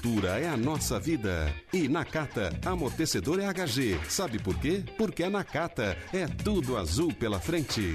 Cultura é a nossa vida. E Nakata, amortecedor é HG. Sabe por quê? Porque é Nakata. É tudo azul pela frente.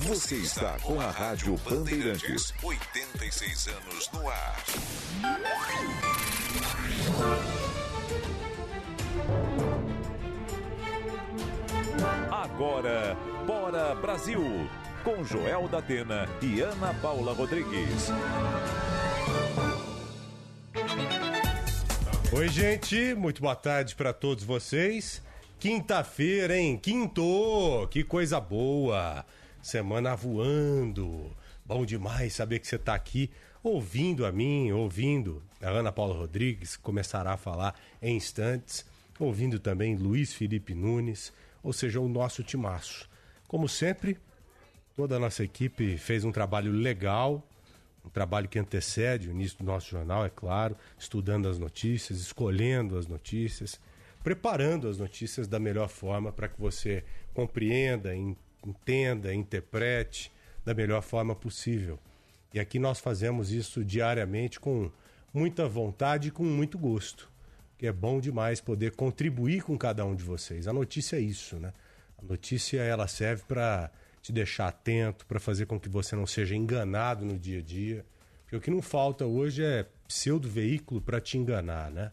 Você está com a Rádio Bandeirantes. 86 anos no ar. Agora, Bora Brasil. Com Joel da Atena e Ana Paula Rodrigues. Oi, gente, muito boa tarde para todos vocês. Quinta-feira, hein? Quinto! Que coisa boa! Semana voando. Bom demais saber que você está aqui ouvindo a mim, ouvindo a Ana Paula Rodrigues, que começará a falar em instantes, ouvindo também Luiz Felipe Nunes, ou seja, o nosso timaço. Como sempre, toda a nossa equipe fez um trabalho legal, um trabalho que antecede o início do nosso jornal, é claro, estudando as notícias, escolhendo as notícias, preparando as notícias da melhor forma para que você compreenda, entenda, interprete da melhor forma possível. E aqui nós fazemos isso diariamente com muita vontade e com muito gosto, que é bom demais poder contribuir com cada um de vocês. A notícia é isso, né? A notícia ela serve para te deixar atento, para fazer com que você não seja enganado no dia a dia. Porque o que não falta hoje é pseudo veículo para te enganar, né?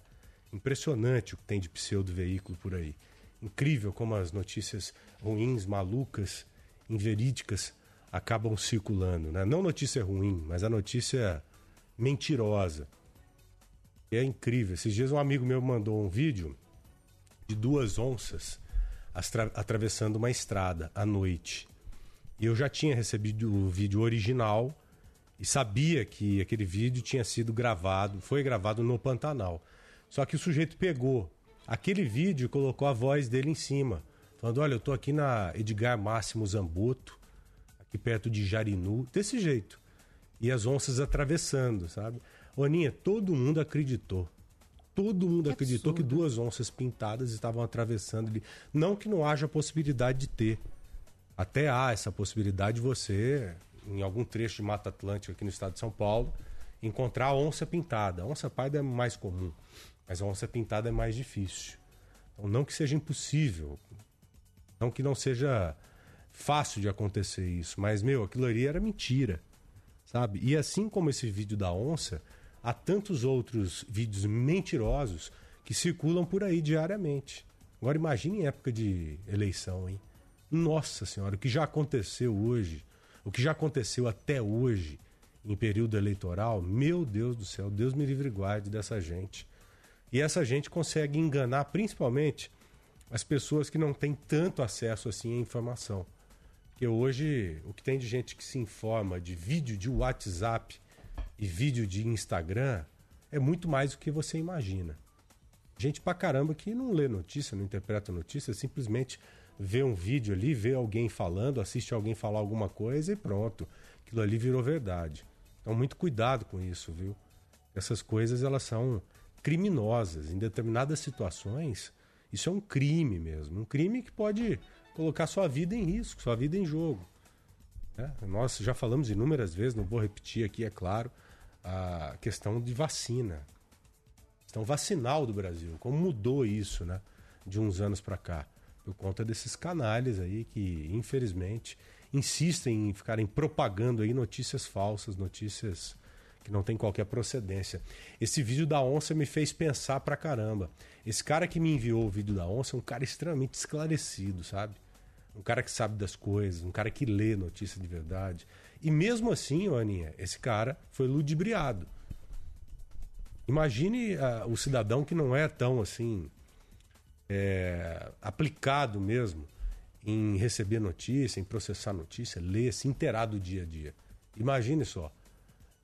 Impressionante o que tem de pseudo veículo por aí. Incrível como as notícias ruins, malucas, inverídicas acabam circulando, né? Não notícia ruim, mas a notícia mentirosa. E é incrível. Esses dias um amigo meu mandou um vídeo de duas onças atravessando uma estrada à noite. E eu já tinha recebido o vídeo original e sabia que aquele vídeo tinha sido gravado, foi gravado no Pantanal. Só que o sujeito pegou aquele vídeo colocou a voz dele em cima, falando: Olha, eu tô aqui na Edgar Máximo Zamboto, aqui perto de Jarinu, desse jeito. E as onças atravessando, sabe? Oninha, todo mundo acreditou. Todo mundo que acreditou absurdo. que duas onças pintadas estavam atravessando ali. Não que não haja possibilidade de ter. Até há essa possibilidade de você, em algum trecho de Mata Atlântica aqui no estado de São Paulo, encontrar a onça pintada. A onça parda é mais comum, mas a onça pintada é mais difícil. Então, não que seja impossível, não que não seja fácil de acontecer isso, mas, meu, aquilo ali era mentira, sabe? E assim como esse vídeo da onça, há tantos outros vídeos mentirosos que circulam por aí diariamente. Agora imagine em época de eleição, hein? Nossa Senhora, o que já aconteceu hoje, o que já aconteceu até hoje em período eleitoral, meu Deus do céu, Deus me livre e guarde dessa gente. E essa gente consegue enganar principalmente as pessoas que não têm tanto acesso assim à informação. Porque hoje o que tem de gente que se informa de vídeo de WhatsApp e vídeo de Instagram é muito mais do que você imagina. Gente pra caramba que não lê notícia, não interpreta notícia, simplesmente vê um vídeo ali, vê alguém falando, assiste alguém falar alguma coisa e pronto. Aquilo ali virou verdade. Então, muito cuidado com isso, viu? Essas coisas, elas são criminosas. Em determinadas situações, isso é um crime mesmo. Um crime que pode colocar sua vida em risco, sua vida em jogo. né? Nós já falamos inúmeras vezes, não vou repetir aqui, é claro, a questão de vacina. Questão vacinal do Brasil. Como mudou isso, né? De uns anos para cá. Por conta desses canalhas aí que, infelizmente, insistem em ficarem propagando aí notícias falsas, notícias que não tem qualquer procedência. Esse vídeo da onça me fez pensar pra caramba. Esse cara que me enviou o vídeo da onça é um cara extremamente esclarecido, sabe? Um cara que sabe das coisas, um cara que lê notícia de verdade. E mesmo assim, Aninha, esse cara foi ludibriado. Imagine ah, o cidadão que não é tão assim é, aplicado mesmo em receber notícia, em processar notícia, ler, se inteirar do dia a dia. Imagine só.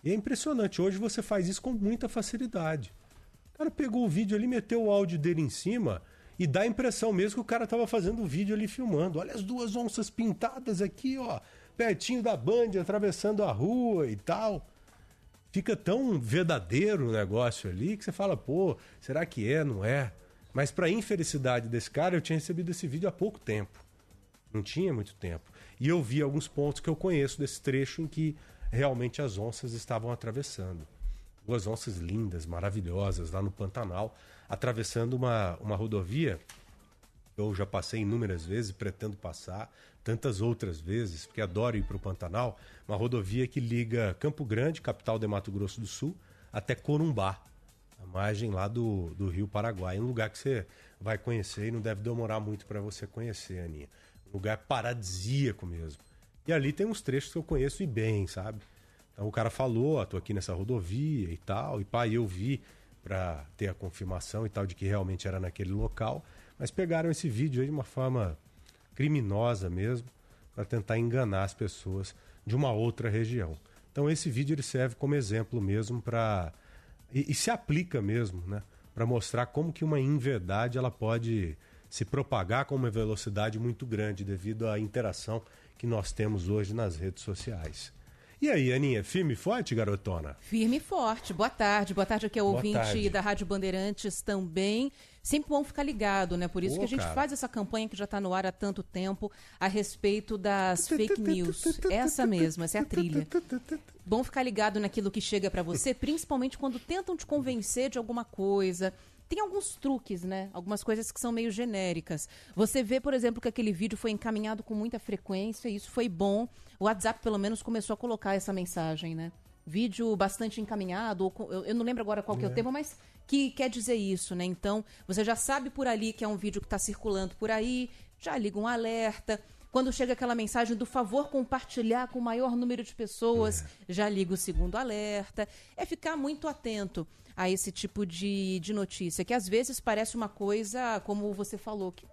E é impressionante, hoje você faz isso com muita facilidade. O cara pegou o vídeo ali, meteu o áudio dele em cima e dá a impressão mesmo que o cara estava fazendo o vídeo ali filmando. Olha as duas onças pintadas aqui, ó, pertinho da Band, atravessando a rua e tal. Fica tão verdadeiro o negócio ali que você fala, pô, será que é, não é? Mas para infelicidade desse cara, eu tinha recebido esse vídeo há pouco tempo. Não tinha muito tempo. E eu vi alguns pontos que eu conheço desse trecho em que realmente as onças estavam atravessando. Duas onças lindas, maravilhosas, lá no Pantanal, atravessando uma, uma rodovia. Eu já passei inúmeras vezes, pretendo passar tantas outras vezes, porque adoro ir para o Pantanal. Uma rodovia que liga Campo Grande, capital de Mato Grosso do Sul, até Corumbá, a margem lá do, do Rio Paraguai. Um lugar que você vai conhecer e não deve demorar muito para você conhecer, Aninha. Lugar paradisíaco mesmo. E ali tem uns trechos que eu conheço e bem, sabe? Então o cara falou, ah, tô aqui nessa rodovia e tal, e pai, eu vi para ter a confirmação e tal de que realmente era naquele local, mas pegaram esse vídeo aí de uma forma criminosa mesmo, para tentar enganar as pessoas de uma outra região. Então esse vídeo ele serve como exemplo mesmo para e, e se aplica mesmo, né, para mostrar como que uma inverdade ela pode se propagar com uma velocidade muito grande devido à interação que nós temos hoje nas redes sociais. E aí, Aninha, firme e forte, garotona? Firme e forte. Boa tarde. Boa tarde aqui ao Boa ouvinte tarde. da Rádio Bandeirantes também. Sempre bom ficar ligado, né? Por isso Pô, que a gente cara. faz essa campanha que já está no ar há tanto tempo a respeito das fake news. Essa mesmo, essa é a trilha. Bom ficar ligado naquilo que chega para você, principalmente quando tentam te convencer de alguma coisa. Tem alguns truques, né? Algumas coisas que são meio genéricas. Você vê, por exemplo, que aquele vídeo foi encaminhado com muita frequência, e isso foi bom. O WhatsApp, pelo menos, começou a colocar essa mensagem, né? Vídeo bastante encaminhado, ou eu eu não lembro agora qual que é o tema, mas que quer dizer isso, né? Então, você já sabe por ali que é um vídeo que está circulando por aí, já liga um alerta. Quando chega aquela mensagem do favor compartilhar com o maior número de pessoas, já liga o segundo alerta. É ficar muito atento a esse tipo de, de notícia, que às vezes parece uma coisa, como você falou, que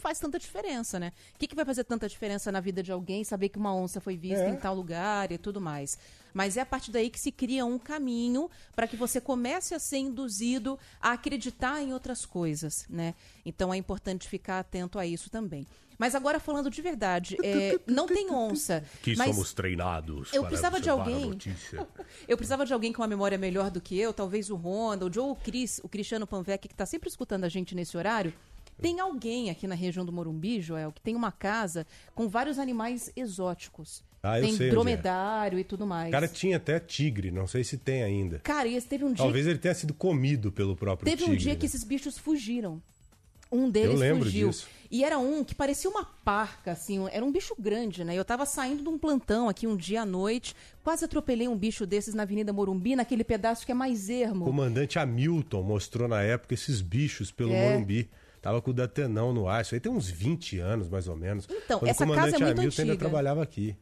faz tanta diferença, né? O que, que vai fazer tanta diferença na vida de alguém saber que uma onça foi vista É. em tal lugar e tudo mais? Mas é a partir daí que se cria um caminho para que você comece a ser induzido a acreditar em outras coisas, né? Então é importante ficar atento a isso também. Mas agora falando de verdade, é, não tem onça. Que mas somos treinados eu para precisava de alguém. Eu precisava de alguém com uma memória melhor do que eu, talvez o Ronald ou o Cris, o Cristiano Panvec, que está sempre escutando a gente nesse horário. Tem alguém aqui na região do Morumbi, Joel, que tem uma casa com vários animais exóticos. Ah, tem sei é. dromedário e tudo mais. O cara tinha até tigre, não sei se tem ainda. Cara, e esse teve um dia, Talvez ele tenha sido comido pelo próprio teve tigre. um dia né? que esses bichos fugiram. Um deles fugiu. disso. E era um que parecia uma parca, assim, era um bicho grande, né? Eu tava saindo de um plantão aqui um dia à noite, quase atropelei um bicho desses na Avenida Morumbi, naquele pedaço que é mais ermo. O comandante Hamilton mostrou na época esses bichos pelo É. Morumbi. Tava com o Datenão no ar. Isso aí tem uns 20 anos, mais ou menos. Então, Quando essa o comandante casa é muito Hamilton ainda antiga. trabalhava aqui.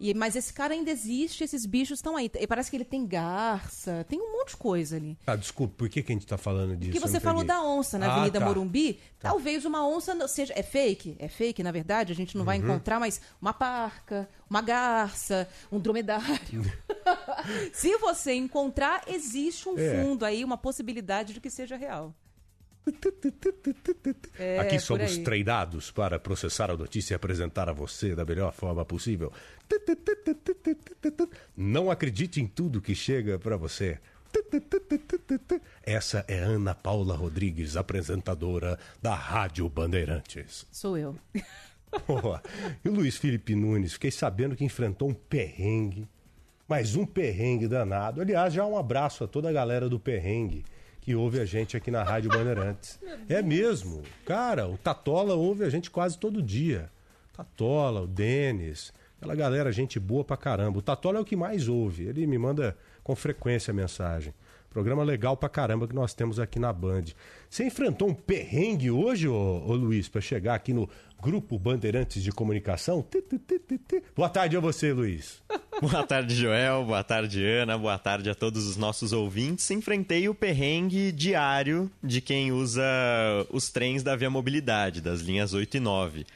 E, mas esse cara ainda existe, esses bichos estão aí. E parece que ele tem garça, tem um monte de coisa ali. Ah, desculpa, por que, que a gente tá falando disso? Porque você falou da onça na Ah, Avenida tá. Morumbi. Talvez uma onça seja. É fake? É fake, na verdade, a gente não vai Uhum. encontrar, mas uma parca, uma garça, um dromedário. Se você encontrar, existe um É. fundo aí, uma possibilidade de que seja real. É, Aqui somos treinados para processar a notícia e apresentar a você da melhor forma possível. Não acredite em tudo que chega para você. Essa é Ana Paula Rodrigues, apresentadora da Rádio Bandeirantes. Sou eu. Boa. E o Luiz Felipe Nunes, fiquei sabendo que enfrentou um perrengue, mais um perrengue danado. Aliás, já um abraço a toda a galera do perrengue que ouve a gente aqui na Rádio Bandeirantes. É mesmo. Cara, o Tatola ouve a gente quase todo dia. Tatola, o Denis, aquela galera, gente boa pra caramba. O Tatola é o que mais ouve. Ele me manda com frequência mensagem. Programa legal pra caramba que nós temos aqui na Band. Você enfrentou um perrengue hoje, ô, ô Luiz, pra chegar aqui no Grupo Bandeirantes de Comunicação? Boa tarde a você, Luiz. Boa tarde, Joel. Boa tarde, Ana. Boa tarde a todos os nossos ouvintes. Enfrentei o perrengue diário de quem usa os trens da Via Mobilidade, das linhas 8 e 9.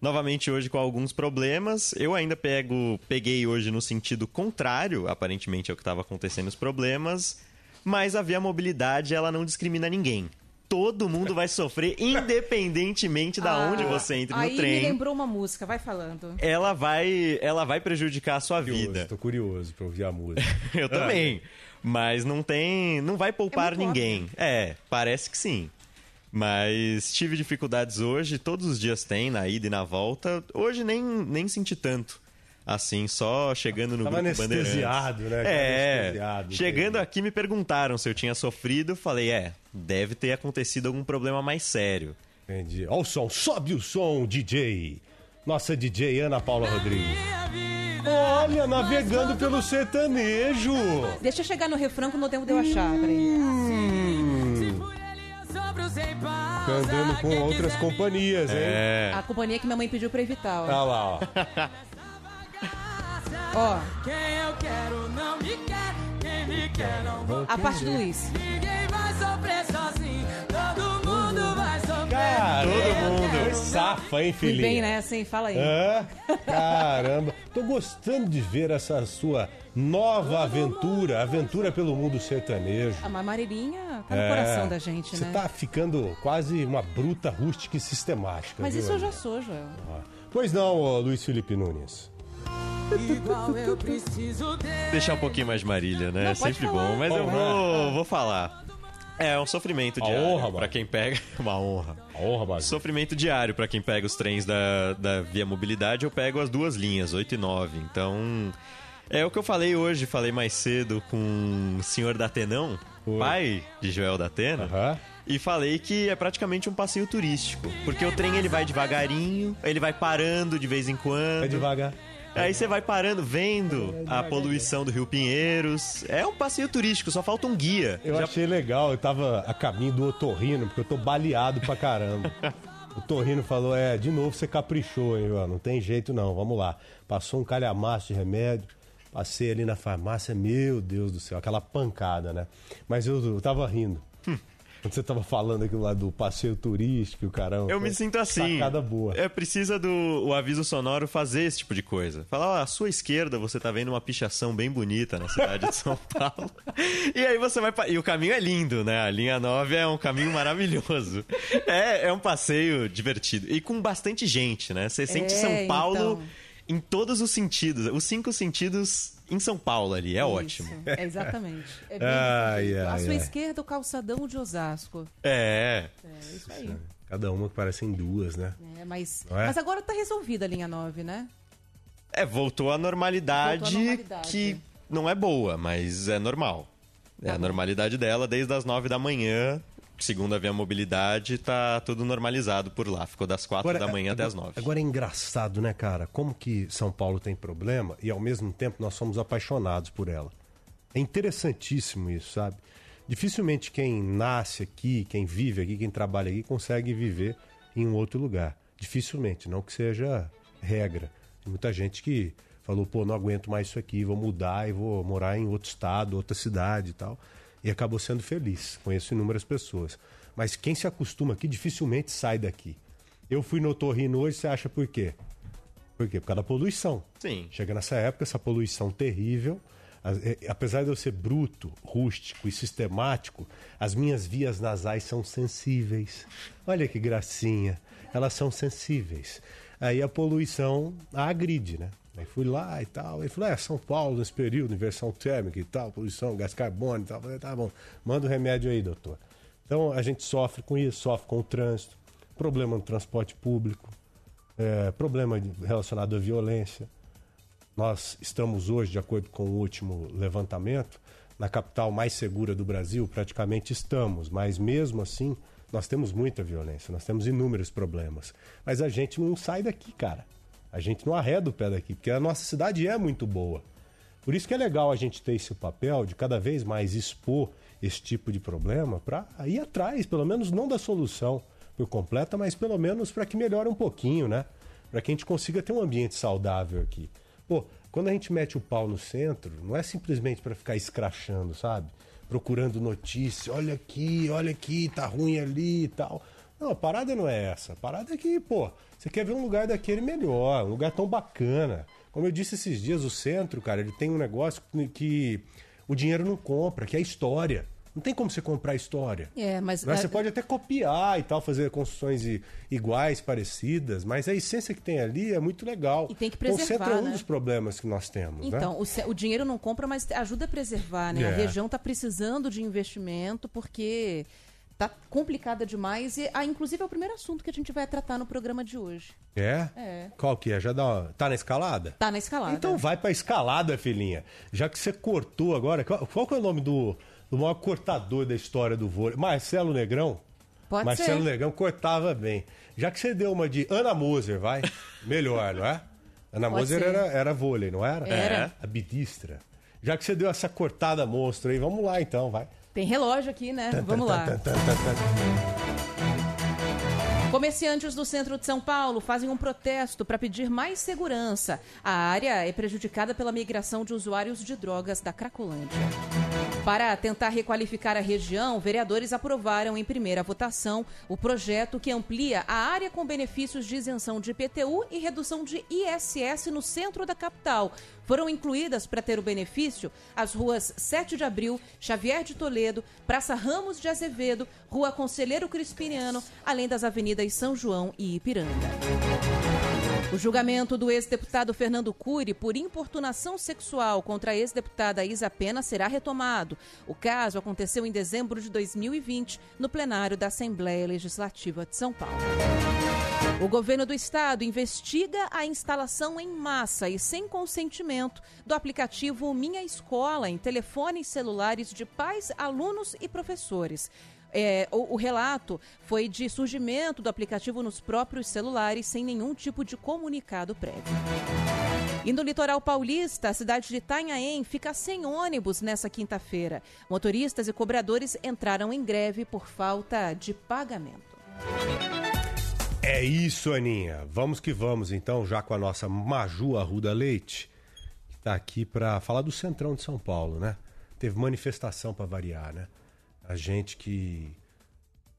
Novamente hoje com alguns problemas. Eu ainda pego, peguei hoje no sentido contrário, aparentemente é o que estava acontecendo os problemas, mas a Via Mobilidade ela não discrimina ninguém. Todo mundo vai sofrer, independentemente da onde você entre no Ah, Aí trem me lembrou uma música, vai falando. ela vai, ela vai prejudicar a sua vida. Tô curioso pra ouvir a música. Eu também. Mas não tem, não vai poupar É ninguém. É, parece que sim. Mas tive dificuldades hoje, todos os dias tem, na ida e na volta. Hoje nem, nem senti tanto. Assim, só chegando no Tava grupo anestesiado, né? É. anestesiado, chegando entendi. aqui me perguntaram se eu tinha sofrido. Falei, é, deve ter acontecido algum problema mais sério. Entendi. Ó o som, sobe o som, DJ. Nossa DJ Ana Paula Rodrigues. Olha, navegando pelo sertanejo. Deixa eu chegar no refrão que não tempo de eu achar, peraí. Andando com outras companhias, hein? É. A companhia que minha mãe pediu pra evitar, ó. Olha lá, ó. Ó. A parte do Luiz. Cara, Todo mundo. Foi safa, hein, Fui filhinho? bem nessa, hein? Fala aí. Hã? Caramba. Tô gostando de ver essa sua nova aventura, aventura pelo mundo sertanejo. A Marilinha tá no É, coração da gente, Você né? tá ficando quase uma bruta rústica e sistemática. Mas viu, isso eu já sou, Joel. Pois não, Luiz Felipe Nunes. Deixar um pouquinho mais de Marília, né? Não, É sempre falar. bom, mas eu vou, vou falar. É um sofrimento Uma diário honra, pra quem pega. Uma honra. A honra, Basílio. Sofrimento diário pra quem pega os trens da, da Via Mobilidade. Eu pego as duas linhas, 8 e 9. Então, é o que eu falei hoje, falei mais cedo com o senhor Datenão, Foi. pai de Joel Datena. Aham. E falei que é praticamente um passeio turístico. Porque o trem ele vai devagarinho, ele vai parando de vez em quando. É devagar. Aí você vai parando, vendo a poluição do Rio Pinheiros. É um passeio turístico, só falta um guia. Eu Já- achei legal, eu tava a caminho do otorrino, porque eu tô baleado pra caramba. O Torrino falou: é, de novo você caprichou, hein, ó, não tem jeito não, vamos lá. Passou um calhamaço de remédio, passei ali na farmácia, meu Deus do céu, aquela pancada, né? Mas eu, eu tava rindo. Quando você tava falando aquilo lá do passeio turístico, o caramba. Eu me sinto assim. Sacada boa. É precisa do o aviso sonoro fazer esse tipo de coisa. Falar, ó, à sua esquerda você tá vendo uma pichação bem bonita na cidade de São Paulo. e aí você vai. E o caminho é lindo, né? A linha 9 é um caminho maravilhoso. É, é um passeio divertido. E com bastante gente, né? Você sente É, São Paulo então. em todos os sentidos. Os cinco sentidos em São Paulo ali. É ótimo. Isso, É exatamente. É bem À sua ai. esquerda, o calçadão de Osasco. É. É isso aí. Cada uma que parecem duas, né? É, mas, é? mas agora tá resolvida a linha 9, né? É, voltou à normalidade, Voltou à normalidade. que não é boa, mas é normal. É Tá a bom. normalidade dela desde as nove da manhã. Segundo a Via Mobilidade, tá tudo normalizado por lá. Ficou das quatro da manhã até as nove. Agora é engraçado, né, cara? Como que São Paulo tem problema e ao mesmo tempo nós somos apaixonados por ela. É interessantíssimo isso, sabe? Dificilmente quem nasce aqui, quem vive aqui, quem trabalha aqui, consegue viver em um outro lugar. Dificilmente, não que seja regra. Tem muita gente que falou, pô, não aguento mais isso aqui, vou mudar e vou morar em outro estado, outra cidade e tal. E acabou sendo feliz. Conheço inúmeras pessoas. Mas quem se acostuma aqui dificilmente sai daqui. Eu fui no otorrino hoje, você acha por quê? Por quê? Por causa da poluição. Sim. Chega nessa época, essa poluição terrível, As- é, apesar de eu ser bruto, rústico e sistemático, as minhas vias nasais são sensíveis. Olha que gracinha. Elas são sensíveis. Aí a poluição a agride, né? Aí fui lá e tal. Aí falei, é, São Paulo nesse período, inversão térmica e tal, poluição, gás carbônico e tal. Falei, tá bom, manda o remédio aí, doutor. Então a gente sofre com isso, sofre com o trânsito, problema no transporte público, é, problema relacionado à violência. Nós estamos hoje, de acordo com o último levantamento, na capital mais segura do Brasil, praticamente estamos, mas mesmo assim nós temos muita violência, nós temos inúmeros problemas. Mas a gente não sai daqui, cara. A gente não arreda o pé daqui, porque a nossa cidade é muito boa. Por isso que é legal a gente ter esse papel de cada vez mais expor esse tipo de problema para ir atrás, pelo menos não da solução por completa, mas pelo menos para que melhore um pouquinho, né? Para que a gente consiga ter um ambiente saudável aqui. Pô, quando a gente mete o pau no centro, não é simplesmente para ficar escrachando, sabe? Procurando notícia, olha aqui, olha aqui, tá ruim ali e tal. Não, a parada não é essa. A parada é que, pô, você quer ver um lugar daquele melhor, um lugar tão bacana. Como eu disse esses dias, o centro, cara, ele tem um negócio que o dinheiro não compra, que é a história. Não tem como você comprar história. É, mas. Mas é, você pode até copiar e tal, fazer construções iguais, parecidas, mas a essência que tem ali é muito legal. E tem que Então, o centro preservar, é um né? dos problemas que nós temos, né? Então, o, ce- o dinheiro não compra, mas ajuda a preservar, né? A É. região está precisando de investimento porque tá complicada demais e, ah, inclusive, é o primeiro assunto que a gente vai tratar no programa de hoje. É? É. Qual que é? Já dá uma... Tá na escalada? Tá na escalada. Então vai pra escalada, filhinha. Já que você cortou agora, qual, qual que é o nome do, do maior cortador da história do vôlei? Marcelo Negrão? Pode Marcelo ser. Negrão cortava bem. Já que você deu uma de Ana Moser, vai. Melhor, não é? Ana Pode Moser ser. era, era vôlei, não era? Era. A bidistra. Já que você deu essa cortada monstro aí, vamos lá então, vai. Tem relógio aqui, né? Vamos lá. Comerciantes do centro de São Paulo fazem um protesto para pedir mais segurança. A área é prejudicada pela migração de usuários de drogas da Cracolândia. Para tentar requalificar a região, vereadores aprovaram em primeira votação o projeto que amplia a área com benefícios de isenção de IPTU e redução de ISS no centro da capital. Foram incluídas para ter o benefício as ruas 7 de Abril, Xavier de Toledo, Praça Ramos de Azevedo, Rua Conselheiro Crispiniano, além das avenidas São João e Ipiranga. O julgamento do ex-deputado Fernando Cury por importunação sexual contra a ex-deputada Isa Pena será retomado. O caso aconteceu em dezembro de 2020, no plenário da Assembleia Legislativa de São Paulo. O governo do estado investiga a instalação em massa e sem consentimento do aplicativo Minha Escola em telefones celulares de pais, alunos e professores. É, o, o relato foi de surgimento do aplicativo nos próprios celulares sem nenhum tipo de comunicado prévio. E no litoral paulista, a cidade de Itanhaém fica sem ônibus nessa quinta-feira. Motoristas e cobradores entraram em greve por falta de pagamento. É isso, Aninha. Vamos que vamos, então, já com a nossa Maju Arruda Leite, que está aqui para falar do Centrão de São Paulo, né? Teve manifestação para variar, né? A gente que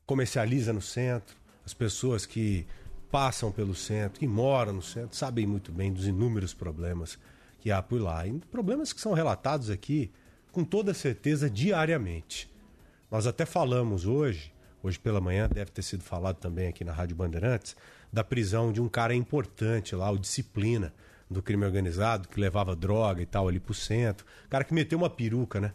comercializa no centro, as pessoas que passam pelo centro, que moram no centro, sabem muito bem dos inúmeros problemas que há por lá. E problemas que são relatados aqui, com toda certeza, diariamente. Nós até falamos hoje, hoje pela manhã, deve ter sido falado também aqui na Rádio Bandeirantes, da prisão de um cara importante lá, o Disciplina, do crime organizado, que levava droga e tal ali pro centro. Cara que meteu uma peruca, né?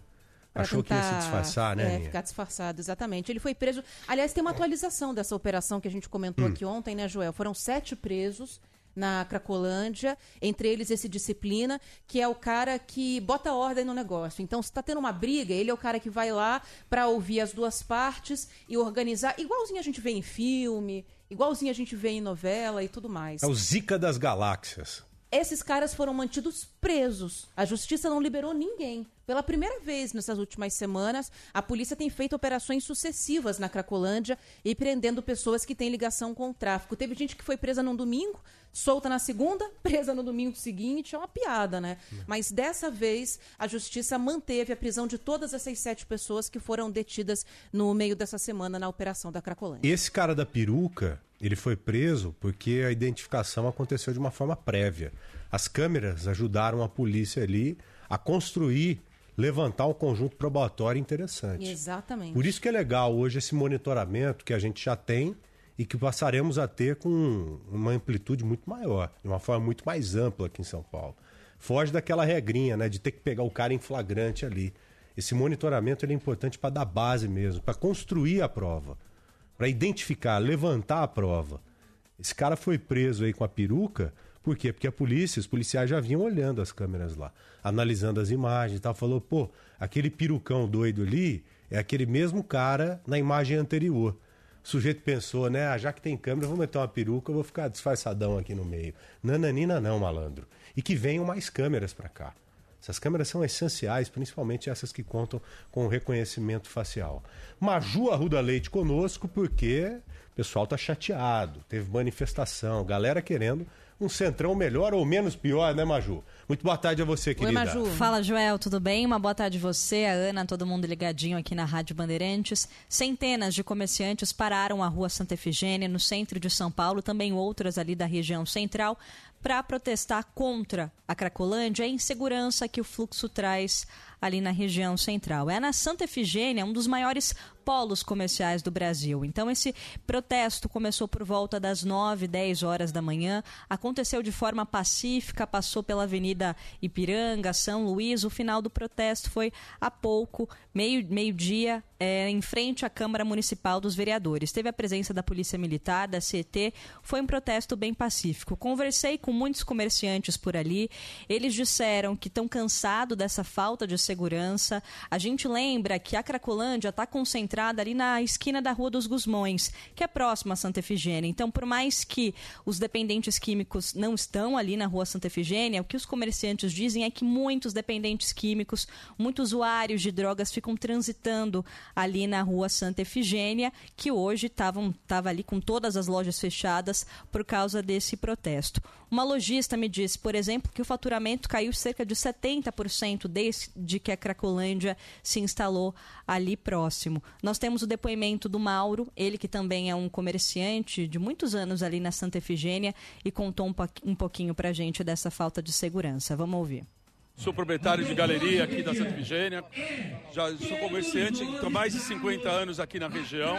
Achou que ia se tentar, disfarçar, né? É, ficar disfarçado, exatamente. Ele foi preso. Aliás, tem uma atualização dessa operação que a gente comentou Hum. aqui ontem, né, Joel? Foram sete presos na Cracolândia, entre eles esse Disciplina, que é o cara que bota ordem no negócio. Então, se tá tendo uma briga, ele é o cara que vai lá para ouvir as duas partes e organizar, igualzinho a gente vê em filme, igualzinho a gente vê em novela e tudo mais. É o Zika das Galáxias. Esses caras foram mantidos presos. A justiça não liberou ninguém. Pela primeira vez nessas últimas semanas, a polícia tem feito operações sucessivas na Cracolândia e prendendo pessoas que têm ligação com o tráfico. Teve gente que foi presa num domingo, solta na segunda, presa no domingo seguinte. É uma piada, né? Mas dessa vez, a justiça manteve a prisão de todas essas sete pessoas que foram detidas no meio dessa semana na operação da Cracolândia. Esse cara da peruca, Ele foi preso porque a identificação aconteceu de uma forma prévia. As câmeras ajudaram a polícia ali a construir, levantar um conjunto probatório interessante. Exatamente. Por isso que é legal hoje esse monitoramento que a gente já tem e que passaremos a ter com uma amplitude muito maior, de uma forma muito mais ampla aqui em São Paulo. Foge daquela regrinha, né, de ter que pegar o cara em flagrante ali. Esse monitoramento ele é importante para dar base mesmo, para construir a prova, para identificar, levantar a prova. Esse cara foi preso aí com a peruca, por quê? Porque a polícia, os policiais já vinham olhando as câmeras lá, analisando as imagens e tal, falou, pô, aquele perucão doido ali é aquele mesmo cara na imagem anterior. O sujeito pensou, né? Ah, já que tem câmera, vou meter uma peruca, vou ficar disfarçadão aqui no meio. Nananina não, malandro. E que venham mais câmeras para cá. Essas câmeras são essenciais, principalmente essas que contam com reconhecimento facial. Maju Arruda Leite conosco porque o pessoal tá chateado, teve manifestação, galera querendo um centrão melhor ou menos pior, né, Maju? Muito boa tarde a você, querida. Oi, Maju. Fala, Joel, tudo bem? Uma boa tarde a você, a Ana, todo mundo ligadinho aqui na Rádio Bandeirantes. Centenas de comerciantes pararam a rua Santa Efigênia, no centro de São Paulo, também outras ali da região central, para protestar contra a Cracolândia e a insegurança que o fluxo traz ali na região central. É na Santa Efigênia, um dos maiores polos comerciais do Brasil. Então, esse protesto começou por volta das 9, 10 horas da manhã, aconteceu de forma pacífica, passou pela Avenida Ipiranga, São Luís. O final do protesto foi há pouco, meio-dia, meio é, em frente à Câmara Municipal dos Vereadores. Teve a presença da Polícia Militar, da CET, foi um protesto bem pacífico. Conversei com muitos comerciantes por ali, eles disseram que estão cansados dessa falta de segurança. A gente lembra que a Cracolândia está concentrada ali na esquina da Rua dos Gusmões, que é próxima a Santa Efigênia. Então, por mais que os dependentes químicos não estão ali na Rua Santa Efigênia, o que os comerciantes dizem é que muitos dependentes químicos, muitos usuários de drogas ficam transitando ali na Rua Santa Efigênia, que hoje estavam tava ali com todas as lojas fechadas por causa desse protesto. Uma lojista me disse, por exemplo, que o faturamento caiu cerca de 70% desde que a Cracolândia se instalou ali próximo. Nós temos o depoimento do Mauro, ele que também é um comerciante de muitos anos ali na Santa Efigênia e contou um, po um pouquinho pra gente dessa falta de segurança. Vamos ouvir. Sou proprietário de galeria aqui da Santa Efigênia. Já sou comerciante há mais de 50 anos aqui na região.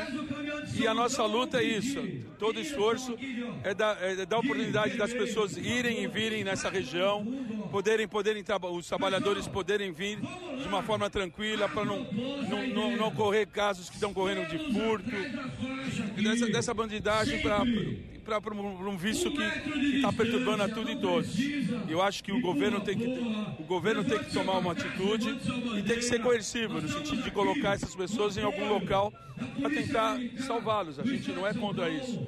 E a nossa luta é isso. Todo esforço é dar, é dar oportunidade das pessoas irem e virem nessa região, poderem, poderem os trabalhadores poderem vir de uma forma tranquila para não, não, não, não ocorrer casos que estão correndo de furto, dessa, dessa bandidagem para para um vício que está perturbando a tudo e todos. Eu acho que o governo tem que, governo tem que tomar uma atitude e tem que ser coercivo, no sentido de colocar essas pessoas em algum local para tentar salvá-los. A gente não é contra isso.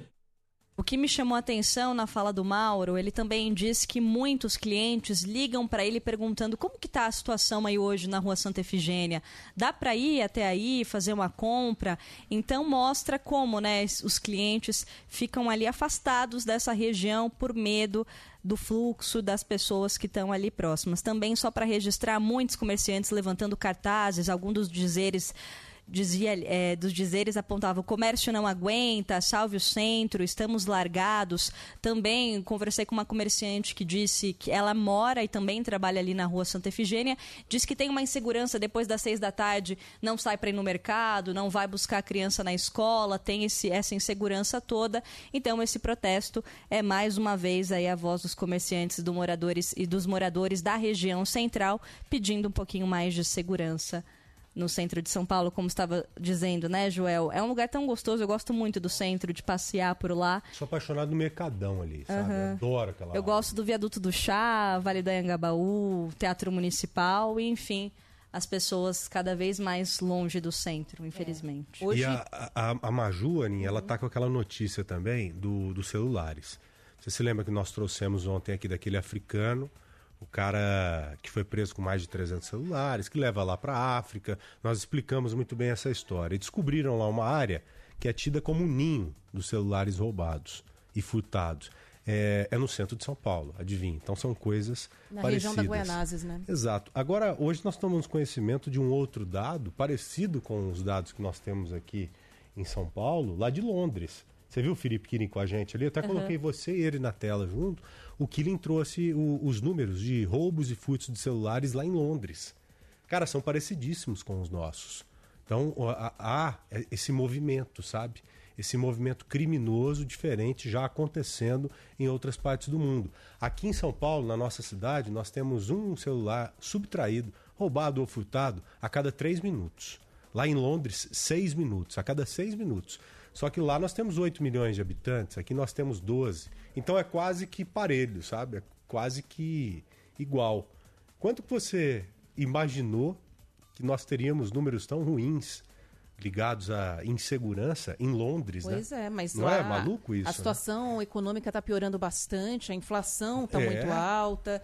O que me chamou a atenção na fala do Mauro, ele também disse que muitos clientes ligam para ele perguntando como que está a situação aí hoje na Rua Santa Efigênia. Dá para ir até aí, fazer uma compra? Então mostra como né, os clientes ficam ali afastados dessa região por medo do fluxo das pessoas que estão ali próximas. Também só para registrar, muitos comerciantes levantando cartazes, alguns dos dizeres dizia é, dos dizeres apontava o comércio não aguenta, salve o centro, estamos largados. Também conversei com uma comerciante que disse que ela mora e também trabalha ali na rua Santa Efigênia, diz que tem uma insegurança depois das seis da tarde, não sai para ir no mercado, não vai buscar a criança na escola, tem esse, essa insegurança toda. Então esse protesto é mais uma vez aí a voz dos comerciantes, do moradores e dos moradores da região central pedindo um pouquinho mais de segurança no centro de São Paulo, como estava dizendo, né, Joel? É um lugar tão gostoso, eu gosto muito do centro, de passear por lá. Sou apaixonado no Mercadão ali, sabe? Uhum. Adoro aquela. Eu gosto do Viaduto do Chá, Vale do Anhangabaú, Teatro Municipal, e, enfim as pessoas cada vez mais longe do centro, infelizmente. É. Hoje... E a, a, a Maju, Aninha, ela tá com aquela notícia também do, dos celulares. Você se lembra que nós trouxemos ontem aqui daquele africano o cara que foi preso com mais de 300 celulares, que leva lá para a África. Nós explicamos muito bem essa história. E descobriram lá uma área que é tida como um ninho dos celulares roubados e furtados. É, é, no centro de São Paulo, adivinha. Então são coisas Na parecidas. região da Guianazes, né? Exato. Agora, hoje nós tomamos conhecimento de um outro dado, parecido com os dados que nós temos aqui em São Paulo, lá de Londres, Você viu o Felipe Killing com a gente ali? Eu até coloquei você e ele na tela junto. O Killing trouxe o- os números de roubos e furtos de celulares lá em Londres. Cara, são parecidíssimos com os nossos. Então, há- há esse movimento, sabe? Esse movimento criminoso diferente já acontecendo em outras partes do mundo. Aqui em São Paulo, na nossa cidade, nós temos um celular subtraído, roubado ou furtado a cada três minutos. Lá em Londres, seis minutos, a cada seis minutos. Só que lá nós temos 8 milhões de habitantes, aqui nós temos 12. Então é quase que parelho, sabe? É quase que igual. Quanto que você imaginou que nós teríamos números tão ruins ligados à insegurança em Londres, Pois né? é, mas Não lá é maluco isso? a né? situação econômica está piorando bastante, a inflação está É. muito alta.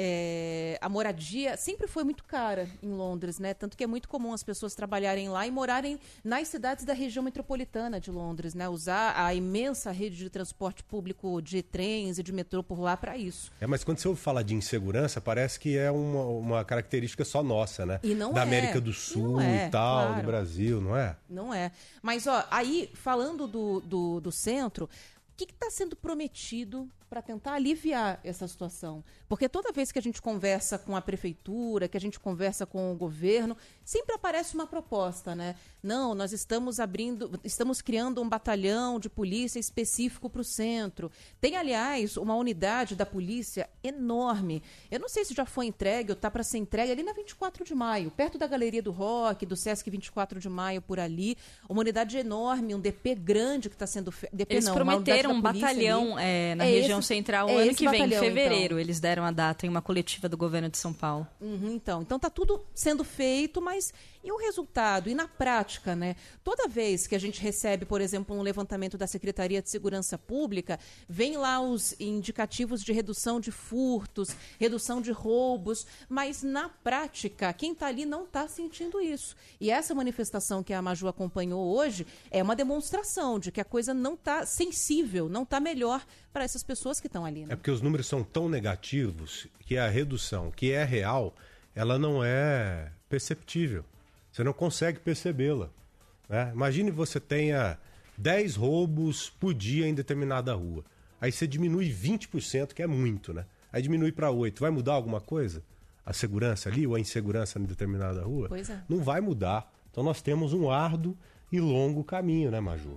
É, a moradia sempre foi muito cara em Londres, né? Tanto que é muito comum as pessoas trabalharem lá e morarem nas cidades da região metropolitana de Londres, né? Usar a imensa rede de transporte público de trens e de metrô por lá para isso. É, mas quando você ouve falar de insegurança, parece que é uma, uma característica só nossa, né? E não da é. América do E Sul não é, e tal, claro. do Brasil, não é? Não é. Mas, ó, aí, falando do, do, do centro, o que está sendo prometido para tentar aliviar essa situação? Porque toda vez que a gente conversa com a prefeitura, que a gente conversa com o governo, sempre aparece uma proposta, né? Não, nós estamos abrindo, estamos criando um batalhão de polícia específico para o centro. Tem, aliás, uma unidade da polícia enorme. Eu não sei se já foi entregue ou está para ser entregue ali na 24 de maio, perto da Galeria do Rock, do Sesc 24 de maio, por ali. Uma unidade enorme, um DP grande que está sendo feito. Eles prometeram um batalhão é, na região central o ano que vem, em fevereiro. Eles deram a data em uma coletiva do governo de São Paulo. Uhum, então, então tá tudo sendo feito, mas e o resultado? E na prática, né? Toda vez que a gente recebe, por exemplo, um levantamento da Secretaria de Segurança Pública, vem lá os indicativos de redução de furtos, redução de roubos, mas na prática, quem está ali não está sentindo isso. E essa manifestação que a Maju acompanhou hoje é uma demonstração de que a coisa não está sensível, não está melhor para essas pessoas que estão ali. Né? É porque os números são tão negativos que a redução, que é real, ela não é perceptível. Você não consegue percebê-la. Né? Imagine você tenha 10 roubos por dia em determinada rua. Aí você diminui 20%, que é muito, né? Aí diminui para 8. Vai mudar alguma coisa? A segurança ali ou a insegurança em determinada rua? Pois é. Não vai mudar. Então nós temos um árduo e longo caminho, né, Maju?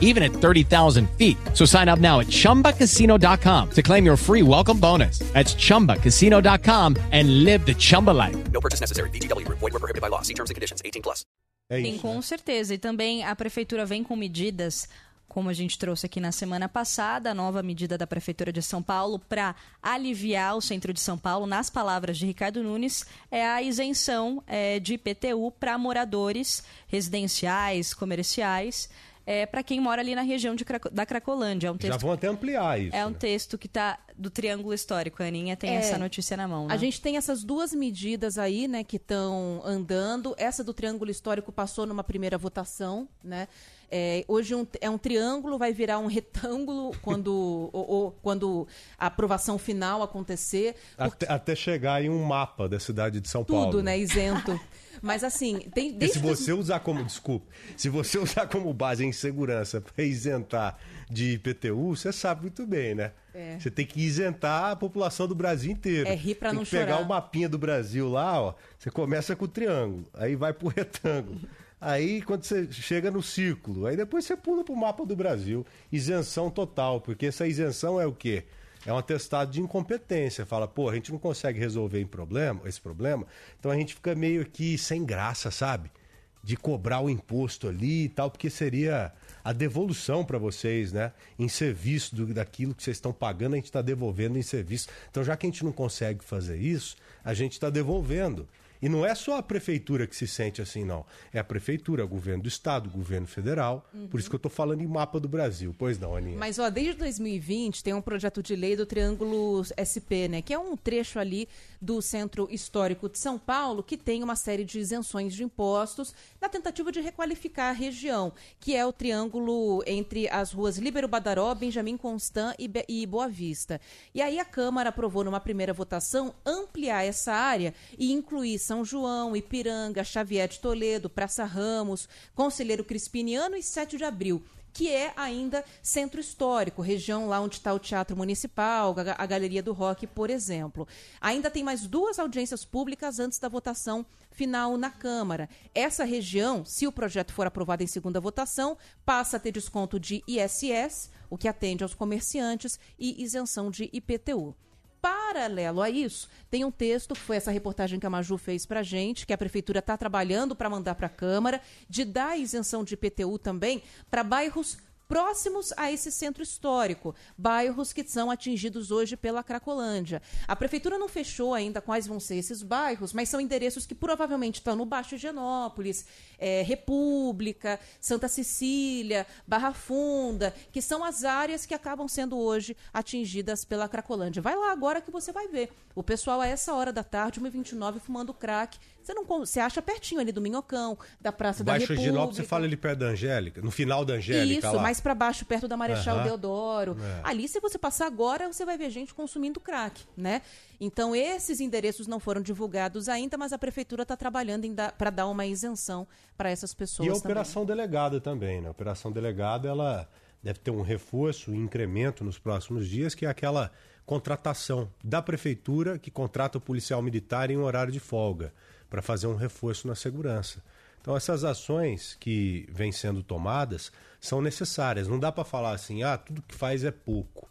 even at 30,000 feet. So sign up now at chumbacasino.com to claim your free welcome bonus. That's chumbacasino.com and live the Chumba life. No purchase necessary. VGW Group. Void were prohibited by law. See terms and conditions. 18 plus. É Sim, isso. com certeza. E também a prefeitura vem com medidas, como a gente trouxe aqui na semana passada, a nova medida da prefeitura de São Paulo para aliviar o centro de São Paulo, nas palavras de Ricardo Nunes, é a isenção é, de IPTU para moradores residenciais, comerciais. É, para quem mora ali na região de Craco- da Cracolândia. É um Já texto, vão até ampliar isso. é um né? texto que está do Triângulo Histórico. A Aninha tem É. essa notícia na mão. A né? gente tem essas duas medidas aí, né, que estão andando. Essa do triângulo histórico passou numa primeira votação, né? É, hoje um- é um triângulo, vai virar um retângulo quando, ou- ou quando a aprovação final acontecer. Até, até chegar em um mapa da cidade de São Tudo, Paulo. né, isento. Mas assim, tem desde se você usar como, desculpa, se você usar como base a insegurança para isentar de IPTU, você sabe muito bem, né? É. Você tem que isentar a população do Brasil inteiro. É rir pra tem não que pegar chorar. o mapinha do Brasil lá, ó. Você começa com o triângulo, aí vai pro retângulo. Aí quando você chega no círculo, aí depois você pula pro mapa do Brasil. Isenção total, porque essa isenção é o quê? É um atestado de incompetência. Fala, pô, a gente não consegue resolver em problema, esse problema, então a gente fica meio que sem graça, sabe? de cobrar o imposto ali e tal, porque seria a devolução para vocês, né? Em serviço do, daquilo que vocês estão pagando, a gente está devolvendo em serviço. Então, já que a gente não consegue fazer isso, a gente está devolvendo. E não é só a prefeitura que se sente assim, não. É a prefeitura, o governo do estado, o governo federal. Por isso que eu estou falando em mapa do Brasil. Pois não, Aninha? Mas, ó, desde 2020 tem um projeto de lei do Triângulo SP, né? Que é um trecho ali do Centro Histórico de São Paulo que tem uma série de isenções de impostos na tentativa de requalificar a região, que é o triângulo entre as ruas Líbero Badaró, Benjamin Constant e, Be- e Boa Vista. E aí a Câmara aprovou numa primeira votação ampliar essa área e incluir São João, Ipiranga, Xavier de Toledo, Praça Ramos, Conselheiro Crispiniano e 7 de Abril que é ainda centro histórico, região lá onde está o Teatro Municipal, a, Galeria do Rock, por exemplo. Ainda tem mais duas audiências públicas antes da votação final na Câmara. Essa região, se o projeto for aprovado em segunda votação, passa a ter desconto de ISS, o que atende aos comerciantes, e isenção de IPTU. Paralelo a isso, tem um texto, foi essa reportagem que a Maju fez pra gente, que a prefeitura está trabalhando para mandar para a Câmara, de dar isenção de IPTU também para bairros próximos a esse centro histórico, bairros que são atingidos hoje pela Cracolândia. A prefeitura não fechou ainda quais vão ser esses bairros, mas são endereços que provavelmente estão no Baixo Higienópolis, eh, República, Santa Cecília, Barra Funda, que são as áreas que acabam sendo hoje atingidas pela Cracolândia. Vai lá agora que você vai ver. O pessoal a essa hora da tarde, 1h29, fumando crack. Você não você acha pertinho ali do Minhocão, da Praça da Baixo República. Higienópolis, você fala ali perto da Angélica, no final da Angélica Isso, lá. mais pra baixo, perto da Marechal Aham. Deodoro. É. Ali, se você passar agora, você vai ver gente consumindo crack, né? Então, esses endereços não foram divulgados ainda, mas a prefeitura está trabalhando para dar uma isenção para essas pessoas E a também. operação delegada também, né? A operação delegada, ela deve ter um reforço, um incremento nos próximos dias, que é aquela contratação da prefeitura que contrata o policial militar em um horário de folga para fazer um reforço na segurança. Então essas ações que vêm sendo tomadas são necessárias. Não dá para falar assim, ah, tudo que faz é pouco.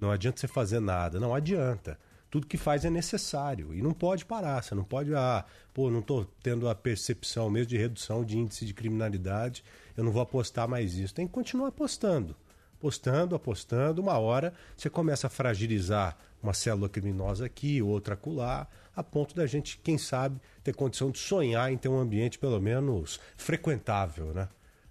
Não adianta você fazer nada. Não adianta. Tudo que faz é necessário e não pode parar. Você não pode, ah, pô, não estou tendo a percepção mesmo de redução de índice de criminalidade, eu não vou apostar mais isso. Tem que continuar apostando. Apostando, apostando. Uma hora você começa a fragilizar uma célula criminosa aqui, outra acolá, a ponto da gente, quem sabe, ter condição de sonhar em ter um ambiente pelo menos frequentável, né?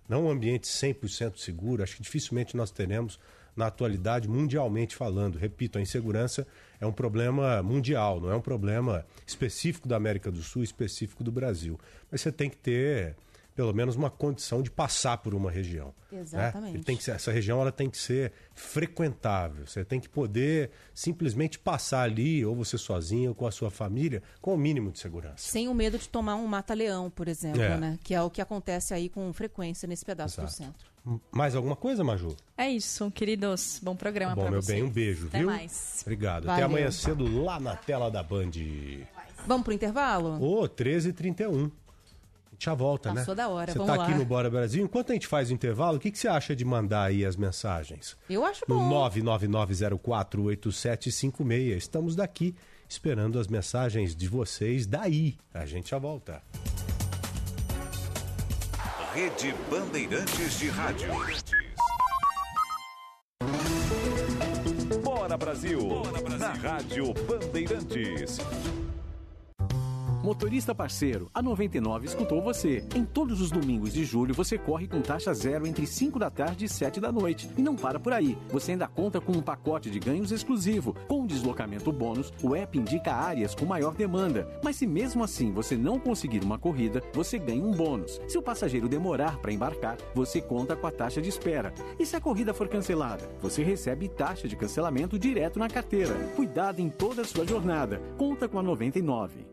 Não um ambiente 100% seguro. Acho que dificilmente nós teremos na atualidade, mundialmente falando. Repito, a insegurança é um problema mundial, não é um problema específico da América do Sul, específico do Brasil. Mas você tem que ter pelo menos uma condição de passar por uma região. né? Exatamente. Ele tem que ser- essa região ela tem que ser frequentável. Você tem que poder simplesmente passar ali, ou você sozinho, ou com a sua família, com o mínimo de segurança. Sem o medo de tomar um mata-leão, por exemplo, É. né? Que é o que acontece aí com frequência nesse pedaço do Exato. centro. Mais alguma coisa, Maju? É isso, queridos. Bom programa Bom, pra meu vocês. bem, um beijo, Até viu? mais. Obrigado. Valeu. Até amanhã cedo lá na tela da Band. Vamos pro intervalo? Ô, 13h31. Já volta, né? Passou da hora, Você vamos tá aqui no Bora Brasil. Enquanto a gente faz o intervalo, o que, que você acha de mandar aí as mensagens? Eu acho No bom. 999048756. Estamos daqui esperando as mensagens de vocês daí. A gente já volta. Rede Bandeirantes de Rádio. Bora Brasil. Na Rádio Bandeirantes. Motorista parceiro, a 99 escutou você. Em todos os domingos de julho você corre com taxa zero entre 5 da tarde e 7 da noite. E não para por aí. Você ainda conta com um pacote de ganhos exclusivo. Com deslocamento bônus, o app indica áreas com maior demanda. Mas se mesmo assim você não conseguir uma corrida, você ganha um bônus. Se o passageiro demorar para embarcar, você conta com a taxa de espera. E se a corrida for cancelada, você recebe taxa de cancelamento direto na carteira. Cuidado em toda a sua jornada. Conta com a 99.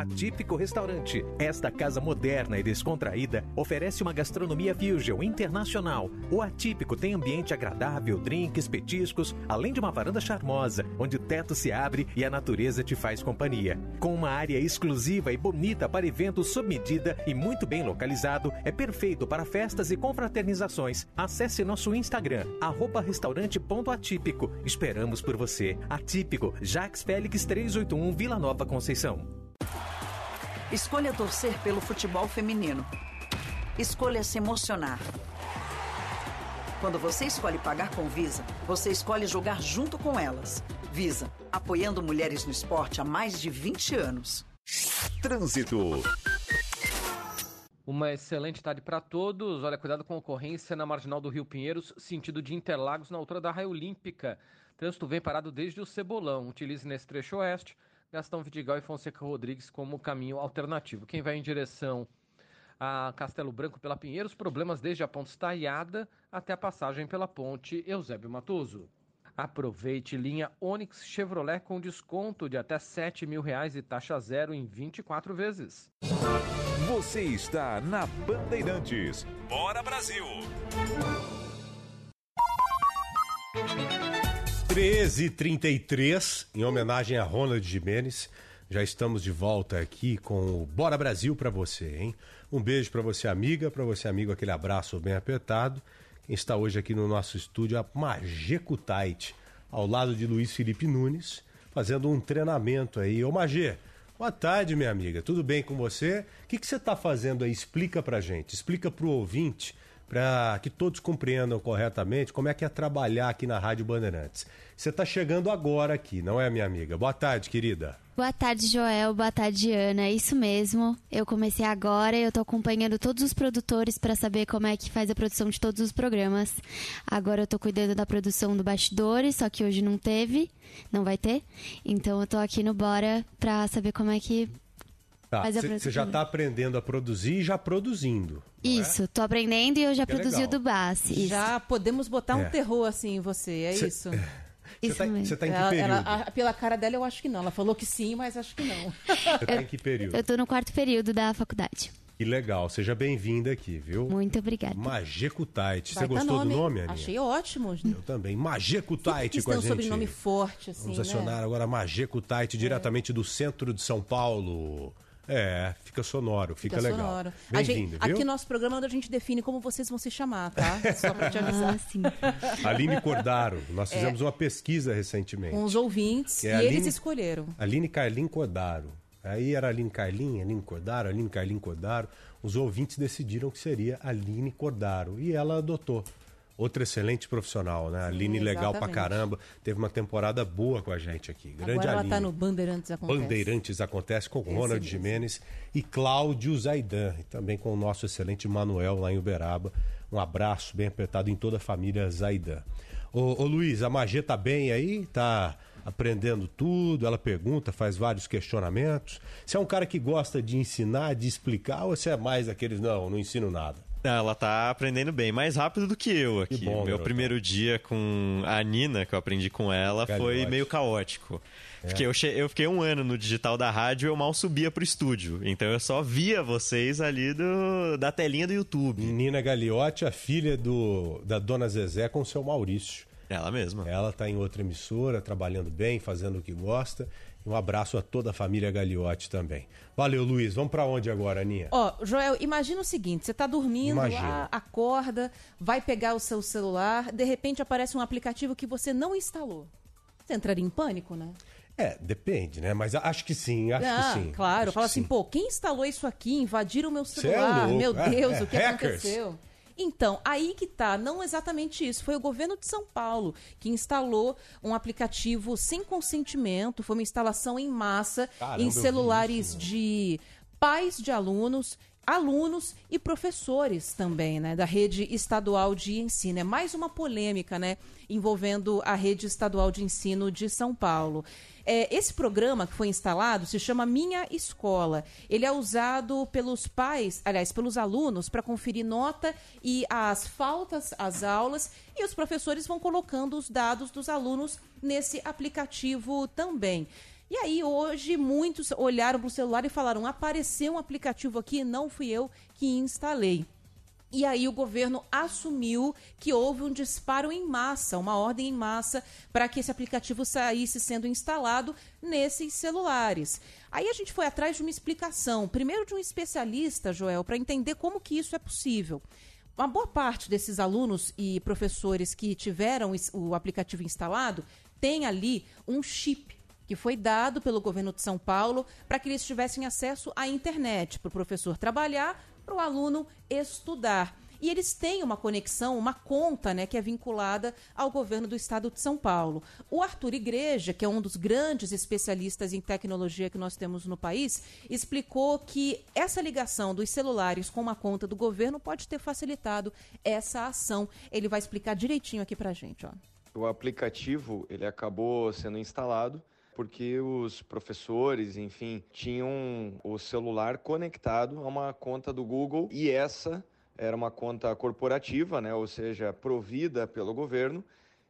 Atípico Restaurante. Esta casa moderna e descontraída oferece uma gastronomia fusion internacional. O Atípico tem ambiente agradável, drinks, petiscos, além de uma varanda charmosa, onde o teto se abre e a natureza te faz companhia. Com uma área exclusiva e bonita para eventos sob medida e muito bem localizado, é perfeito para festas e confraternizações. Acesse nosso Instagram, restaurante.atípico. Esperamos por você. Atípico, Jax Félix 381, Vila Nova Conceição. Escolha torcer pelo futebol feminino. Escolha se emocionar. Quando você escolhe pagar com Visa, você escolhe jogar junto com elas. Visa, apoiando mulheres no esporte há mais de 20 anos. Trânsito. Uma excelente tarde para todos. Olha, cuidado com a ocorrência na marginal do Rio Pinheiros, sentido de Interlagos, na altura da Raia Olímpica. Trânsito vem parado desde o Cebolão. Utilize nesse trecho oeste Gastão Vidigal e Fonseca Rodrigues como caminho alternativo. Quem vai em direção a Castelo Branco pela Pinheiros, problemas desde a ponte Estaiada até a passagem pela ponte Eusébio Matoso. Aproveite linha Onix Chevrolet com desconto de até 7 mil reais e taxa zero em 24 vezes. Você está na Bandeirantes. Bora Brasil! 13h33, em homenagem a Ronald Jimenez. Já estamos de volta aqui com o Bora Brasil para você, hein? Um beijo para você, amiga, para você, amigo, aquele abraço bem apertado. Quem está hoje aqui no nosso estúdio é a Mageco Tait, ao lado de Luiz Felipe Nunes, fazendo um treinamento aí. Ô Magê, boa tarde, minha amiga. Tudo bem com você? O que, que você está fazendo aí? Explica pra gente, explica pro ouvinte, para que todos compreendam corretamente como é que é trabalhar aqui na Rádio Bandeirantes. Você está chegando agora aqui, não é, minha amiga? Boa tarde, querida. Boa tarde, Joel. Boa tarde, Ana. É isso mesmo. Eu comecei agora e eu tô acompanhando todos os produtores para saber como é que faz a produção de todos os programas. Agora eu tô cuidando da produção do Bastidores, só que hoje não teve, não vai ter. Então eu tô aqui no Bora para saber como é que Tá, faz a você produção. já está aprendendo a produzir e já produzindo. Isso, tô aprendendo e eu já Que produzi legal. o do Bass. Isso. Já podemos botar um É. terror assim em você, é Cê- isso? Você tá, você tá em que Ela- período? ela- a- pela cara dela, eu acho que não. Ela falou que sim, mas acho que não. Você tá em que período? Eu tô no quarto período da faculdade. Que legal, seja bem-vinda aqui, viu? Muito obrigada. Mageco Tait. Você gostou nome, do nome, Aninha? Achei ótimo. Eu também. Quis com a um gente. sobrenome forte, assim, Vamos né? acionar agora Mageco Tait diretamente do centro de São Paulo. É, fica sonoro, fica, legal. sonoro. A gente- Bem-vindo, viu? aqui nosso programa onde a gente define como vocês vão se chamar, tá? Só pra te avisar. Aline Cordaro, nós É. fizemos uma pesquisa recentemente. Com os ouvintes, É, e Aline- eles escolheram. Aline Carlin Cordaro. Aí era Aline Carlin, Aline Cordaro, Aline Carlin Cordaro. Os ouvintes decidiram que seria Aline Cordaro. E ela adotou. Outra excelente profissional, né? Aline legal pra caramba. Teve uma temporada boa com a gente aqui. Grande Agora ela Aline. tá no Bandeirantes Acontece. Bandeirantes acontece com Esse Ronald mesmo. Jimenez e Cláudio Zaidan, e também com o nosso excelente Manuel lá em Uberaba. Um abraço bem apertado em toda a família Zaidan. Ô, ô Luiz, a Magê tá bem aí? Tá aprendendo tudo? Ela pergunta, faz vários questionamentos. Você é um cara que gosta de ensinar, de explicar, ou você é mais daqueles, não, não ensino nada? Ela tá aprendendo bem, mais rápido do que eu aqui. bom, Meu garotão. primeiro dia com a Nina, que eu aprendi com ela, foi meio caótico. É. Porque eu, eu fiquei um ano no digital da rádio e eu mal subia pro estúdio. Então eu só via vocês ali do, da telinha do YouTube. Nina Gagliotti, a filha do, da dona Zezé com o seu Maurício. Ela mesma. Ela está em outra emissora, trabalhando bem, fazendo o que gosta. Um abraço a toda a família Gagliotti também. Valeu, Luiz. Vamos para onde agora, Aninha? Ó, Joel, imagina o seguinte: você tá dormindo lá, acorda, vai pegar o seu celular, de repente aparece um aplicativo que você não instalou. Você entraria em pânico, né? É, depende, né? Mas acho que sim, acho ah, que sim. claro. Fala assim, sim. pô, quem instalou isso aqui? Invadiram o meu é celular. louco. Meu É, Deus, é, o que hackers. aconteceu? Então, aí que tá, não exatamente isso. Foi o governo de São Paulo que instalou um aplicativo sem consentimento, foi uma instalação em massa Caramba, em celulares de pais de alunos, alunos e professores também, né, da rede estadual de ensino. É mais uma polêmica, né, envolvendo a rede estadual de ensino de São Paulo. É, esse programa que foi instalado se chama Minha Escola. Ele é usado pelos pais, aliás, pelos alunos, para conferir nota e as faltas às aulas, e os professores vão colocando os dados dos alunos nesse aplicativo também. E aí, hoje, muitos olharam para o celular e falaram: apareceu um aplicativo aqui, não fui eu que instalei. E aí o governo assumiu que houve um disparo em massa, uma ordem em massa para que esse aplicativo saísse sendo instalado nesses celulares. Aí a gente foi atrás de uma explicação, primeiro de um especialista, Joel, para entender como que isso é possível. Uma boa parte desses alunos e professores que tiveram o aplicativo instalado tem ali um chip que foi dado pelo governo de São Paulo para que eles tivessem acesso à internet, para o professor trabalhar, para o aluno estudar. E eles têm uma conexão, uma conta, né, que é vinculada ao governo do estado de São Paulo. O Arthur Igreja, que é um dos grandes especialistas em tecnologia que nós temos no país, explicou que essa ligação dos celulares com uma conta do governo pode ter facilitado essa ação. Ele vai explicar direitinho aqui pra gente, ó. O aplicativo, ele acabou sendo instalado porque os professores, enfim, tinham o celular conectado a uma conta do Google e essa era uma conta corporativa, né, ou seja, provida pelo governo.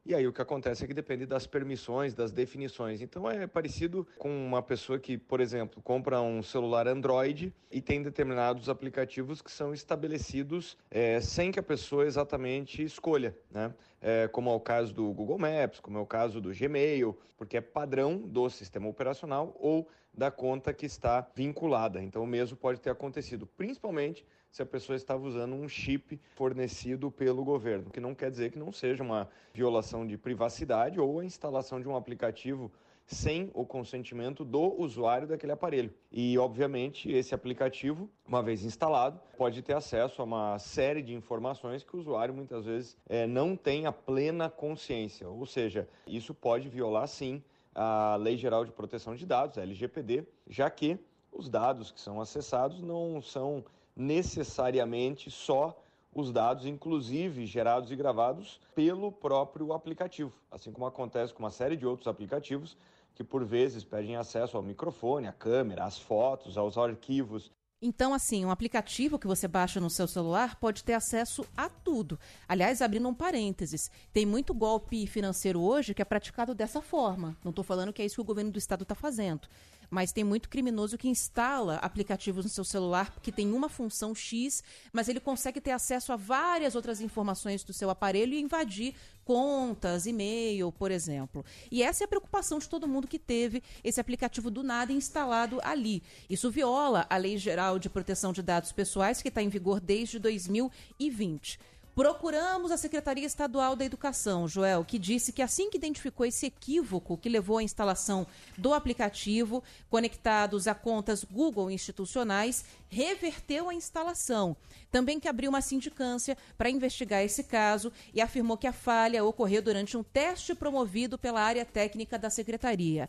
E aí o que acontece é que depende das permissões, das definições. Então é parecido com uma pessoa que, por exemplo, compra um celular Android e tem determinados aplicativos que são estabelecidos é, sem que a pessoa exatamente escolha, né? É, como é o caso do Google Maps, como é o caso do Gmail, porque é padrão do sistema operacional ou da conta que está vinculada. Então o mesmo pode ter acontecido, principalmente se a pessoa estava usando um chip fornecido pelo governo, que não quer dizer que não seja uma violação de privacidade ou a instalação de um aplicativo sem o consentimento do usuário daquele aparelho. E, obviamente, esse aplicativo, uma vez instalado, pode ter acesso a uma série de informações que o usuário muitas vezes é, não tem a plena consciência. Ou seja, isso pode violar, sim, a Lei Geral de Proteção de Dados, a LGPD, já que os dados que são acessados não são necessariamente só os dados, inclusive gerados e gravados pelo próprio aplicativo, assim como acontece com uma série de outros aplicativos que por vezes pedem acesso ao microfone, à câmera, às fotos, aos arquivos. Então, assim, um aplicativo que você baixa no seu celular pode ter acesso a tudo. Aliás, abrindo um parênteses, tem muito golpe financeiro hoje que é praticado dessa forma. Não estou falando que é isso que o governo do estado está fazendo mas tem muito criminoso que instala aplicativos no seu celular que tem uma função X, mas ele consegue ter acesso a várias outras informações do seu aparelho e invadir contas, e-mail, por exemplo. E essa é a preocupação de todo mundo que teve esse aplicativo do nada instalado ali. Isso viola a Lei Geral de Proteção de Dados Pessoais, que está em vigor desde 2020. Procuramos a Secretaria Estadual da Educação, Joel, que disse que assim que identificou esse equívoco que levou à instalação do aplicativo conectados a contas Google institucionais, reverteu a instalação. Também que abriu uma sindicância para investigar esse caso e afirmou que a falha ocorreu durante um teste promovido pela área técnica da secretaria.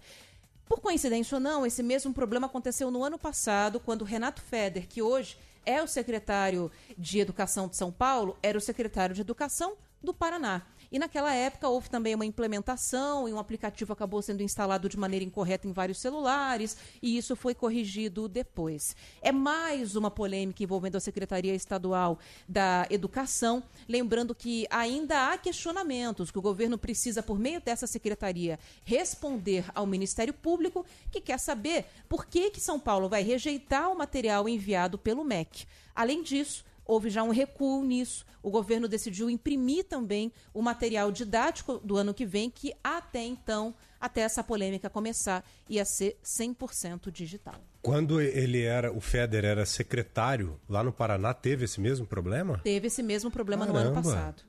Por coincidência ou não, esse mesmo problema aconteceu no ano passado, quando Renato Feder, que hoje é o secretário de Educação de São Paulo, era o secretário de Educação do Paraná. E naquela época houve também uma implementação e um aplicativo acabou sendo instalado de maneira incorreta em vários celulares e isso foi corrigido depois. É mais uma polêmica envolvendo a Secretaria Estadual da Educação, lembrando que ainda há questionamentos que o governo precisa, por meio dessa secretaria, responder ao Ministério Público, que quer saber por que, que São Paulo vai rejeitar o material enviado pelo MEC. Além disso, houve já um recuo nisso. O governo decidiu imprimir também o material didático do ano que vem, que até então, até essa polêmica começar, ia ser 100% digital. Quando ele era, o Feder era secretário lá no Paraná, teve esse mesmo problema? Teve esse mesmo problema Caramba. no ano passado.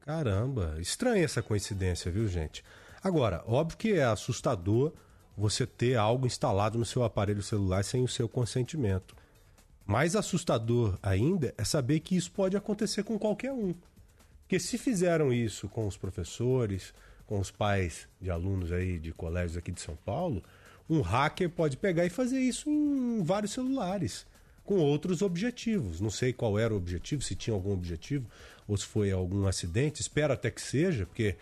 Caramba, estranha essa coincidência, viu, gente? Agora, óbvio que é assustador você ter algo instalado no seu aparelho celular sem o seu consentimento. Mais assustador ainda é saber que isso pode acontecer com qualquer um. Porque se fizeram isso com os professores, com os pais de alunos aí de colégios aqui de São Paulo, um hacker pode pegar e fazer isso em vários celulares, com outros objetivos. Não sei qual era o objetivo, se tinha algum objetivo, ou se foi algum acidente. Espero até que seja, porque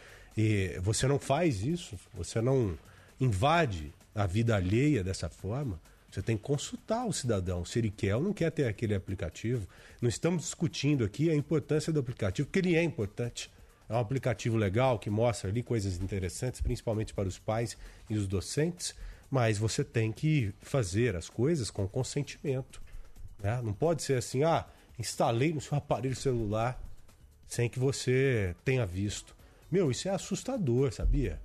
você não faz isso, você não invade a vida alheia dessa forma. Você tem que consultar o cidadão se ele quer ou não quer ter aquele aplicativo. Não estamos discutindo aqui a importância do aplicativo, porque ele é importante. É um aplicativo legal que mostra ali coisas interessantes, principalmente para os pais e os docentes, Mas você tem que fazer as coisas com consentimento. Né? Não pode ser assim, ah, instalei no seu aparelho celular sem que você tenha visto. Meu, isso é assustador, sabia?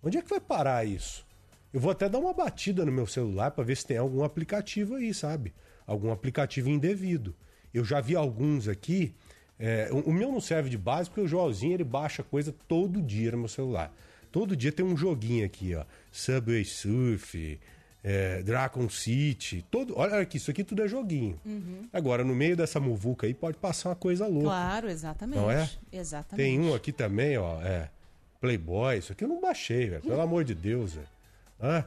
Onde é que vai parar isso? Eu vou até dar uma batida no meu celular para ver se tem algum aplicativo aí, sabe? Algum aplicativo indevido. Eu já vi alguns aqui. é, o o meu não serve de base porque o Joãozinho ele baixa coisa todo dia no meu celular. Todo dia tem um joguinho aqui, ó. Subway Surf, é, Dragon City. Todo, olha aqui, isso aqui tudo é joguinho. Uhum. Agora, no meio dessa muvuca aí, pode passar uma coisa louca. Claro, exatamente. Não é? Exatamente. Tem um aqui também, ó, é. Playboy, isso aqui eu não baixei, velho. Pelo amor de Deus, velho. Ah,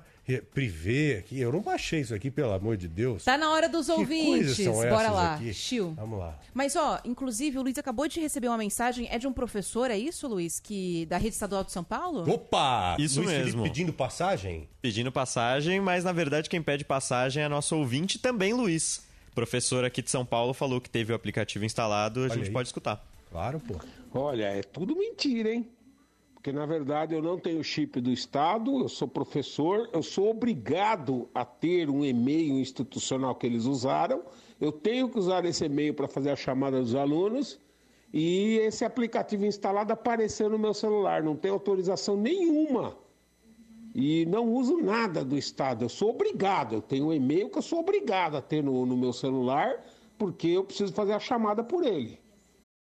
Privé aqui, eu não baixei isso aqui, pelo amor de Deus. Tá na hora dos Que ouvintes. Bora lá. aqui? Chiu. Vamos lá. Mas, ó, inclusive o Luiz acabou de receber uma mensagem. É de um professor, é isso, Luiz? Que, da Rede Estadual de São Paulo? Opa! Isso Luiz Felipe mesmo. pedindo passagem? Pedindo passagem, mas na verdade quem pede passagem é nosso ouvinte também, Luiz. Professor aqui de São Paulo falou que teve o aplicativo instalado, a Olha gente aí. pode escutar. Claro, pô. Olha, é tudo mentira, hein? Porque na verdade eu não tenho chip do Estado, eu sou professor, eu sou obrigado a ter um e-mail institucional que eles usaram, eu tenho que usar esse e-mail para fazer a chamada dos alunos e esse aplicativo instalado apareceu no meu celular, não tem autorização nenhuma. E não uso nada do Estado, eu sou obrigado, eu tenho um e-mail que eu sou obrigado a ter no, no meu celular porque eu preciso fazer a chamada por ele.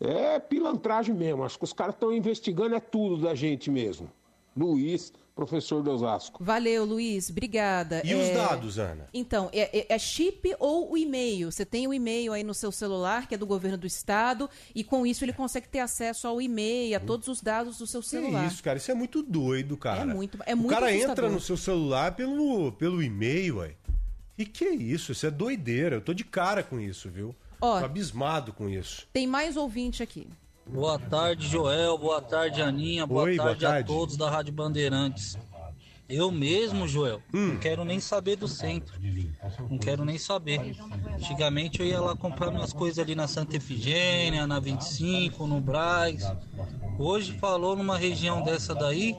É pilantragem mesmo. Acho que os caras estão investigando é tudo da gente mesmo. Luiz, professor de Osasco. Valeu, Luiz. Obrigada. E os dados, Ana? Então, é, é- é chip ou o e-mail? Você tem o e-mail aí no seu celular, que é do governo do estado, e com isso ele consegue ter acesso ao e-mail, a todos os dados do seu Que celular. isso, cara? Isso é muito doido, cara. É muito- é o muito cara entra assustador. no seu celular pelo, pelo e-mail, ué. E que é isso? Isso é doideira. Eu tô de cara com isso, viu? Ó. Tô abismado com isso. Tem mais ouvinte aqui. Boa tarde, Joel. Boa tarde, Aninha. Boa, Oi, boa tarde, tarde. a todos da Rádio Bandeirantes. Eu mesmo, Joel, Hum. não quero nem saber do centro. Não quero nem saber. Antigamente eu ia lá comprar minhas coisas ali na Santa Efigênia, na 25, no Braz. Hoje falou numa região dessa daí,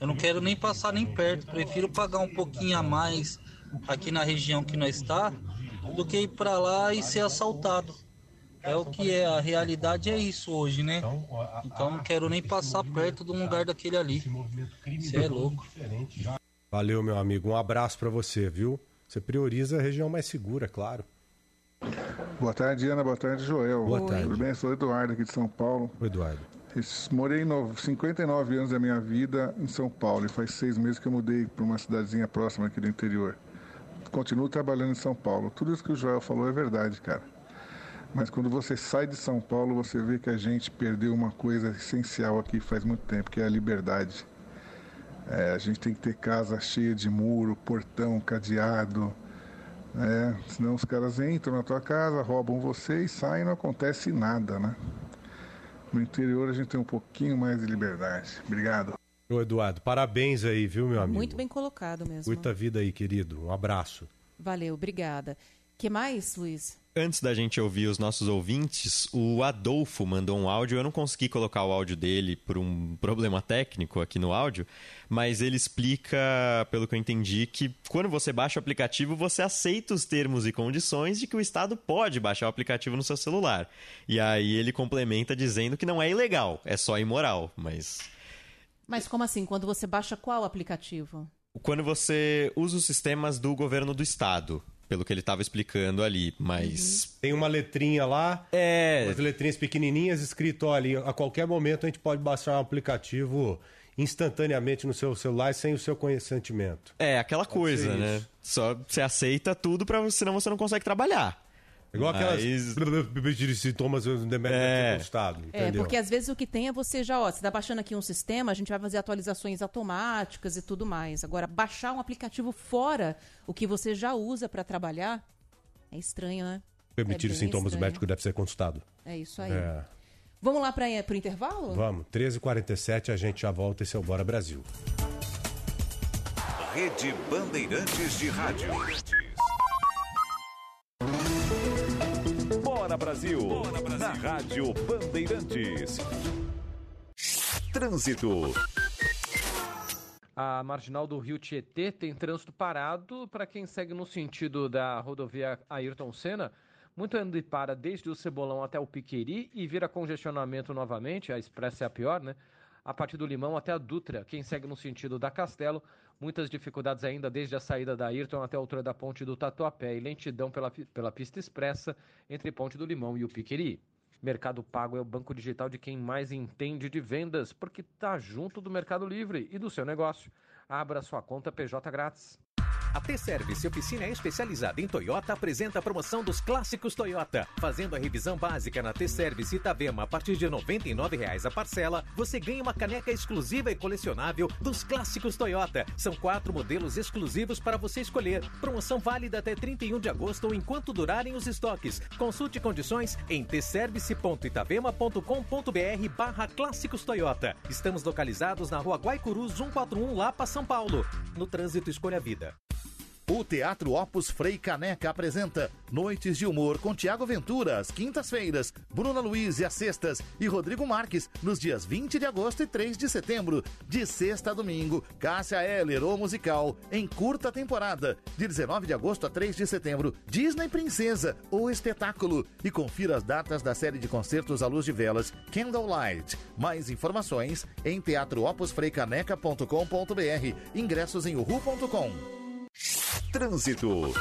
eu não quero nem passar nem perto. Prefiro pagar um pouquinho a mais aqui na região que nós está do que ir para lá e ser assaltado. É o que é, a realidade é isso hoje, né? Então não quero nem passar perto de um lugar daquele ali. Você é louco. Valeu, meu amigo. Um abraço pra você, viu? Você prioriza a região mais segura, claro. Boa tarde, Ana. Boa tarde, Joel. Boa tarde. Tudo bem? Eu sou Eduardo aqui de São Paulo. Oi, Eduardo. Morei no- 59 anos da minha vida em São Paulo e faz seis meses que eu mudei para uma cidadezinha próxima aqui do interior. Continuo trabalhando em São Paulo. Tudo isso que o Joel falou é verdade, cara. Mas quando você sai de São Paulo, você vê que a gente perdeu uma coisa essencial aqui faz muito tempo, que é a liberdade. É, a gente tem que ter casa cheia de muro, portão, cadeado. né? senão os caras entram na tua casa, roubam você e saem e não acontece nada, né? No interior a gente tem um pouquinho mais de liberdade. Obrigado. Ô, Eduardo, parabéns aí, viu, meu amigo? Muito bem colocado mesmo. Curta a vida aí, querido. Um abraço. Valeu, obrigada. que mais, Luiz? Antes da gente ouvir os nossos ouvintes, o Adolfo mandou um áudio. Eu não consegui colocar o áudio dele por um problema técnico aqui no áudio, mas ele explica, pelo que eu entendi, que quando você baixa o aplicativo, você aceita os termos e condições de que o Estado pode baixar o aplicativo no seu celular. E aí ele complementa dizendo que não é ilegal, é só imoral, mas Mas como assim? Quando você baixa qual aplicativo? Quando você usa os sistemas do governo do estado, pelo que ele estava explicando ali, mas... Tem uma letrinha lá, é... umas letrinhas pequenininhas escrito, olha, a qualquer momento a gente pode baixar um aplicativo instantaneamente no seu celular sem o seu consentimento. É, aquela Pode coisa, né? isso. Só você aceita tudo, pra, senão você não consegue trabalhar. Igual aquelas Mas- de sintomas É. estado, É, porque às vezes o que tem é você já, ó, você tá baixando aqui um sistema, a gente vai fazer atualizações automáticas e tudo mais. Agora, baixar um aplicativo fora o que você já usa para trabalhar é estranho, né? Permitir é os sintomas, o estranho. médico deve ser consultado. É isso aí. É. Vamos lá para o intervalo? Vamos, 13h47, a gente já volta. Esse é o Bora Brasil. Rede Bandeirantes de Rádio. Bora Brasil. Na Rádio Bandeirantes. Trânsito. A marginal do Rio Tietê tem trânsito parado para quem segue no sentido da rodovia Ayrton Senna. Muito anda e para desde o Cebolão até o Piqueri e vira congestionamento novamente. A expressa é a pior, né? A partir do Limão até a Dutra. Quem segue no sentido da Castelo, muitas dificuldades ainda desde a saída da Ayrton até a altura da ponte do Tatuapé e lentidão pela, pela pista expressa entre Ponte do Limão e o Piqueri. Mercado Pago é o banco digital de quem mais entende de vendas, porque está junto do Mercado Livre e do seu negócio. Abra sua conta PJ grátis. A T-Service, oficina especializada em Toyota, apresenta a promoção dos clássicos Toyota. Fazendo a revisão básica na T-Service Itavema a partir de R$ 99,00 a parcela, você ganha uma caneca exclusiva e colecionável dos clássicos Toyota. São quatro modelos exclusivos para você escolher. Promoção válida até 31 de agosto ou enquanto durarem os estoques. Consulte condições em tservice.itavema.com.br barra clássicos Toyota. Estamos localizados na rua Guaicurus 141, Lapa, São Paulo. No trânsito, escolha vida. O Teatro Opus Frei Caneca apresenta Noites de Humor com Tiago Ventura, às quintas-feiras, Bruna Luiz e às sextas e Rodrigo Marques, nos dias 20 de agosto e 3 de setembro. De sexta a domingo, Cássia Eller, o musical, em curta temporada. De 19 de agosto a 3 de setembro, Disney Princesa, o espetáculo. E confira as datas da série de concertos à luz de velas, Candlelight. Mais informações em teatroopusfreicaneca.com.br. Ingressos em uhu.com. Trânsito.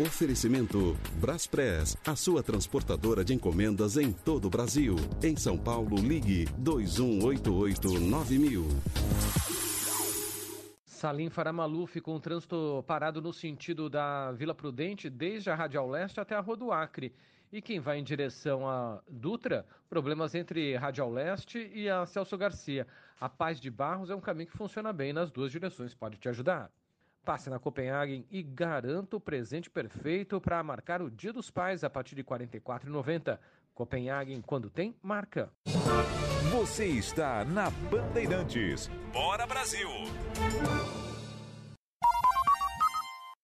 Oferecimento Braspress, a sua transportadora de encomendas em todo o Brasil. Em São Paulo, ligue 2188-9000. Salim Faramaluf com o trânsito parado no sentido da Vila Prudente, desde a Radial Leste até a Rua do Acre. E quem vai em direção a Dutra, problemas entre Radial Leste e a Celso Garcia. A Paz de Barros é um caminho que funciona bem nas duas direções, pode te ajudar. Passe na Copenhagen e garanta o presente perfeito para marcar o Dia dos Pais a partir de R$ 44,90. Copenhagen, quando tem, marca. Você está na Bandeirantes. Bora Brasil.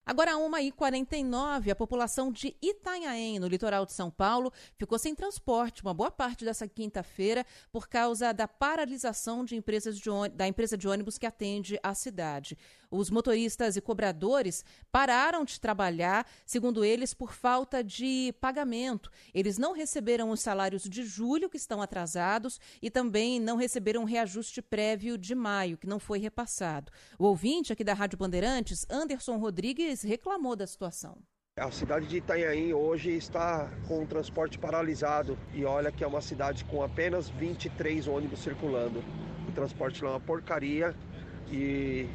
Agora, 1h49, a população de Itanhaém, no litoral de São Paulo, ficou sem transporte uma boa parte dessa quinta-feira por causa da paralisação de empresas de da empresa de ônibus que atende a cidade. Os motoristas e cobradores pararam de trabalhar, segundo eles, por falta de pagamento. Eles não receberam os salários de julho, que estão atrasados, e também não receberam reajuste prévio de maio, que não foi repassado. O ouvinte aqui da Rádio Bandeirantes, Anderson Rodrigues, reclamou da situação. A cidade de Itanhaém hoje está com o transporte paralisado e olha que é uma cidade com apenas 23 ônibus circulando. O transporte lá é uma porcaria e,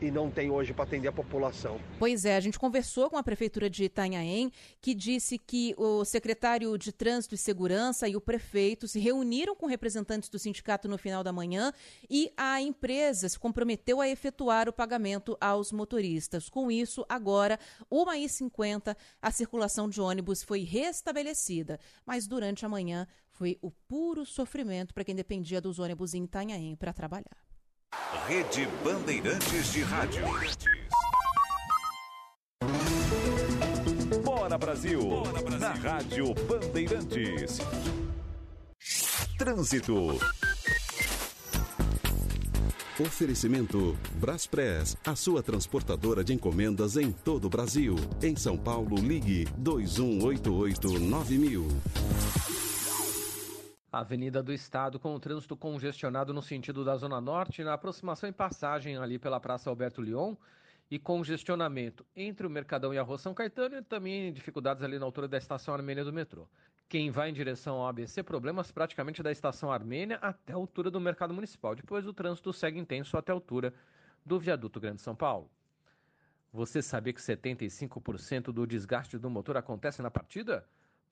e não tem hoje para atender a população. Pois é, a gente conversou com a prefeitura de Itanhaém, que disse que o secretário de Trânsito e Segurança e o prefeito se reuniram com representantes do sindicato no final da manhã e a empresa se comprometeu a efetuar o pagamento aos motoristas. Com isso, agora, 1h50, a circulação de ônibus foi restabelecida, mas durante a manhã foi o puro sofrimento para quem dependia dos ônibus em Itanhaém para trabalhar. Rede Bandeirantes de Rádio. Bora Brasil. Na Rádio Bandeirantes. Trânsito. Oferecimento Braspress, a sua transportadora de encomendas em todo o Brasil. Em São Paulo, ligue 2188-9000. Avenida do Estado com o trânsito congestionado no sentido da Zona Norte, na aproximação e passagem ali pela Praça Alberto Leon e congestionamento entre o Mercadão e a Rua São Caetano e também dificuldades ali na altura da Estação Armênia do metrô. Quem vai em direção ao ABC, problemas praticamente da Estação Armênia até a altura do Mercado Municipal. Depois o trânsito segue intenso até a altura do Viaduto Grande São Paulo. Você sabia que 75% do desgaste do motor acontece na partida?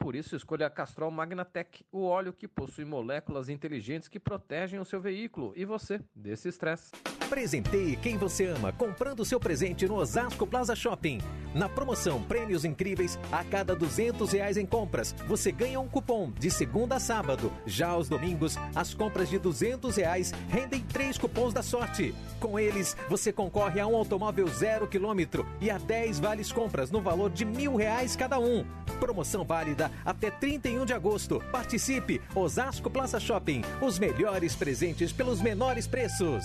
Por isso, escolha a Castrol Magnatec, o óleo que possui moléculas inteligentes que protegem o seu veículo e você desse estresse. Presenteie quem você ama comprando seu presente no Osasco Plaza Shopping. Na promoção Prêmios Incríveis, a cada 200 reais em compras, você ganha um cupom de segunda a sábado. Já aos domingos, as compras de 200 reais rendem três cupons da sorte. Com eles, você concorre a um automóvel zero quilômetro e a 10 vales compras no valor de mil reais cada um. Promoção válida até 31 de agosto. Participe! Osasco Plaza Shopping. Os melhores presentes pelos menores preços.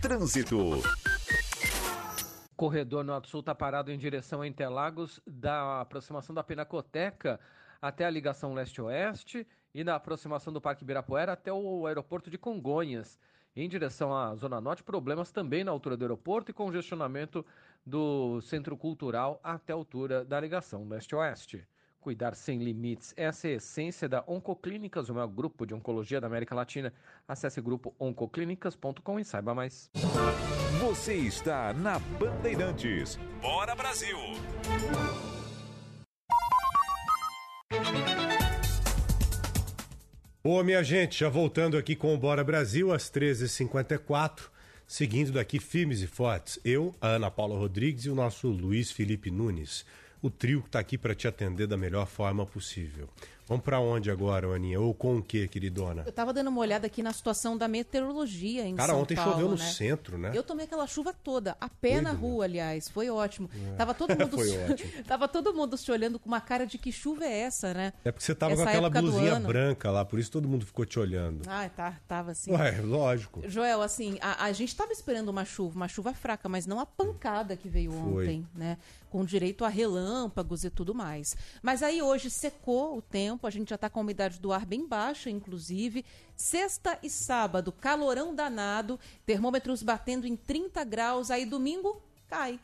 Trânsito. Corredor Norte-Sul está parado em direção a Interlagos, da aproximação da Pinacoteca até a ligação leste-oeste e na aproximação do Parque Ibirapuera até o aeroporto de Congonhas. Em direção à Zona Norte, problemas também na altura do aeroporto e congestionamento do Centro Cultural até a altura da ligação leste-oeste. Cuidar sem limites. Essa é a essência da Oncoclínicas, o maior grupo de oncologia da América Latina. Acesse grupo oncoclínicas.com e saiba mais. Você está na Bandeirantes. Bora Brasil! Boa, minha gente, já voltando aqui com o Bora Brasil às 13h54, seguindo daqui firmes e fortes. Eu, a Ana Paula Rodrigues e o nosso Luiz Felipe Nunes. O trio que está aqui para te atender da melhor forma possível. Vamos para onde agora, Aninha? Ou com o que, queridona? Eu tava dando uma olhada aqui na situação da meteorologia em Cara, São ontem Paulo, choveu no né? centro, né? Eu tomei aquela chuva toda, a pé na rua, aliás, foi ótimo. É. Tava todo mundo Foi se... ótimo. tava todo mundo se olhando com uma cara de que chuva é essa, né? É porque você tava Essa com aquela blusinha branca lá, por isso todo mundo ficou te olhando. Ah, tá, tava assim. Ué, lógico. Joel, assim, a, a gente tava esperando uma chuva, uma chuva fraca, mas não a pancada que veio Foi. ontem, né? Com direito a relâmpagos e tudo mais. Mas aí hoje secou o tempo, a gente já tá com a umidade do ar bem baixa, inclusive. Sexta e sábado, calorão danado, termômetros batendo em 30 graus, aí domingo cai.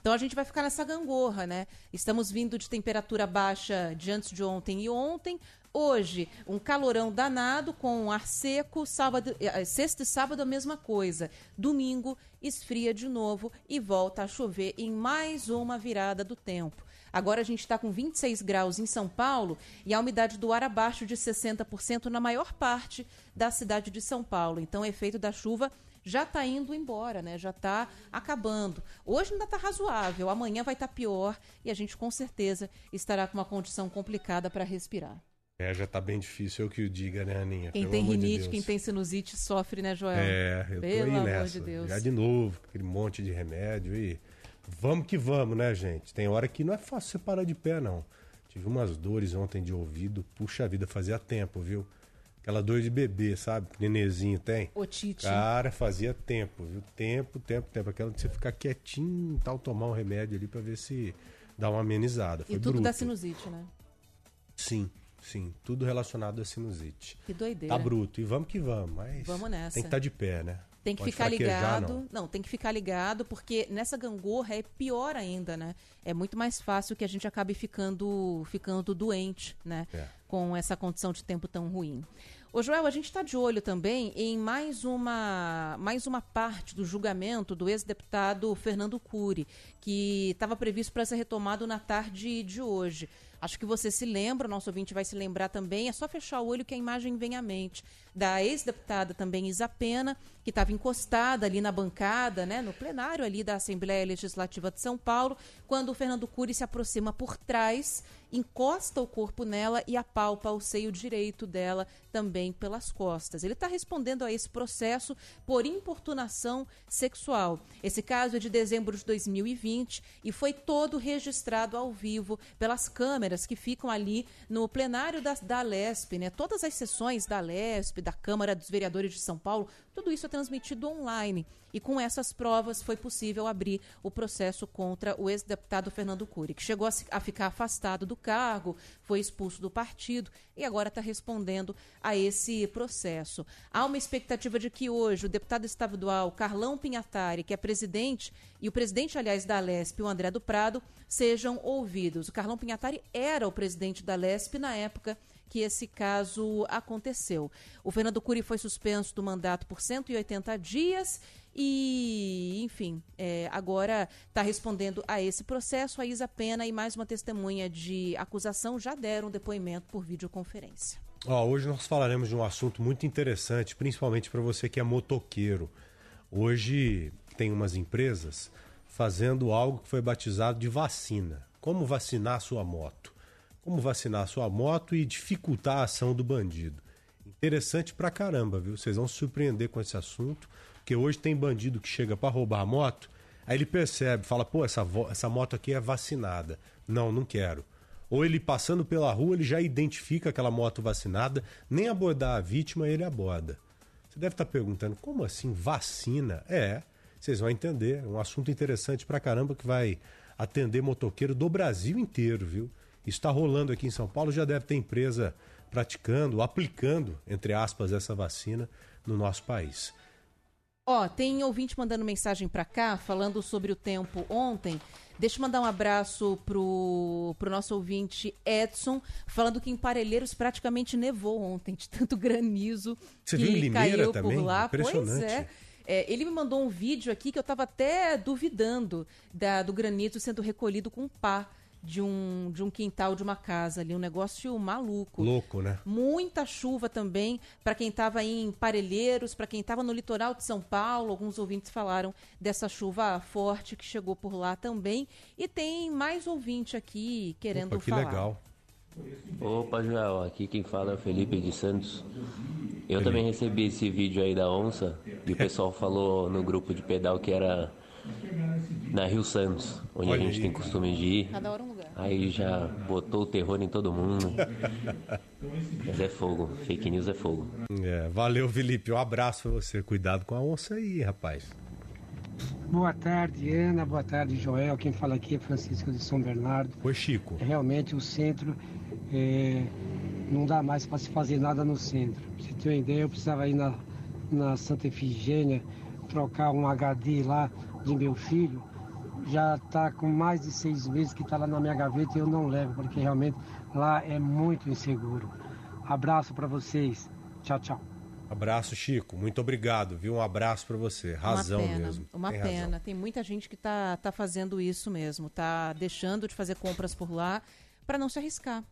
Então a gente vai ficar nessa gangorra, né? Estamos vindo de temperatura baixa de antes de ontem e ontem. Hoje, um calorão danado com ar seco. Sábado, eh, sexta e sábado, a mesma coisa. Domingo, esfria de novo e volta a chover em mais uma virada do tempo. Agora a gente está com 26 graus em São Paulo e a umidade do ar abaixo de 60% na maior parte da cidade de São Paulo. Então, o efeito da chuva já está indo embora, né? Já está acabando. Hoje ainda está razoável, amanhã vai estar pior e a gente com certeza estará com uma condição complicada para respirar. É, já tá bem difícil, eu que o diga, né, Aninha? Quem Pelo tem de rinite, Deus. quem tem sinusite sofre, né, Joel? É, eu tô Pelo aí amor nessa. de. Já de novo, aquele monte de remédio e vamos que vamos, né, gente? Tem hora que não é fácil você parar de pé, não. Tive umas dores ontem de ouvido, puxa vida, fazia tempo, viu? Aquela dor de bebê, sabe? Nenezinho tem. Otite. Cara, fazia tempo, viu? Tempo, tempo, tempo. Aquela de você ficar quietinho e tal, tomar um remédio ali pra ver se dá uma amenizada. Foi E tudo bruto. da sinusite, né? Sim, sim. Tudo relacionado à sinusite. Que doideira. Tá bruto. E vamos que vamos, mas. Vamos nessa. Tem que estar de pé, né? Tem que Pode ficar ligado. não. tem que ficar ligado, porque nessa gangorra é pior ainda, né? É muito mais fácil que a gente acabe ficando, ficando doente, né? É. Com essa condição de tempo tão ruim. Ô Joel, a gente está de olho também em mais uma, mais uma parte do julgamento do ex-deputado Fernando Cury, que estava previsto para ser retomado na tarde de hoje. Acho que você se lembra, o nosso ouvinte vai se lembrar também, é só fechar o olho que a imagem vem à mente. Da ex-deputada também Isa Pena, que estava encostada ali na bancada, né, no plenário ali da Assembleia Legislativa de São Paulo, quando o Fernando Cury se aproxima por trás, encosta o corpo nela e apalpa o seio direito dela também pelas costas. Ele está respondendo a esse processo por importunação sexual. Esse caso é de dezembro de 2020 e foi todo registrado ao vivo pelas câmeras que ficam ali no plenário da, da Lesp, né? Todas as sessões da Lesp, da Câmara dos Vereadores de São Paulo, tudo isso é transmitido online. E com essas provas foi possível abrir o processo contra o ex-deputado Fernando Cury, que chegou a, ficar afastado do cargo, foi expulso do partido e agora está respondendo a esse processo. Há uma expectativa de que hoje o deputado estadual Carlão Pinhatari, que é presidente, e o presidente, aliás, da Lesp, o André do Prado, sejam ouvidos. O Carlão Pinhatari era o presidente da Lesp na época que esse caso aconteceu. O Fernando Cury foi suspenso do mandato por 180 dias e, enfim, é, agora está respondendo a esse processo. A Isa Pena e mais uma testemunha de acusação já deram depoimento por videoconferência. Hoje nós falaremos de um assunto muito interessante, principalmente para você que é motoqueiro. Hoje tem umas empresas fazendo algo que foi batizado de vacina. Como vacinar sua moto? Como vacinar sua moto e dificultar a ação do bandido. Interessante pra caramba, viu? Vocês vão se surpreender com esse assunto, porque hoje tem bandido que chega para roubar a moto, aí ele percebe, fala, pô, essa, essa moto aqui é vacinada. Não, não quero. Ou ele passando pela rua, ele já identifica aquela moto vacinada, nem abordar a vítima, ele aborda. Você deve estar perguntando, como assim vacina? É, vocês vão entender. É um assunto interessante pra caramba que vai atender motoqueiro do Brasil inteiro, viu? Está rolando aqui em São Paulo, já deve ter empresa praticando, aplicando, entre aspas, essa vacina no nosso país. Ó, tem ouvinte mandando mensagem para cá, falando sobre o tempo ontem. Deixa eu mandar um abraço pro, pro nosso ouvinte Edson, falando que em Parelheiros praticamente nevou ontem, de tanto granizo Você que viu em Limeira caiu também? por lá. Pois é. É, ele me mandou um vídeo aqui que eu estava até duvidando da, do granizo sendo recolhido com pá de um, de um quintal de uma casa ali, um negócio maluco. Louco, né? Muita chuva também para quem estava em Parelheiros, para quem estava no litoral de São Paulo. Alguns ouvintes falaram dessa chuva forte que chegou por lá também. E tem mais ouvinte aqui querendo Opa, que falar. legal. Opa, Joel, aqui quem fala é o Felipe de Santos. Eu também recebi esse vídeo aí da onça e o pessoal falou no grupo de pedal que era na Rio Santos, onde Olha a gente aí, tem costume de ir. Cada hora um lugar. Aí já botou o terror em todo mundo. Mas é fogo, fake news é fogo. É, valeu, Felipe. Um abraço pra você. Cuidado com a onça aí, rapaz. Boa tarde, Ana. Boa tarde, Joel. Quem fala aqui é Francisco de São Bernardo. Oi, Chico. Realmente o centro é, não dá mais para se fazer nada no centro. Pra você ter uma ideia, eu precisava ir na, na Santa Efigênia trocar um HD lá de meu filho. Já está com mais de seis meses que está lá na minha gaveta e eu não levo, porque realmente lá é muito inseguro. Abraço para vocês. Tchau, tchau. Abraço, Chico. Muito obrigado, viu? Um abraço pra você. Razão uma pena, mesmo. Uma Tem pena. razão. Tem muita gente que tá, tá fazendo isso mesmo, tá deixando de fazer compras por lá para não se arriscar.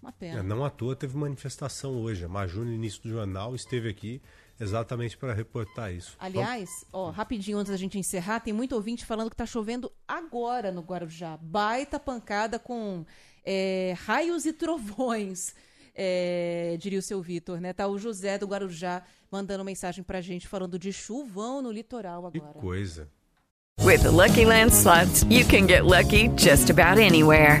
Uma pena. É, não à toa teve manifestação hoje. A Maju, no início do jornal, esteve aqui exatamente para reportar isso. Aliás, ó, rapidinho antes da gente encerrar, tem muito ouvinte falando que tá chovendo agora no Guarujá. Baita pancada com é, raios e trovões, é, diria o seu Vitor, né? Tá o José do Guarujá mandando mensagem pra gente falando de chuvão no litoral Que agora. coisa. With the Lucky Land slots, you can get lucky just about anywhere.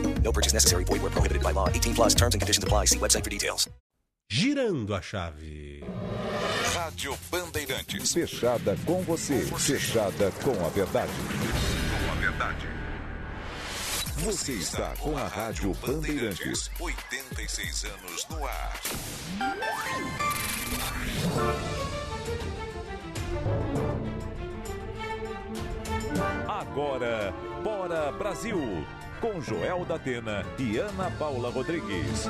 No purchase necessary. Void where prohibited by law. 18 plus terms and conditions apply. See website for details. Girando a chave. Rádio Bandeirantes. Fechada com você. Fechada com a verdade. Com a verdade. Você está com a Rádio Bandeirantes. 86 anos no ar. Agora, Bora Brasil, com Joel da Atena e Ana Paula Rodrigues.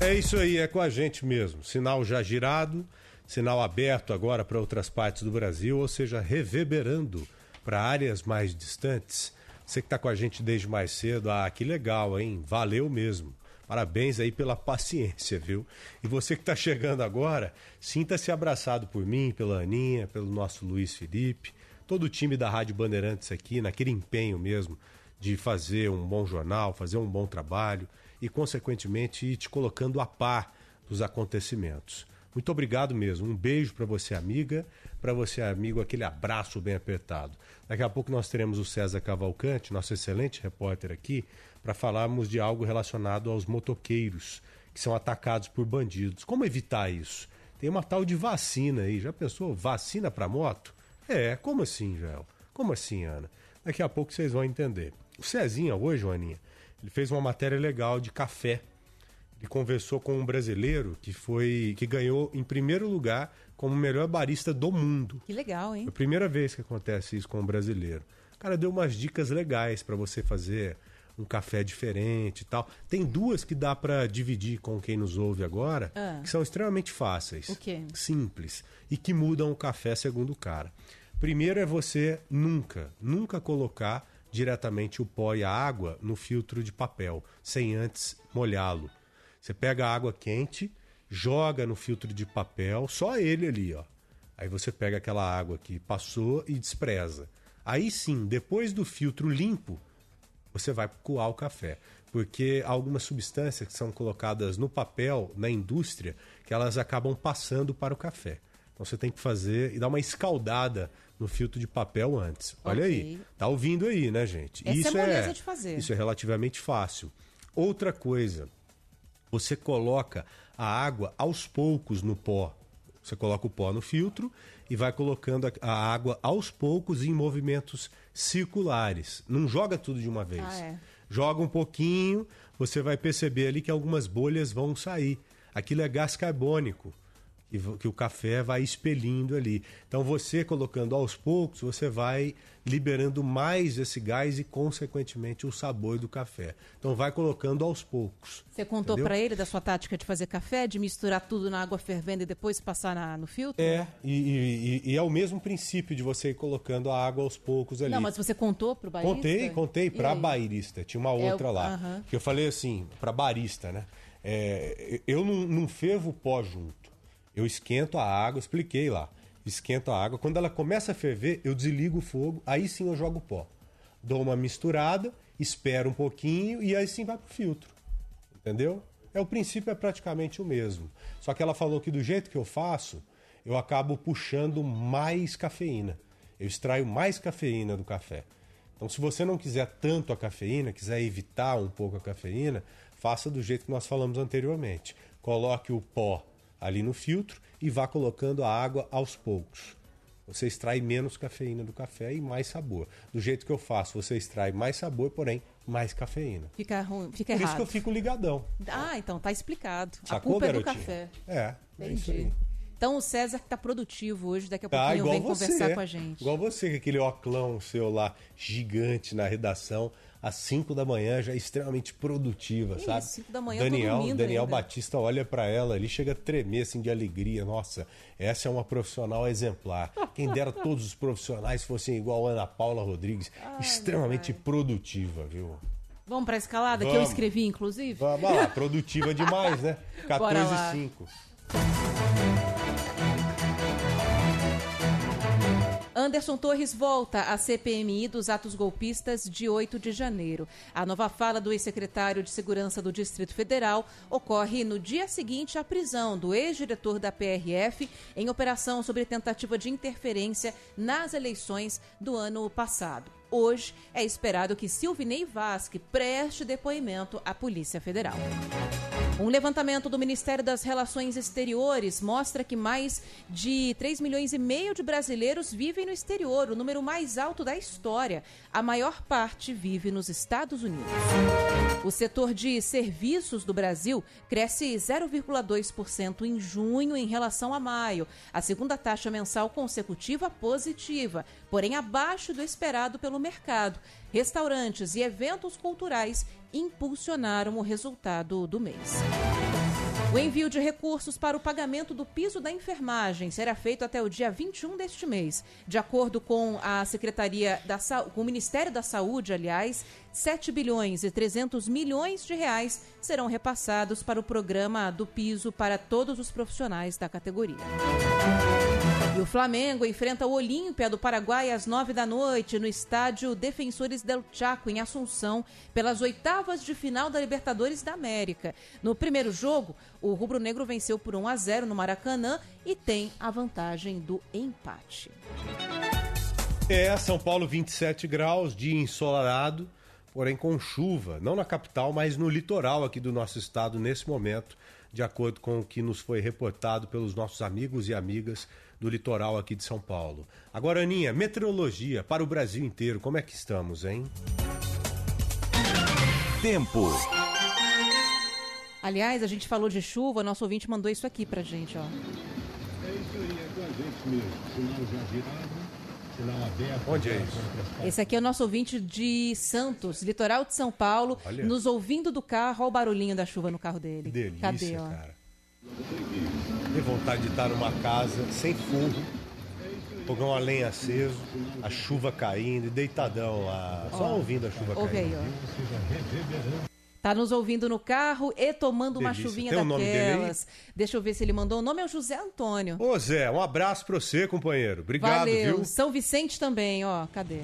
É isso aí, é com a gente mesmo. Sinal já girado, sinal aberto agora para outras partes do Brasil, ou seja, reverberando para áreas mais distantes. Você que está com a gente desde mais cedo, ah, que legal, hein? Valeu mesmo. Parabéns aí pela paciência, viu? E você que está chegando agora, sinta-se abraçado por mim, pela Aninha, pelo nosso Luiz Felipe, todo o time da Rádio Bandeirantes aqui, naquele empenho mesmo de fazer um bom jornal, fazer um bom trabalho e, consequentemente, ir te colocando a par dos acontecimentos. Muito obrigado mesmo. Um beijo para você, amiga, para você, amigo, aquele abraço bem apertado. Daqui a pouco nós teremos o César Cavalcante, nosso excelente repórter aqui, para falarmos de algo relacionado aos motoqueiros que são atacados por bandidos. Como evitar isso? Tem uma tal de vacina aí. Já pensou? Vacina para moto? É, como assim, Joel? Como assim, Ana? Daqui a pouco vocês vão entender. O Cezinha hoje, Joaninha, ele fez uma matéria legal de café. Ele conversou com um brasileiro que foi que ganhou em primeiro lugar como o melhor barista do mundo. Que legal, hein? É a primeira vez que acontece isso com um brasileiro. O cara deu umas dicas legais para você fazer um café diferente e tal. Tem duas que dá para dividir com quem nos ouve agora, Ah. que são extremamente fáceis, O quê? simples e que mudam o café segundo o cara. Primeiro é você nunca, nunca colocar diretamente o pó e a água no filtro de papel, sem antes molhá-lo. Você pega a água quente, joga no filtro de papel, só ele ali, ó. Aí você pega aquela água que passou e despreza. Aí sim, depois do filtro limpo, você vai coar o café. Porque há algumas substâncias que são colocadas no papel, na indústria, que elas acabam passando para o café. Então você tem que fazer e dar uma escaldada no filtro de papel antes. Olha Ok. aí. Tá ouvindo aí, né, gente? Essa é moleza de fazer. Isso é relativamente fácil. Outra coisa, você coloca a água aos poucos no pó. Você coloca o pó no filtro e vai colocando a- água aos poucos em movimentos circulares. Não joga tudo de uma vez. Ah, é. Joga um pouquinho, você vai perceber ali que algumas bolhas vão sair. Aquilo é gás carbônico que, que o café vai expelindo ali. Então você colocando aos poucos, você vai liberando mais esse gás e consequentemente o sabor do café. Então vai colocando aos poucos. Você contou pra ele da sua tática de fazer café, de misturar tudo na água fervendo e depois passar na- no filtro? É, e, e- e- é o mesmo princípio de você ir colocando a água aos poucos ali. Não, mas você contou pro barista? Contei, contei pra aí? bairista. Tinha uma É, outra o- lá. aham. Que eu falei assim, pra barista, né? É, eu não, não fervo o pó junto. Eu esquento a água, expliquei lá. Esquento a água. Quando ela começa a ferver, eu desligo o fogo, aí sim eu jogo o pó. Dou uma misturada, espero um pouquinho e aí sim vai pro filtro. Entendeu? É o princípio é praticamente o mesmo. Só que ela falou que do jeito que eu faço, eu acabo puxando mais cafeína. Eu extraio mais cafeína do café. Então, se você não quiser tanto a cafeína, quiser evitar um pouco a cafeína, faça do jeito que nós falamos anteriormente. Coloque o pó ali no filtro e vá colocando a água aos poucos. Você extrai menos cafeína do café e mais sabor. Do jeito que eu faço, você extrai mais sabor, porém mais cafeína. Fica, ruim, fica Por errado. isso que eu fico ligadão. Ah, então tá explicado. Sacou, a culpa é do café. É, é isso aí. Entendi. Então o César que tá produtivo hoje, daqui a Tá, pouquinho vem você. conversar com a gente. Igual você, aquele oclão seu lá, gigante na redação, às 5 da manhã, já extremamente produtiva, Que sabe? isso, cinco da manhã, Daniel, Daniel ainda. Batista olha pra ela ali, chega a tremer assim de alegria. Nossa, essa é uma profissional exemplar. Quem dera todos os profissionais fossem igual a Ana Paula Rodrigues, extremamente produtiva, viu? Vamos pra escalada que eu Vamos. escrevi, inclusive? Vamos lá, produtiva demais, né? Bora 14 lá. e 5. Anderson Torres volta à CPMI dos atos golpistas de 8 de janeiro. A nova fala do ex-secretário de Segurança do Distrito Federal ocorre no dia seguinte à prisão do ex-diretor da PRF em operação sobre tentativa de interferência nas eleições do ano passado. Hoje é esperado que Silvinei Vasque preste depoimento à Polícia Federal. Um levantamento do Ministério das Relações Exteriores mostra que mais de 3 milhões e meio de brasileiros vivem no exterior, o número mais alto da história. A maior parte vive nos Estados Unidos. O setor de serviços do Brasil cresce 0,2% em junho em relação a maio, a segunda taxa mensal consecutiva positiva, porém abaixo do esperado pelo mercado. Restaurantes e eventos culturais impulsionaram o resultado do mês. O envio de recursos para o pagamento do piso da enfermagem será feito até o dia 21 deste mês. De acordo com a Secretaria da Sa... com o Ministério da Saúde, aliás, 7 bilhões e 300 milhões de reais serão repassados para o programa do piso para todos os profissionais da categoria. E o Flamengo enfrenta o Olímpia do Paraguai às nove da noite no estádio Defensores del Chaco, em Assunção, pelas oitavas de final da Libertadores da América. No primeiro jogo, o rubro-negro venceu por 1 a 0 no Maracanã e tem a vantagem do empate. É, São Paulo 27 graus, dia ensolarado, porém com chuva, não na capital, mas no litoral aqui do nosso estado nesse momento, de acordo com o que nos foi reportado pelos nossos amigos e amigas do litoral aqui de São Paulo. Agora, Aninha, meteorologia para o Brasil inteiro, como é que estamos, hein? Tempo. Aliás, a gente falou de chuva, nosso ouvinte mandou isso aqui pra gente, ó. É isso aí, é com a gente mesmo. Sinal já virado, sinal aberto. Onde é isso? Esse aqui é o nosso ouvinte de Santos, litoral de São Paulo, Olha. nos ouvindo do carro. Olha o barulhinho da chuva no carro dele. Que delícia, Cadê, ó? cara. Tem vontade de estar numa casa sem forro, fogão a lenha aceso, a chuva caindo e deitadão lá, só Ó, ouvindo a chuva aí, caindo. ó. Tá nos ouvindo no carro e tomando uma Delícia. chuvinha Tem aí? daquelas. Deixa eu ver se ele mandou. O nome é o José Antônio. Ô Zé, um abraço pra você, companheiro. Obrigado, Valeu. viu? São Vicente também, ó. Cadê?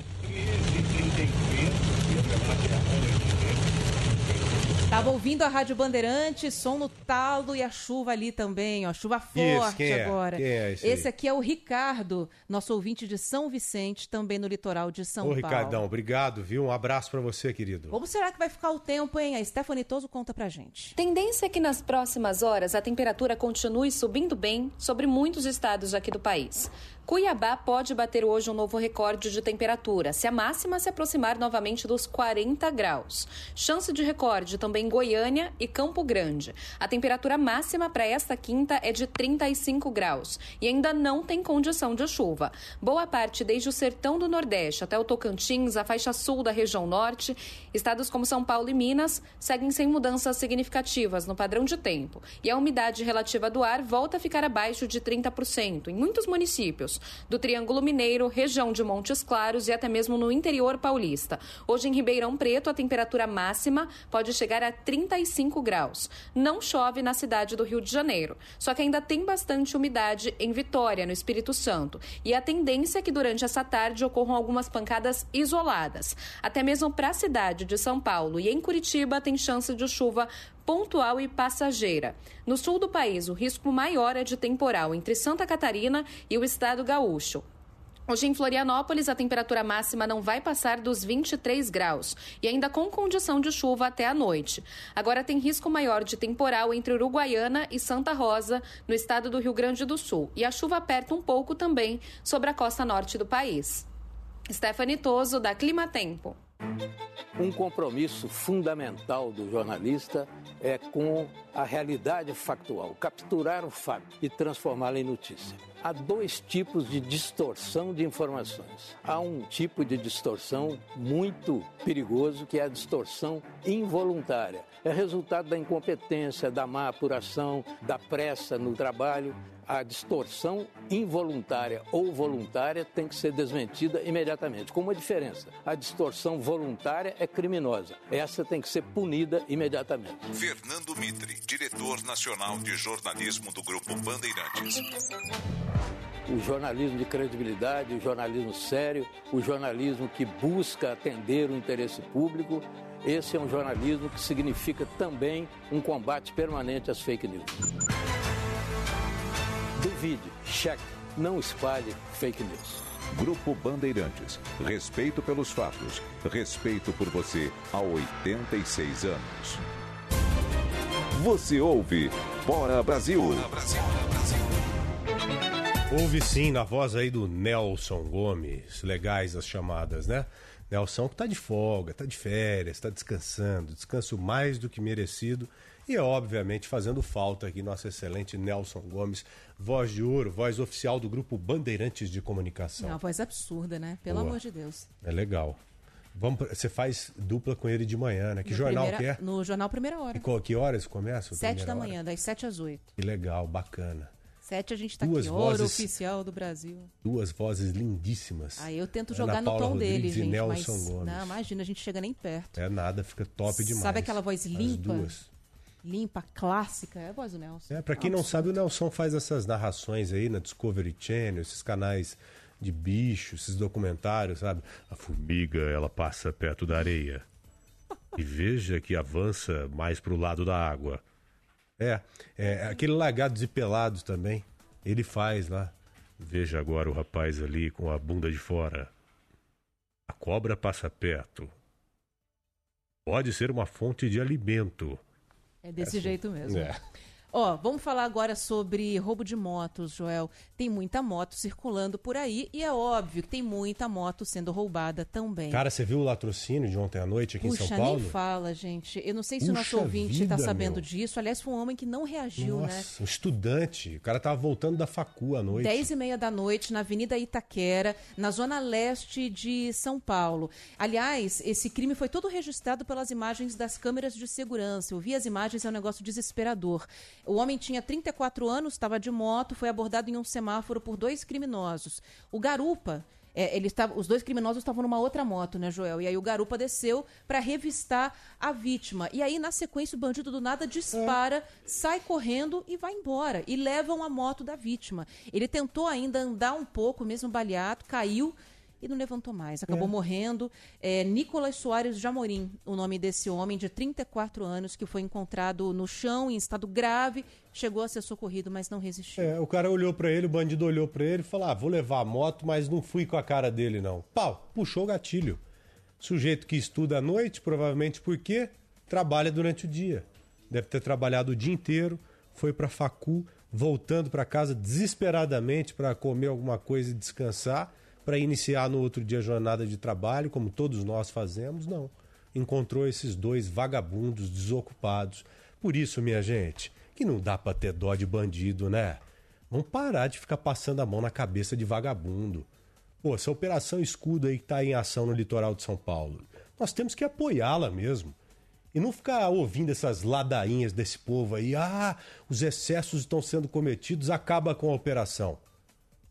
Tava ouvindo a Rádio Bandeirante, som no talo e a chuva ali também, ó. Chuva forte quem é? agora. Quem é esse esse aqui é o Ricardo, nosso ouvinte de São Vicente, também no litoral de São Ô, Paulo. Ricardão, obrigado, viu? Um abraço pra você, querido. Como será que vai ficar o tempo, hein? A Stephanie Toso conta pra gente. Tendência é que nas próximas horas a temperatura continue subindo bem sobre muitos estados aqui do país. Cuiabá pode bater hoje um novo recorde de temperatura, se a máxima se aproximar novamente dos 40 graus. Chance de recorde também Goiânia e Campo Grande. A temperatura máxima para esta quinta é de 35 graus e ainda não tem condição de chuva. Boa parte desde o sertão do Nordeste até o Tocantins, a faixa sul da região norte, estados como São Paulo e Minas seguem sem mudanças significativas no padrão de tempo. E a umidade relativa do ar volta a ficar abaixo de 30% em muitos municípios do Triângulo Mineiro, região de Montes Claros e até mesmo no interior paulista. Hoje em Ribeirão Preto, a temperatura máxima pode chegar a 35 graus. Não chove na cidade do Rio de Janeiro, só que ainda tem bastante umidade em Vitória, no Espírito Santo. E a tendência é que durante essa tarde ocorram algumas pancadas isoladas. Até mesmo para a cidade de São Paulo e em Curitiba tem chance de chuva pontual e passageira. No sul do país, o risco maior é de temporal entre Santa Catarina e o estado gaúcho. Hoje em Florianópolis, a temperatura máxima não vai passar dos 23 graus e ainda com condição de chuva até a noite. Agora tem risco maior de temporal entre Uruguaiana e Santa Rosa, no estado do Rio Grande do Sul. E a chuva aperta um pouco também sobre a costa norte do país. Stephanie Toso, da Clima Tempo. Um compromisso fundamental do jornalista é com a realidade factual, capturar o fato e transformá-lo em notícia. Há dois tipos de distorção de informações. Há um tipo de distorção muito perigoso, que é a distorção involuntária. É resultado da incompetência, da má apuração, da pressa no trabalho. A distorção involuntária ou voluntária tem que ser desmentida imediatamente. Com uma diferença: a distorção voluntária é criminosa. Essa tem que ser punida imediatamente. Fernando Mitre, diretor nacional de jornalismo do Grupo Bandeirantes. O jornalismo de credibilidade, o jornalismo sério, o jornalismo que busca atender o interesse público. Esse é um jornalismo que significa também um combate permanente às fake news. Duvide, cheque, não espalhe fake news. Grupo Bandeirantes. Respeito pelos fatos. Respeito por você há 86 anos. Você ouve Bora Brasil. Houve sim na voz aí do Nelson Gomes. Legais as chamadas, né? Nelson que tá de folga, tá de férias, tá descansando, descanso mais do que merecido. E obviamente fazendo falta aqui nosso excelente Nelson Gomes, voz de ouro, voz oficial do grupo Bandeirantes de Comunicação. É uma voz absurda, né? Pelo Boa. amor de Deus. É legal. Vamos, você faz dupla com ele de manhã, né? Que No jornal primeira- que é? No Jornal Primeira Hora. E qual, que horas começa? Sete da hora? manhã, das sete às oito. Que legal, bacana. Sete a gente tá Duas aqui. Hora vozes- oficial do Brasil. Duas vozes lindíssimas. Aí eu tento Ana jogar no Paula tom dele, Rodrigues e gente. Nelson mas, Gomes. não, imagina, a gente chega nem perto. É nada, fica top demais. Sabe aquela voz As limpa? duas. Limpa, clássica. É a voz do Nelson. É, pra quem não sabe, o Nelson faz essas narrações aí na Discovery Channel, esses canais de bicho, esses documentários, sabe? A formiga, ela passa perto da areia. E veja que avança mais pro lado da água. É, é aquele Lagados e Pelados também. Ele faz lá. Veja agora o rapaz ali com a bunda de fora. A cobra passa perto. Pode ser uma fonte de alimento. É desse É, jeito mesmo. É. Ó, vamos falar agora sobre roubo de motos, Joel. Tem muita moto circulando por aí e é óbvio que tem muita moto sendo roubada também. Cara, você viu o latrocínio de ontem à noite aqui Puxa, em São Paulo? nem fala, gente. Eu não sei se o nosso Puxa ouvinte está sabendo meu. disso. Aliás, foi um homem que não reagiu, né? Nossa, um estudante. O cara tava voltando da facu à noite. 10 e meia da noite, na Avenida Itaquera, na zona leste de São Paulo. Aliás, esse crime foi todo registrado pelas imagens das câmeras de segurança. Eu vi as imagens, é um negócio desesperador. O homem tinha 34 anos, estava de moto, foi abordado em um semáforo por dois criminosos. O garupa. é, ele estava, os dois criminosos estavam numa outra moto, né, Joel? E aí o garupa desceu para revistar a vítima. E aí, na sequência, o bandido do nada dispara, sai correndo e vai embora. E levam a moto da vítima. Ele tentou ainda andar um pouco, mesmo baleado, caiu e não levantou mais. Acabou É. morrendo. É, Nicolas Soares de Amorim, o nome desse homem de 34 anos, que foi encontrado no chão em estado grave, chegou a ser socorrido, mas não resistiu. É, o cara olhou pra ele, o bandido olhou pra ele e falou: ah, vou levar a moto, mas não fui com a cara dele, não. Pau, puxou o gatilho. Sujeito que estuda à noite, provavelmente porque trabalha durante o dia. Deve ter trabalhado o dia inteiro, foi pra facu, voltando pra casa desesperadamente pra comer alguma coisa e descansar, pra iniciar no outro dia a jornada de trabalho, como todos nós fazemos, não. Encontrou esses dois vagabundos desocupados. Por isso, minha gente, que não dá pra ter dó de bandido, né? Vamos parar de ficar passando a mão na cabeça de vagabundo. Pô, essa operação escudo aí que tá em ação no litoral de São Paulo, nós temos que apoiá-la mesmo. E não ficar ouvindo essas ladainhas desse povo aí, ah, os excessos estão sendo cometidos, acaba com a operação.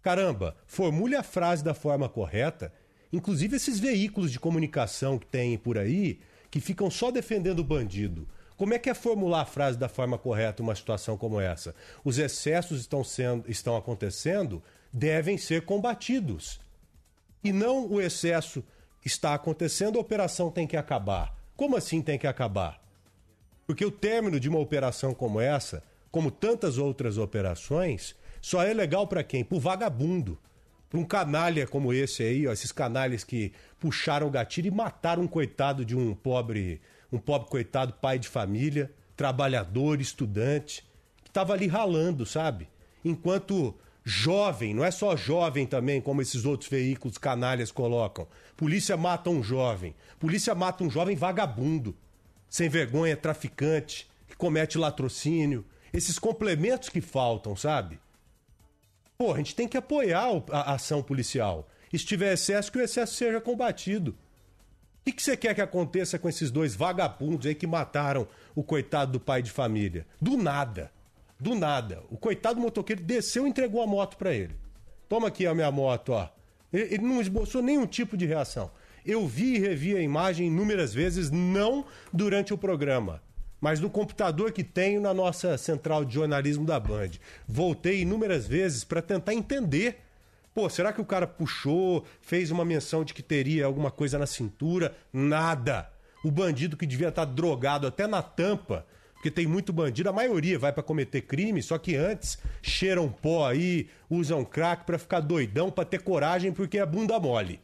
Caramba, formule a frase da forma correta. Inclusive esses veículos de comunicação que tem por aí, que ficam só defendendo o bandido. Como é que é formular a frase da forma correta uma situação como essa? Os excessos estão, sendo, estão acontecendo, devem ser combatidos. E não o excesso está acontecendo, a operação tem que acabar. Como assim tem que acabar? Porque o término de uma operação como essa, como tantas outras operações, só é legal para quem? Pro vagabundo. Para um canalha como esse aí, ó, esses canalhas que puxaram o gatilho e mataram um coitado de um pobre, um pobre coitado pai de família, trabalhador, estudante, que estava ali ralando, sabe? Enquanto jovem, não é só jovem também, como esses outros veículos canalhas colocam. Polícia mata um jovem. Polícia mata um jovem vagabundo, sem vergonha, traficante, que comete latrocínio. Esses complementos que faltam, sabe? Pô, a gente tem que apoiar a, ação policial. Se tiver excesso, que o excesso seja combatido. O que, você quer que aconteça com esses dois vagabundos aí que mataram o coitado do pai de família? Do nada. Do nada. O coitado do motoqueiro desceu e entregou a moto pra ele. Toma aqui a minha moto, ó. Ele, ele não esboçou nenhum tipo de reação. Eu vi e revi a imagem inúmeras vezes, não durante o programa. Mas no computador que tenho na nossa central de jornalismo da Band. Voltei inúmeras vezes para tentar entender. Pô, será que o cara puxou, fez uma menção de que teria alguma coisa na cintura? Nada. O bandido que devia estar drogado até na tampa, porque tem muito bandido, a maioria vai para cometer crime, só que antes cheiram pó aí, usam crack para ficar doidão, para ter coragem, porque é bunda mole.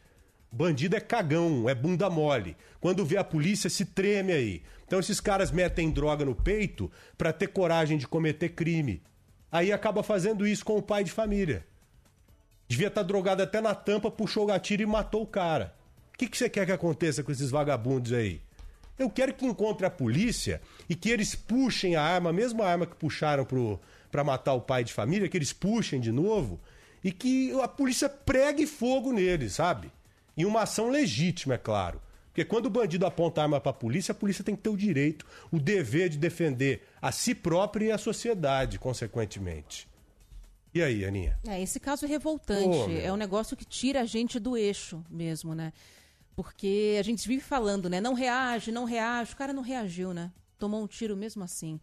Bandido é cagão, é bunda mole. Quando vê a polícia, se treme aí. Então esses caras metem droga no peito para ter coragem de cometer crime. Aí acaba fazendo isso com o pai de família. Devia estar drogado até na tampa, puxou o gatilho e matou o cara. O que, que você quer que aconteça com esses vagabundos aí? Eu quero que encontre a polícia e que eles puxem a arma, a mesma arma que puxaram para matar o pai de família, que eles puxem de novo e que a polícia pregue fogo neles, sabe? E uma ação legítima, é claro. Porque quando o bandido aponta a arma para a polícia, a polícia tem que ter o direito, o dever de defender a si própria e a sociedade, consequentemente. E aí, Aninha? É, esse caso é revoltante. É um negócio que tira a gente do eixo mesmo, né? Porque a gente vive falando, né? Não reage, não reage. O cara não reagiu, né? Tomou um tiro mesmo assim.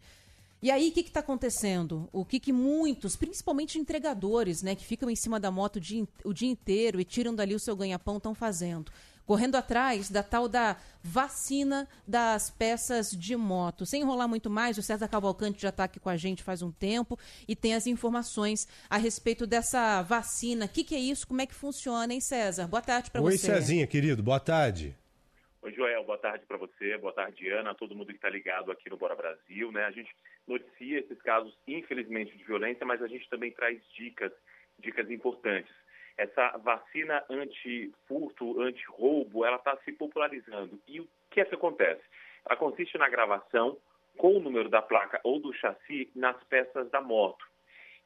E aí, o que está acontecendo? O que, que muitos, principalmente entregadores, né, que ficam em cima da moto o dia, o dia inteiro e tiram dali o seu ganha-pão, estão fazendo? Correndo atrás da tal da vacina das peças de moto. Sem enrolar muito mais, o César Cavalcante já está aqui com a gente faz um tempo e tem as informações a respeito dessa vacina. O que, que é isso? Como é que funciona, hein, César? Boa tarde para você. Oi, Cezinha, querido. Boa tarde. Oi, Joel, boa tarde para você, boa tarde, Ana, todo mundo que está ligado aqui no Bora Brasil, né? A gente noticia esses casos, infelizmente, de violência, mas a gente também traz dicas, dicas importantes. Essa vacina anti-furto, anti-roubo, ela está se popularizando. E o que é que acontece? Ela consiste na gravação com o número da placa ou do chassi nas peças da moto.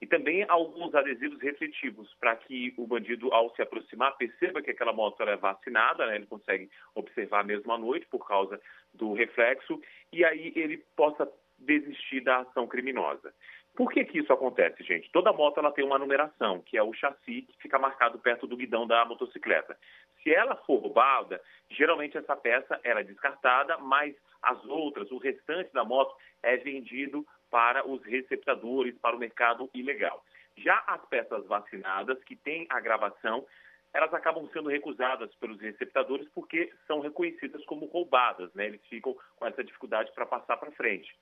E também alguns adesivos refletivos, para que o bandido, ao se aproximar, perceba que aquela moto é vacinada, né? ele consegue observar mesmo à noite por causa do reflexo, e aí ele possa desistir da ação criminosa. Por que, que isso acontece, gente? Toda moto ela tem uma numeração, que é o chassi que fica marcado perto do guidão da motocicleta. Se ela for roubada, geralmente essa peça era descartada, mas as outras, o restante da moto, é vendido para os receptadores, para o mercado ilegal. Já as peças vacinadas, que têm a gravação, elas acabam sendo recusadas pelos receptadores porque são reconhecidas como roubadas, né? Eles ficam com essa dificuldade para passar para frente.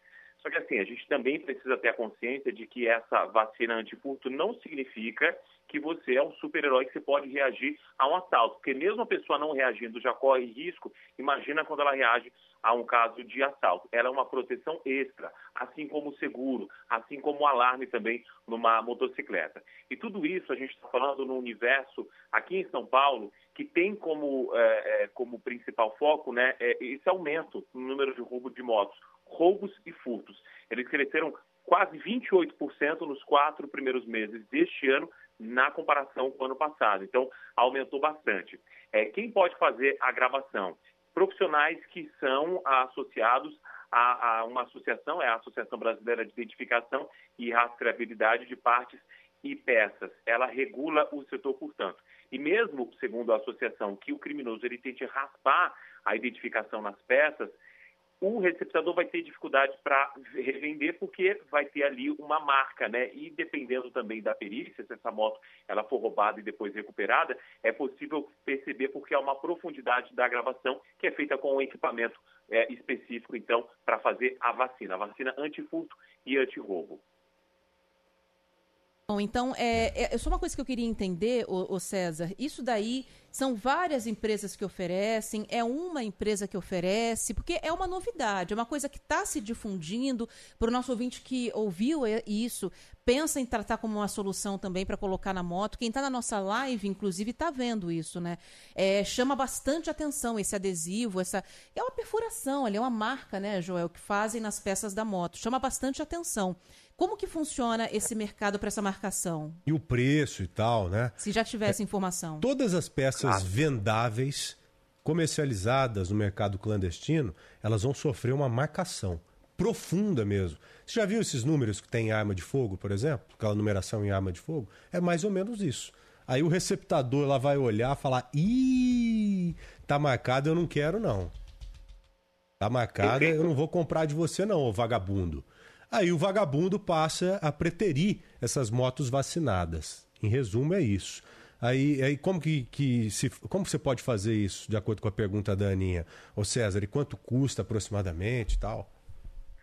Só que assim, a gente também precisa ter a consciência de que essa vacina antifurto não significa que você é um super-herói que você pode reagir a um assalto. Porque mesmo a pessoa não reagindo já corre risco, imagina quando ela reage a um caso de assalto. Ela é uma proteção extra, assim como o seguro, assim como o alarme também numa motocicleta. E tudo isso a gente está falando no universo aqui em São Paulo, que tem como, é, é, como principal foco né, é esse aumento no número de roubo de motos roubos e furtos. Eles cresceram quase 28% nos quatro primeiros meses deste ano, na comparação com o ano passado. Então, aumentou bastante. É, quem pode fazer a gravação? Profissionais que são associados a, a, uma associação, é a Associação Brasileira de Identificação e Rastreabilidade de Partes e Peças. Ela regula o setor, portanto. E mesmo, segundo a associação, que o criminoso ele tente raspar a identificação nas peças, o receptador vai ter dificuldade para revender porque vai ter ali uma marca, né? E dependendo também da perícia, se essa moto ela for roubada e depois recuperada, é possível perceber porque há uma profundidade da gravação que é feita com um equipamento é, específico, então, para fazer a vacina, a vacina antifurto e antirroubo. Bom, então, é, é só uma coisa que eu queria entender, o, o César. Isso daí são várias empresas que oferecem, é uma empresa que oferece, porque é uma novidade, é uma coisa que está se difundindo. Para o nosso ouvinte que ouviu isso, pensa em tratar como uma solução também para colocar na moto. Quem está na nossa live, inclusive, está vendo isso, né? É, chama bastante atenção esse adesivo, essa. É uma perfuração ali, é uma marca, né, Joel, que fazem nas peças da moto. Chama bastante atenção. Como que funciona esse mercado para essa marcação? E o preço e tal, né? Se já tivesse é, informação. Todas as peças vendáveis, comercializadas no mercado clandestino, elas vão sofrer uma marcação profunda mesmo. Você já viu esses números que tem arma de fogo, por exemplo? Aquela numeração em arma de fogo? É mais ou menos isso. Aí o receptador lá vai olhar e falar: ih, tá marcado, eu não quero não. Tá marcada, eu não vou comprar de você não, ô vagabundo. Aí o vagabundo passa a preterir essas motos vacinadas. Em resumo, é isso. Aí, aí como que, que se, como você pode fazer isso, de acordo com a pergunta da Aninha? Ô César, e quanto custa aproximadamente e tal?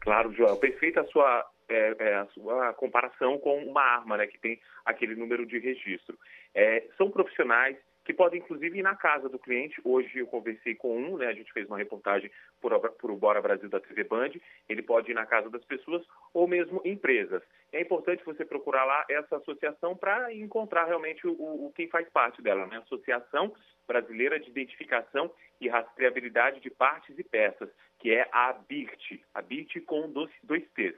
Claro, Joel. Perfeita a sua, é, é, a sua comparação com uma arma, né, que tem aquele número de registro. É, são profissionais que podem, inclusive, ir na casa do cliente. Hoje eu conversei com um, né, a gente fez uma reportagem por, por o Bora Brasil da TV Band. Ele pode ir na casa das pessoas ou mesmo empresas. É importante você procurar lá essa associação para encontrar realmente o, o, quem faz parte dela, né? Associação Brasileira de Identificação e Rastreabilidade de Partes e Peças, que é a BIRT, a BIRT com dois, dois T's.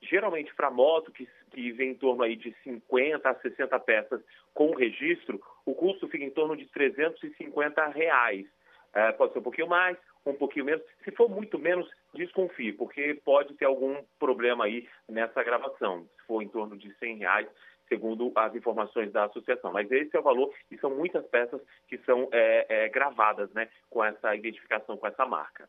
Geralmente, para moto, que, que vem em torno aí de 50 a 60 peças com registro, o custo fica em torno de 350 reais. É, pode ser um pouquinho mais, um pouquinho menos. Se for muito menos, desconfie, porque pode ter algum problema aí nessa gravação. Se for em torno de 100 reais, segundo as informações da associação. Mas esse é o valor e são muitas peças que são é, é, gravadas né, com essa identificação, com essa marca.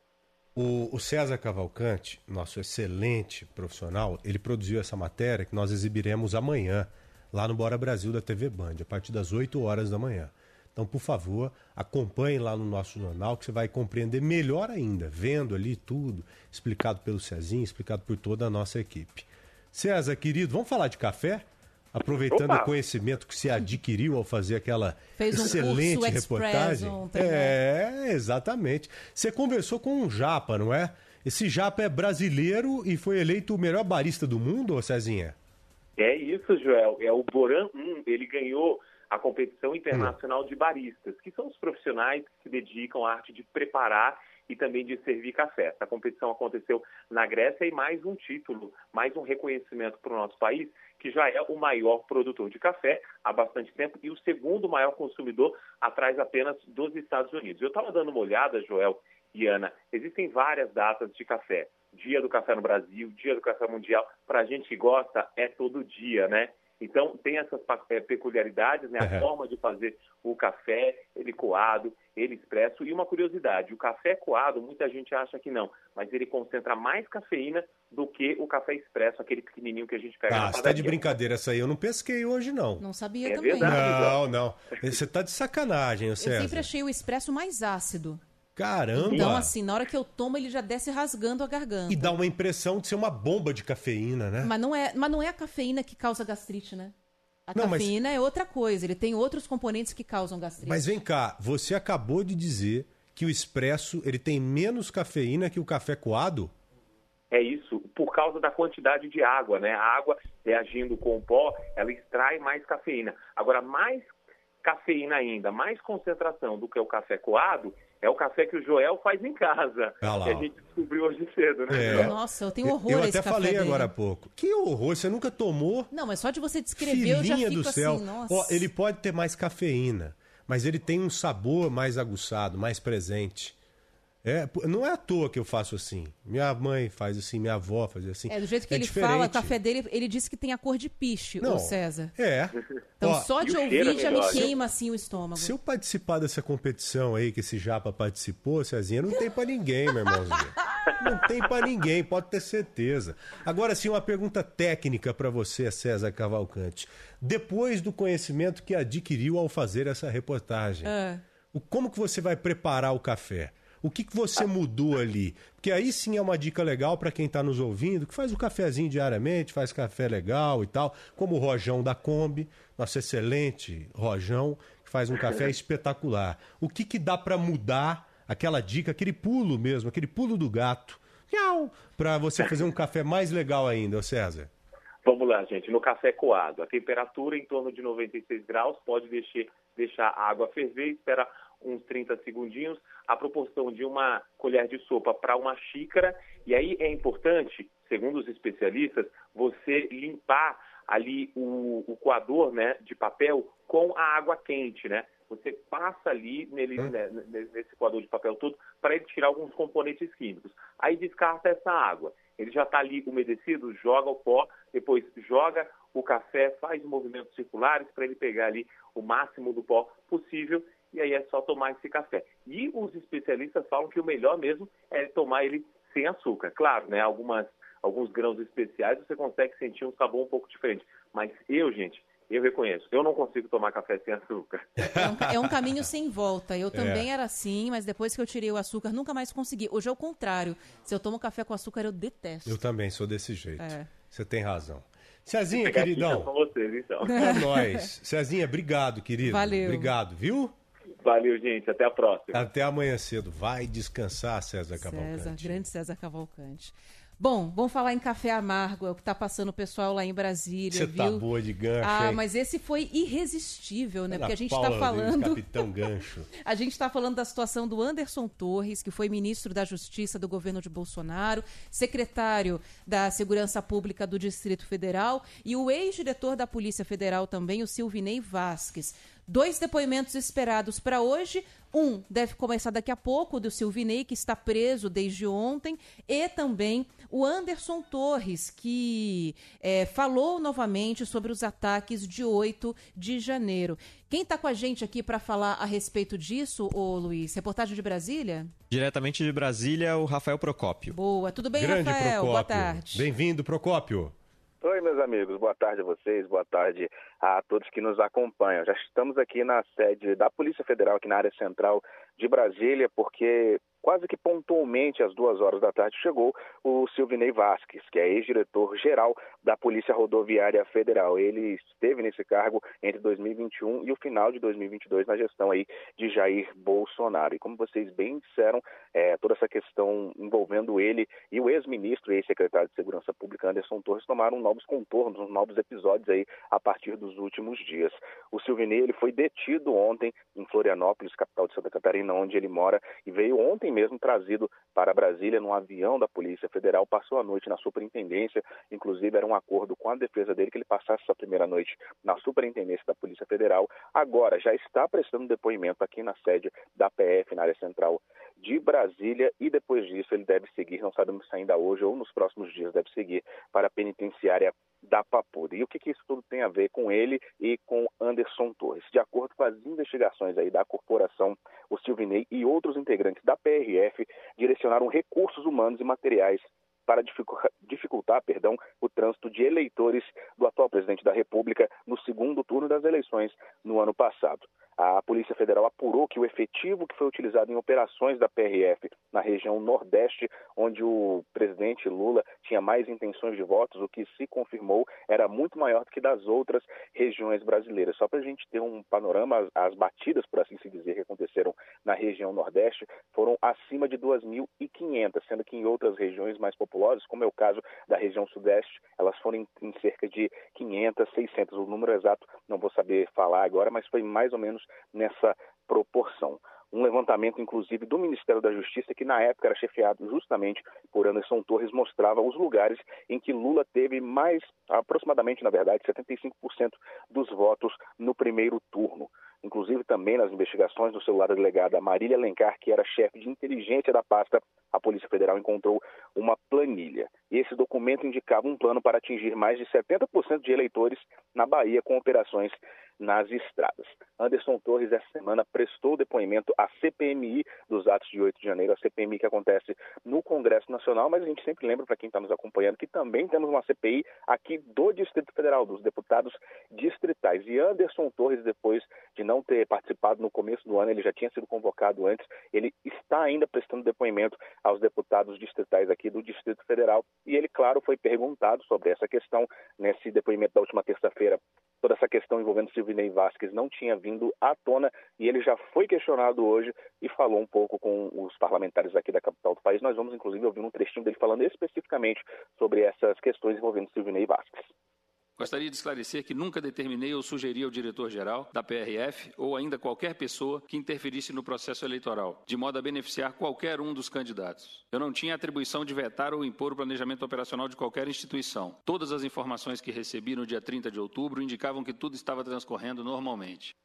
O, o, César Cavalcante, nosso excelente profissional, ele produziu essa matéria que nós exibiremos amanhã, lá no Bora Brasil da TV Band, a partir das 8 horas da manhã. Então, por favor, acompanhe lá no nosso jornal que você vai compreender melhor ainda, vendo ali tudo, explicado pelo Cezinho, explicado por toda a nossa equipe. César, querido, vamos falar de café? Aproveitando Opa. o conhecimento que se adquiriu ao fazer aquela Fez um excelente reportagem. Ontem, é, né? exatamente. Você conversou com um japa, não é? Esse japa é brasileiro e foi eleito o melhor barista do mundo, Cezinha? É isso, Joel. É o Boran 1. Ele ganhou a competição internacional de baristas, que são os profissionais que se dedicam à arte de preparar e também de servir café. Essa competição aconteceu na Grécia e mais um título, mais um reconhecimento para o nosso país, que já é o maior produtor de café há bastante tempo e o segundo maior consumidor, atrás apenas dos Estados Unidos. Eu estava dando uma olhada, Joel e Ana, existem várias datas de café. Dia do Café no Brasil, Dia do Café Mundial. Para a gente que gosta, é todo dia, né? Então, tem essas é, peculiaridades, né? A uhum. forma de fazer o café, ele coado, ele expresso. E uma curiosidade, o café coado, muita gente acha que não, mas ele concentra mais cafeína do que o café expresso, aquele pequenininho que a gente pega Ah, você tá de brincadeira essa aí, eu não pesquei hoje, não. Não sabia é também. Verdade, não, não. Você tá de sacanagem, César. Eu sempre achei o expresso mais ácido. Caramba! Então, assim, na hora que eu tomo, ele já desce rasgando a garganta. E dá uma impressão de ser uma bomba de cafeína, né? Mas não é, mas não é a cafeína que causa gastrite, né? A Não, mas- cafeína é outra coisa, ele tem outros componentes que causam gastrite. Mas vem cá, você acabou de dizer que o expresso ele tem menos cafeína que o café coado? É isso, por causa da quantidade de água, né? A água reagindo com o pó, ela extrai mais cafeína. Agora, mais cafeína ainda, mais concentração do que o café coado, é o café que o Joel faz em casa. Ah lá, que a gente descobriu hoje cedo, né? É. Nossa, eu tenho horror Eu a até esse café falei dele. agora há pouco. Que horror, você nunca tomou? Não, mas só de você descrever eu já Filhinha fico do céu. assim, nossa. Ó, ele pode ter mais cafeína, mas ele tem um sabor mais aguçado, mais presente. É, não é à toa que eu faço assim. Minha mãe faz assim, minha avó faz assim. É, do jeito que É ele diferente. fala, o café dele, ele disse que tem a cor de piche, Não, o César. É. Então Ó, só de ouvir é já me melhor, queima assim o estômago. Se eu participar dessa competição aí que esse japa participou, Cezinha, não tem pra ninguém, meu irmãozinho. Não tem pra ninguém, pode ter certeza. Agora sim, uma pergunta técnica pra você, César Cavalcante. Depois do conhecimento que adquiriu ao fazer essa reportagem, Ah. o- como que você vai preparar o café? O que, que você mudou ali? Porque aí sim é uma dica legal para quem está nos ouvindo, que faz o cafezinho diariamente, faz café legal e tal, como o Rojão da Kombi, nosso excelente Rojão, que faz um café espetacular. O que, que dá para mudar aquela dica, aquele pulo mesmo, aquele pulo do gato, para você fazer um café mais legal ainda, César? Vamos lá, gente. No café coado, a temperatura em torno de 96 graus, pode deixar, deixar a água ferver, espera uns 30 segundinhos, a proporção de uma colher de sopa para uma xícara. E aí é importante, segundo os especialistas, você limpar ali o, o coador né, de papel com a água quente, né? Você passa ali nele, né, nesse coador de papel todo para ele tirar alguns componentes químicos. Aí descarta essa água. Ele já está ali umedecido, joga o pó, depois joga o café, faz movimentos circulares para ele pegar ali o máximo do pó possível e aí é só tomar esse café. E os especialistas falam que o melhor mesmo é tomar ele sem açúcar. Claro, né, algumas, alguns grãos especiais você consegue sentir um sabor um pouco diferente. Mas eu, gente, eu reconheço, eu não consigo tomar café sem açúcar. É um, é um caminho sem volta. Eu também é. era assim, mas depois que eu tirei o açúcar, nunca mais consegui. Hoje é o contrário. Se eu tomo café com açúcar, eu detesto. Eu também sou desse jeito. É. Você tem razão. Cezinha, queridão. Com vocês, então. É nóis. Cezinha, obrigado, querido. Valeu. Obrigado, viu? Valeu, gente. Até a próxima. Até amanhã cedo. Vai descansar, César Cavalcante. César, grande César Cavalcante. Bom, vamos falar em café amargo, é o que está passando o pessoal lá em Brasília, Você viu? tá boa de gancho, Ah, hein? mas esse foi irresistível, né? Ana Porque a gente Paula está falando... Deus, Capitão Gancho. A gente está falando da situação do Anderson Torres, que foi ministro da Justiça do governo de Bolsonaro, secretário da Segurança Pública do Distrito Federal e o ex-diretor da Polícia Federal também, o Silvinei Vasques. Dois depoimentos esperados para hoje. Um deve começar daqui a pouco, o do Silvinei, que está preso desde ontem, e também o Anderson Torres, que é, falou novamente sobre os ataques de 8 de janeiro. Quem está com a gente aqui para falar a respeito disso, ô Luiz? Reportagem de Brasília? Diretamente de Brasília, o Rafael Procópio. Boa, tudo bem, Grande Rafael? Procópio. Boa tarde. Bem-vindo, Procópio. Oi, meus amigos, boa tarde a vocês, boa tarde a todos que nos acompanham. Já estamos aqui na sede da Polícia Federal, aqui na área central de Brasília, porque quase que pontualmente às duas horas da tarde chegou o Silvinei Vasques, que é ex-diretor-geral da Polícia Rodoviária Federal. Ele esteve nesse cargo entre 2021 e o final de 2022 na gestão aí de Jair Bolsonaro. E como vocês bem disseram, é, toda essa questão envolvendo ele e o ex-ministro e ex-secretário de Segurança Pública Anderson Torres tomaram novos contornos, novos episódios aí a partir dos últimos dias. O Silvinei ele foi detido ontem em Florianópolis, capital de Santa Catarina, onde ele mora, e veio ontem mesmo trazido para Brasília num avião da Polícia Federal, passou a noite na superintendência, inclusive era um acordo com a defesa dele que ele passasse essa primeira noite na superintendência da Polícia Federal. Agora já está prestando depoimento aqui na sede da PF, na área central de Brasília, e depois disso ele deve seguir, não sabemos se ainda hoje ou nos próximos dias, deve seguir para a penitenciária da Papuda. E o que, que isso tudo tem a ver com ele e com Anderson Torres? De acordo com as investigações aí da corporação, o Silvinei e outros integrantes da PRF direcionaram recursos humanos e materiais para dificultar perdão, o trânsito de eleitores do atual presidente da República no segundo turno das eleições no ano passado. A Polícia Federal apurou que o efetivo que foi utilizado em operações da PRF na região Nordeste, onde o presidente Lula tinha mais intenções de votos, o que se confirmou era muito maior do que das outras regiões brasileiras. Só para a gente ter um panorama, as batidas, por assim se dizer, que aconteceram na região Nordeste foram acima de 2.500, sendo que em outras regiões mais populosas, como é o caso da região Sudeste, elas foram em, cerca de 500, 600. O número exato não vou saber falar agora, mas foi mais ou menos nessa proporção. Um levantamento, inclusive, do Ministério da Justiça, que na época era chefiado justamente por Anderson Torres, mostrava os lugares em que Lula teve mais, aproximadamente, na verdade, 75% dos votos no primeiro turno. Inclusive, também nas investigações do celular da delegada Marília Alencar, que era chefe de inteligência da pasta, a Polícia Federal encontrou uma planilha. E esse documento indicava um plano para atingir mais de 70% de eleitores na Bahia com operações nas estradas. Anderson Torres, essa semana, prestou depoimento à CPMI dos atos de 8 de janeiro, a CPMI que acontece no Congresso Nacional, mas a gente sempre lembra para quem está nos acompanhando que também temos uma CPI aqui do Distrito Federal, dos deputados distritais. E Anderson Torres, depois de não ter participado no começo do ano, ele já tinha sido convocado antes, ele está ainda prestando depoimento aos deputados distritais aqui do Distrito Federal. E ele, claro, foi perguntado sobre essa questão nesse depoimento da última terça-feira. Toda essa questão envolvendo Silvinei Vasquez não tinha vindo à tona e ele já foi questionado hoje e falou um pouco com os parlamentares aqui da capital do país. Nós vamos, inclusive, ouvir um trechinho dele falando especificamente sobre essas questões envolvendo Silvinei Vasquez. Gostaria de esclarecer que nunca determinei ou sugeri ao diretor-geral da PRF ou ainda qualquer pessoa que interferisse no processo eleitoral, de modo a beneficiar qualquer um dos candidatos. Eu não tinha atribuição de vetar ou impor o planejamento operacional de qualquer instituição. Todas as informações que recebi no dia 30 de outubro indicavam que tudo estava transcorrendo normalmente.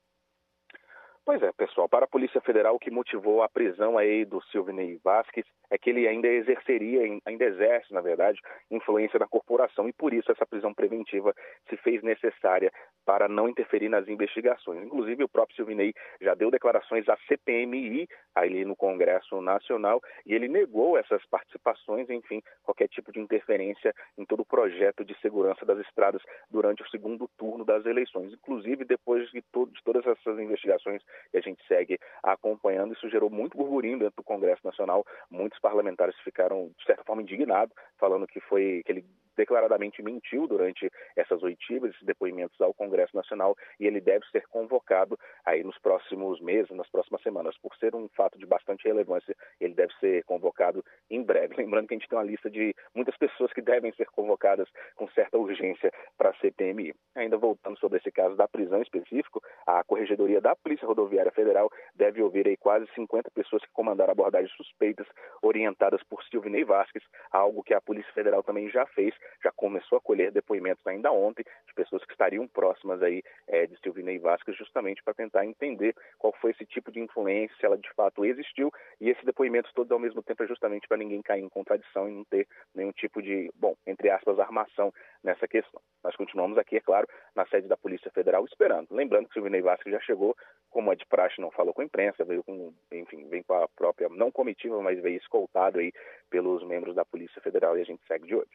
Pois é, pessoal. Para a Polícia Federal, o que motivou a prisão aí do Silvinei Vasquez é que ele ainda exerceria, ainda exerce, na verdade, influência na corporação e por isso essa prisão preventiva se fez necessária para não interferir nas investigações. Inclusive, o próprio Silvinei já deu declarações à CPMI ali no Congresso Nacional e ele negou essas participações, enfim, qualquer tipo de interferência em todo o projeto de segurança das estradas durante o segundo turno das eleições. Inclusive, depois de, to de todas essas investigações e a gente segue acompanhando. Isso gerou muito burburinho dentro do Congresso Nacional. Muitos parlamentares ficaram, de certa forma, indignados, falando que foi que ele declaradamente mentiu durante essas oitivas, esses depoimentos ao Congresso Nacional, e ele deve ser convocado aí nos próximos meses, nas próximas semanas. Por ser um fato de bastante relevância, ele deve ser convocado em breve. Lembrando que a gente tem uma lista de muitas pessoas que devem ser convocadas com certa urgência para a CPMI. Ainda voltando sobre esse caso da prisão específico, a Corregedoria da Polícia Rodoviária Federal deve ouvir aí quase 50 pessoas que comandaram abordagens suspeitas orientadas por Silvinei Vasquez, algo que a Polícia Federal também já fez, já começou a colher depoimentos ainda ontem de pessoas que estariam próximas aí é, de Silvinei Vasquez, justamente para tentar entender qual foi esse tipo de influência, se ela de fato existiu, e esses depoimentos todos ao mesmo tempo é justamente para ninguém cair em contradição e não ter nenhum tipo de, bom, entre aspas, armação nessa questão. Nós continuamos aqui, é claro, na sede da Polícia Federal esperando. Lembrando que Silvinei Vasquez já chegou como é de praxe, não falou com a imprensa, veio com, enfim, vem com a própria, não comitiva, mas veio escoltado aí pelos membros da Polícia Federal e a gente segue de olho.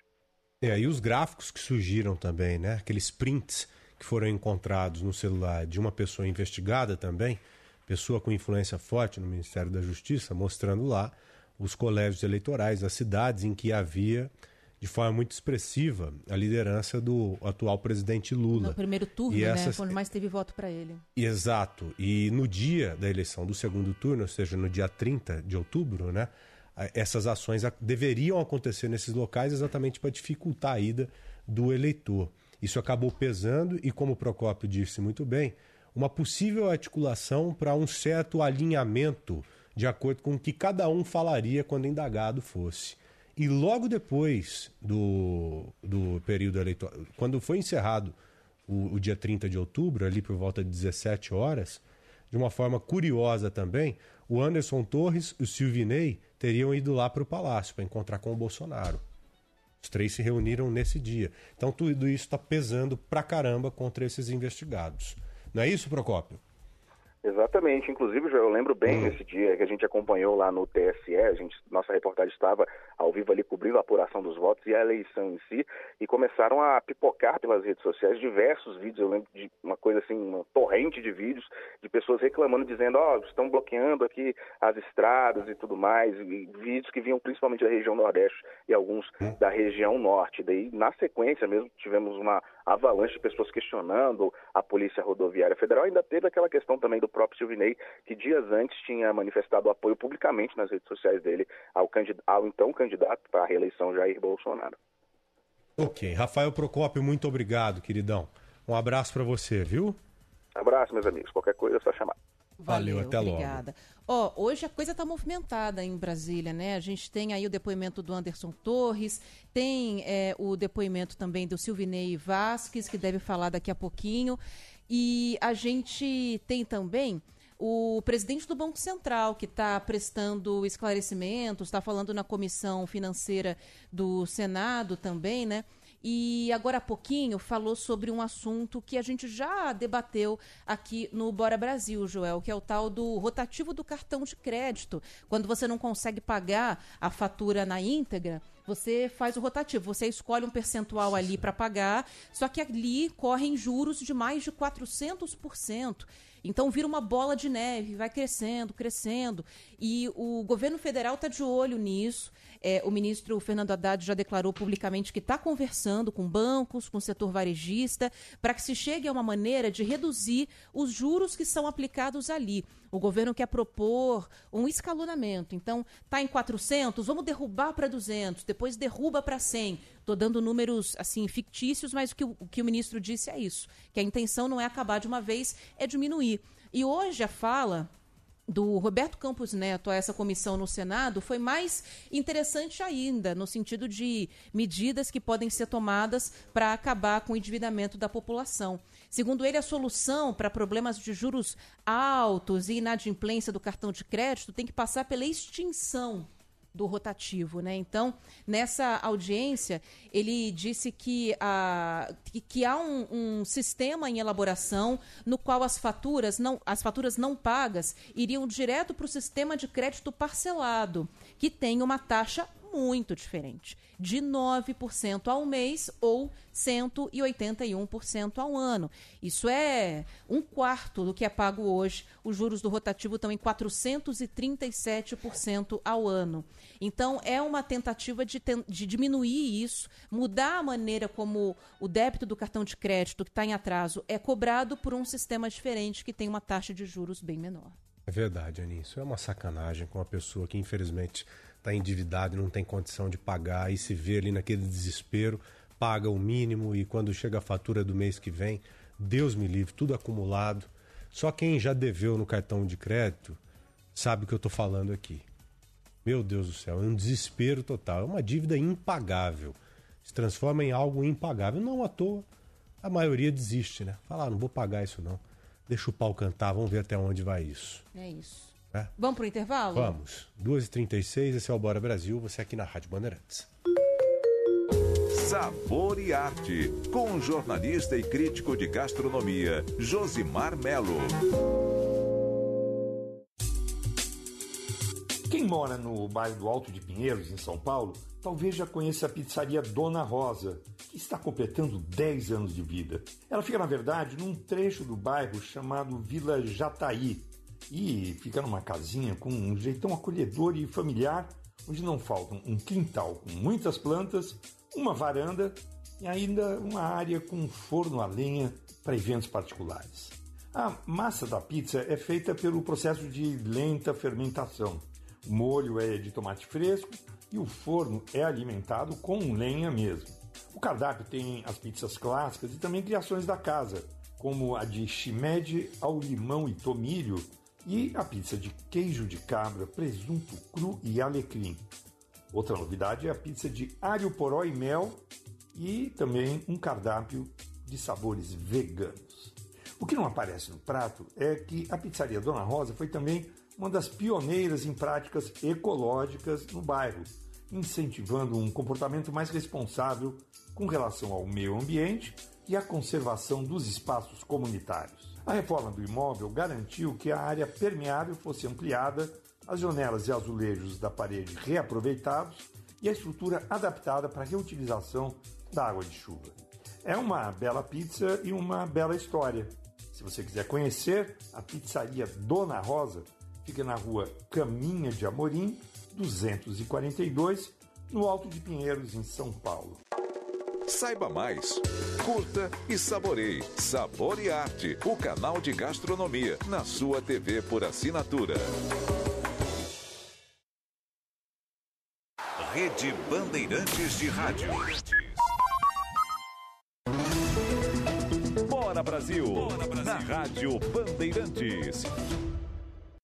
É, e os gráficos que surgiram também, né? Aqueles prints que foram encontrados no celular de uma pessoa investigada também, pessoa com influência forte no Ministério da Justiça, mostrando lá os colégios eleitorais, as cidades em que havia de forma muito expressiva a liderança do atual presidente Lula. No primeiro turno, e né? essas... Quando mais teve voto para ele. Exato. E no dia da eleição do segundo turno, ou seja, no dia 30 de outubro, né? Essas ações deveriam acontecer nesses locais exatamente para dificultar a ida do eleitor. Isso acabou pesando e, como o Procópio disse muito bem, uma possível articulação para um certo alinhamento de acordo com o que cada um falaria quando indagado fosse. E logo depois do, do período eleitoral, quando foi encerrado o, o dia 30 de outubro, ali por volta de 17 horas, de uma forma curiosa também, o Anderson Torres e o Silvinei teriam ido lá para o Palácio para encontrar com o Bolsonaro. Os três se reuniram nesse dia. Então tudo isso está pesando pra caramba contra esses investigados. Não é isso, Procópio? Exatamente. Inclusive, eu lembro bem Hum. desse dia que a gente acompanhou lá no TSE, a gente, nossa reportagem estava ao vivo ali cobrindo a apuração dos votos e a eleição em si, e começaram a pipocar pelas redes sociais diversos vídeos. Eu lembro de uma coisa assim, uma torrente de vídeos de pessoas reclamando, dizendo: Ó, estão bloqueando aqui as estradas e tudo mais, e vídeos que vinham principalmente da região Nordeste e alguns da região Norte. Daí, na sequência mesmo, tivemos uma avalanche de pessoas questionando a Polícia Rodoviária Federal. Ainda teve aquela questão também do próprio Silvinei, que dias antes tinha manifestado apoio publicamente nas redes sociais dele ao, ao então candidato para a reeleição Jair Bolsonaro. Ok. Rafael Procópio, muito obrigado, queridão. Um abraço para você, viu? Abraço, meus amigos. Qualquer coisa é só chamar. Valeu, até logo. Obrigada. Ó, hoje a coisa está movimentada em Brasília, né? A gente tem aí o depoimento do Anderson Torres, tem é, o depoimento também do Silvinei Vasques, que deve falar daqui a pouquinho. E a gente tem também o presidente do Banco Central, que está prestando esclarecimentos, está falando na comissão financeira do Senado também, né? E agora há pouquinho falou sobre um assunto que a gente já debateu aqui no Bora Brasil, Joel, que é o tal do rotativo do cartão de crédito. Quando você não consegue pagar a fatura na íntegra, você faz o rotativo, você escolhe um percentual ali para pagar, só que ali correm juros de mais de 400%. Então vira uma bola de neve, vai crescendo, crescendo. E o governo federal está de olho nisso. É, o ministro Fernando Haddad já declarou publicamente que está conversando com bancos, com o setor varejista, para que se chegue a uma maneira de reduzir os juros que são aplicados ali. O governo quer propor um escalonamento. Então, está em 400, vamos derrubar para 200, depois derruba para 100. Estou dando números assim fictícios, mas o que o, o que o ministro disse é isso, que a intenção não é acabar de uma vez, é diminuir. E hoje a fala do Roberto Campos Neto a essa comissão no Senado foi mais interessante ainda, no sentido de medidas que podem ser tomadas para acabar com o endividamento da população. Segundo ele, a solução para problemas de juros altos e inadimplência do cartão de crédito tem que passar pela extinção do rotativo, né? Então, nessa audiência, ele disse que, a, que, há um, um, sistema em elaboração no qual as faturas não, as faturas não pagas iriam direto para o sistema de crédito parcelado, que tem uma taxa muito diferente, de 9% ao mês ou 181% ao ano. Isso é um quarto do que é pago hoje. Os juros do rotativo estão em 437% ao ano. Então, é uma tentativa de, de diminuir isso, mudar a maneira como o débito do cartão de crédito que está em atraso é cobrado por um sistema diferente que tem uma taxa de juros bem menor. É verdade, Aninha. Isso é uma sacanagem com uma pessoa que, infelizmente, está endividado não tem condição de pagar e se vê ali naquele desespero, paga o mínimo e quando chega a fatura do mês que vem, Deus me livre, tudo acumulado. Só quem já deveu no cartão de crédito sabe o que eu estou falando aqui. Meu Deus do céu, é um desespero total, é uma dívida impagável. Se transforma em algo impagável. Não à toa, a maioria desiste, né? Fala, ah, não vou pagar isso não. Deixa o pau cantar, vamos ver até onde vai isso. É isso. É? Vamos pro intervalo? Vamos. 2h36, esse é o Bora Brasil, você aqui na Rádio Bandeirantes. Sabor e Arte, com o jornalista e crítico de gastronomia, Josimar Melo. Quem mora no bairro do Alto de Pinheiros, em São Paulo, talvez já conheça a pizzaria Dona Rosa, que está completando 10 anos de vida. Ela fica, na verdade, num trecho do bairro chamado Vila Jataí, e fica numa casinha com um jeitão acolhedor e familiar, onde não faltam um quintal com muitas plantas, uma varanda e ainda uma área com forno a lenha para eventos particulares. A massa da pizza é feita pelo processo de lenta fermentação. O molho é de tomate fresco e o forno é alimentado com lenha mesmo. O cardápio tem as pizzas clássicas e também criações da casa, como a de shimeji ao limão e tomilho, e a pizza de queijo de cabra, presunto cru e alecrim. Outra novidade é a pizza de alho poró e mel e também um cardápio de sabores veganos. O que não aparece no prato é que a pizzaria Dona Rosa foi também uma das pioneiras em práticas ecológicas no bairro, incentivando um comportamento mais responsável com relação ao meio ambiente e à conservação dos espaços comunitários. A reforma do imóvel garantiu que a área permeável fosse ampliada, as janelas e azulejos da parede reaproveitados e a estrutura adaptada para a reutilização da água de chuva. É uma bela pizza e uma bela história. Se você quiser conhecer, a pizzaria Dona Rosa fica na rua Caminha de Amorim, 242, no Alto de Pinheiros, em São Paulo. Saiba mais. Curta e saboreie. Sabor e Arte, o canal de gastronomia na sua TV por assinatura. Rede Bandeirantes de Rádio. Bora Brasil, Bora Brasil. na Rádio Bandeirantes.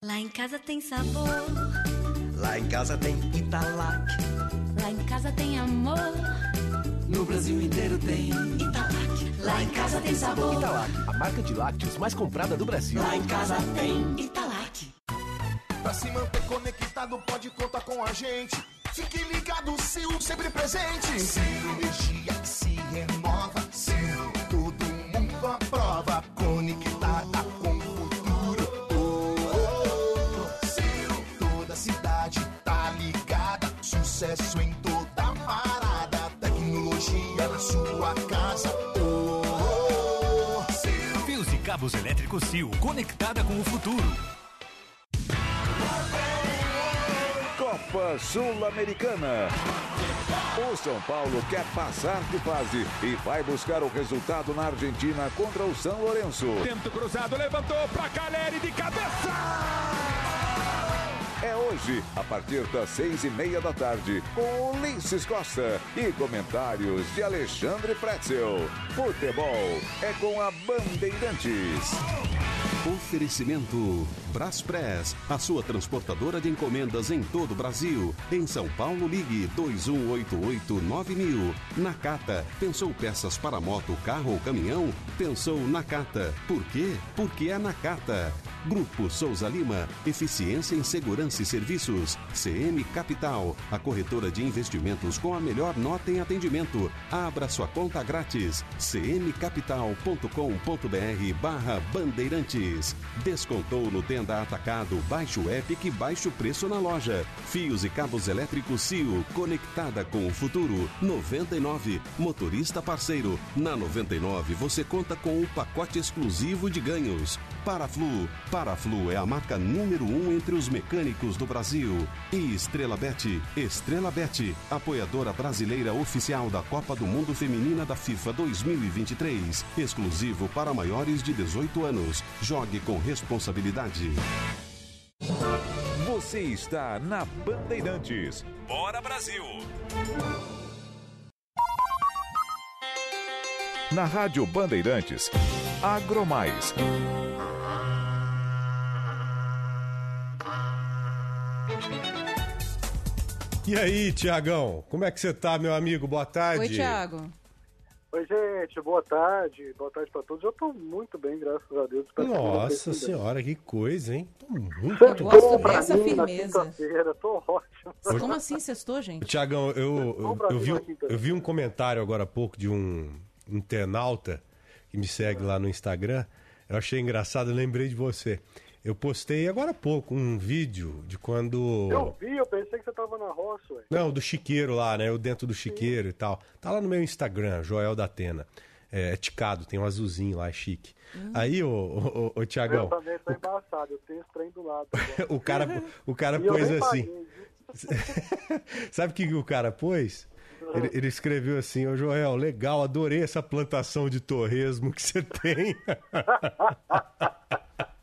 Lá em casa tem sabor. Lá em casa tem Italac. Lá em casa tem amor. No Brasil inteiro tem Italac. Lá em casa tem sabor. Italac, a marca de lácteos mais comprada do Brasil. Lá em casa tem Italac. Pra se manter conectado, pode contar com a gente. Fique ligado, Sil, sempre presente. Sil, energia que se renova. Cabos elétricos Sil, conectada com o futuro. Copa Sul-Americana. O São Paulo quer passar de fase e vai buscar o resultado na Argentina contra o São Lourenço. Tento cruzado, levantou para Caleri de cabeça! É hoje, a partir das seis e meia da tarde, com Ulisses Costa e comentários de Alexandre Pretzel. Futebol é com a Bandeirantes. Oferecimento Braspress, a sua transportadora de encomendas em todo o Brasil. Em São Paulo, ligue 2188-9000. Nakata, pensou peças para moto, carro ou caminhão? Pensou Nakata. Por quê? Porque é Nakata. Grupo Souza Lima, eficiência em segurança e serviços. CM Capital, a corretora de investimentos com a melhor nota em atendimento. Abra sua conta grátis. cmcapital.com.br barra Bandeirantes. Descontou no Tenda Atacado, baixe o app que baixe o preço na loja. Fios e cabos elétricos CIO, conectada com o futuro. 99, motorista parceiro. Na 99 você conta com um pacote exclusivo de ganhos. Paraflu, Paraflu é a marca número um entre os mecânicos do Brasil. E Estrela Bet, Estrela Bet, apoiadora brasileira oficial da Copa do Mundo Feminina da FIFA 2023, exclusivo para maiores de 18 anos. Jogue com responsabilidade. Você está na Bandeirantes. Bora Brasil! Na Rádio Bandeirantes, Agromais. E aí, Tiagão, como é que você tá, meu amigo? Boa tarde. Oi, Thiago. Oi, gente, boa tarde. Boa tarde pra todos. Eu tô muito bem, graças a Deus. Nossa senhora, que coisa, hein? Tô muito Sextou Gosto dessa mim firmeza. tô ótimo. Mas como assim sextou, gente? Tiagão, eu, eu, eu vi, eu vi um comentário agora há pouco de um internauta que me segue lá no Instagram. Eu achei engraçado, eu lembrei de você. Eu postei agora há pouco um vídeo de quando. Eu vi, eu pensei que você tava na roça, ué. Não, do chiqueiro lá, né? Eu dentro do chiqueiro e tal. Tá lá no meu Instagram, Joel da Atena. É, é ticado, tem um azulzinho lá, é chique. Aí, ô, ô, ô, ô Eu Tiagão, também tô embaçado, eu tenho esse trem do lado. o cara, o cara E eu pôs assim. Sabe o que o cara pôs? Ele, ele escreveu assim, ô Joel, legal, adorei essa plantação de torresmo que você tem.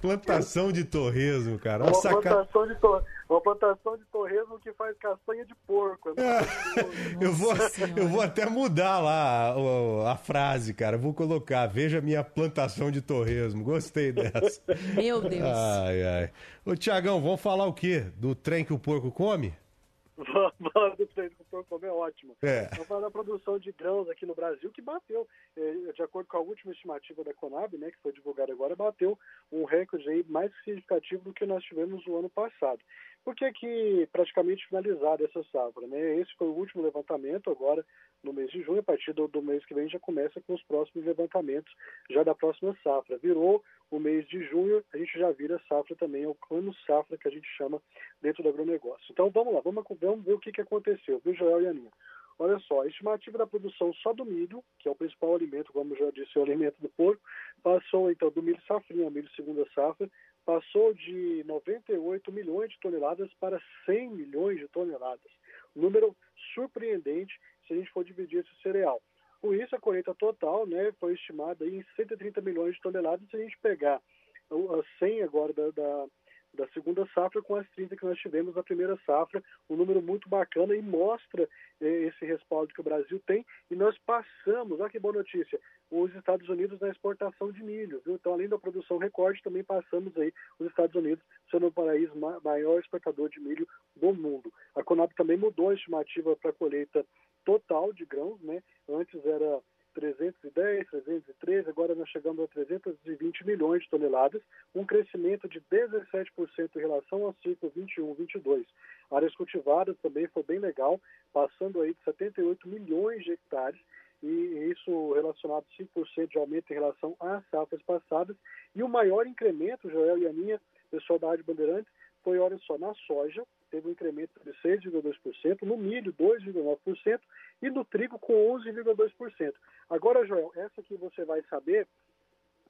plantação de torresmo, cara. Uma Uma saca... plantação, de tor... uma plantação de torresmo que faz castanha de porco. é. Eu vou, eu vou até mudar lá a, a frase, cara. Vou colocar, veja minha plantação de torresmo. Gostei dessa. Meu Deus. Ai, ai. Ô, Tiagão, vamos falar o quê? Do trem que o porco come? Vamos do trem que o porco come é ótimo. É. Vamos falar da produção de grãos aqui no Brasil, que bateu, de acordo com a última estimativa da Conab, né, que foi divulgada agora, bateu um recorde aí mais significativo do que nós tivemos no ano passado. Por que que praticamente finalizada essa safra? Né? Esse foi o último levantamento agora no mês de junho, a partir do, do mês que vem já começa com os próximos levantamentos já da próxima safra. Virou o mês de junho, a gente já vira safra também, é o ano safra que a gente chama dentro do agronegócio. Então vamos lá, vamos, vamos ver o que, que aconteceu, viu, Joel e Aninha? Olha só, a estimativa da produção só do milho, que é o principal alimento, como já disse, é o alimento do porco, passou então do milho safrinha, milho segunda safra, passou de 98 milhões de toneladas para 100 milhões de toneladas. Um número surpreendente se a gente for dividir esse cereal. Com isso, a colheita total né, foi estimada em 130 milhões de toneladas. Se a gente pegar as 100 agora da, da, da segunda safra com as 30 que nós tivemos na primeira safra, um número muito bacana e mostra eh, esse respaldo que o Brasil tem. E nós passamos, olha que boa notícia, os Estados Unidos na exportação de milho. Viu? Então, além da produção recorde, também passamos aí os Estados Unidos sendo o país ma- maior exportador de milho do mundo. A Conab também mudou a estimativa para a colheita total de grãos, né? Antes era 310, 313, agora nós chegamos a 320 milhões de toneladas, um crescimento de 17% em relação ao ciclo 21-22. Áreas cultivadas também foi bem legal, passando aí de 78 milhões de hectares, e isso relacionado a 5% de aumento em relação às safras passadas. E o maior incremento, Joel e a minha, pessoal da Rádio Bandeirantes, foi, olha só, na soja, teve um incremento de 6,2%, no milho 2,9% e no trigo com 11,2%. Agora, Joel, essa que você vai saber,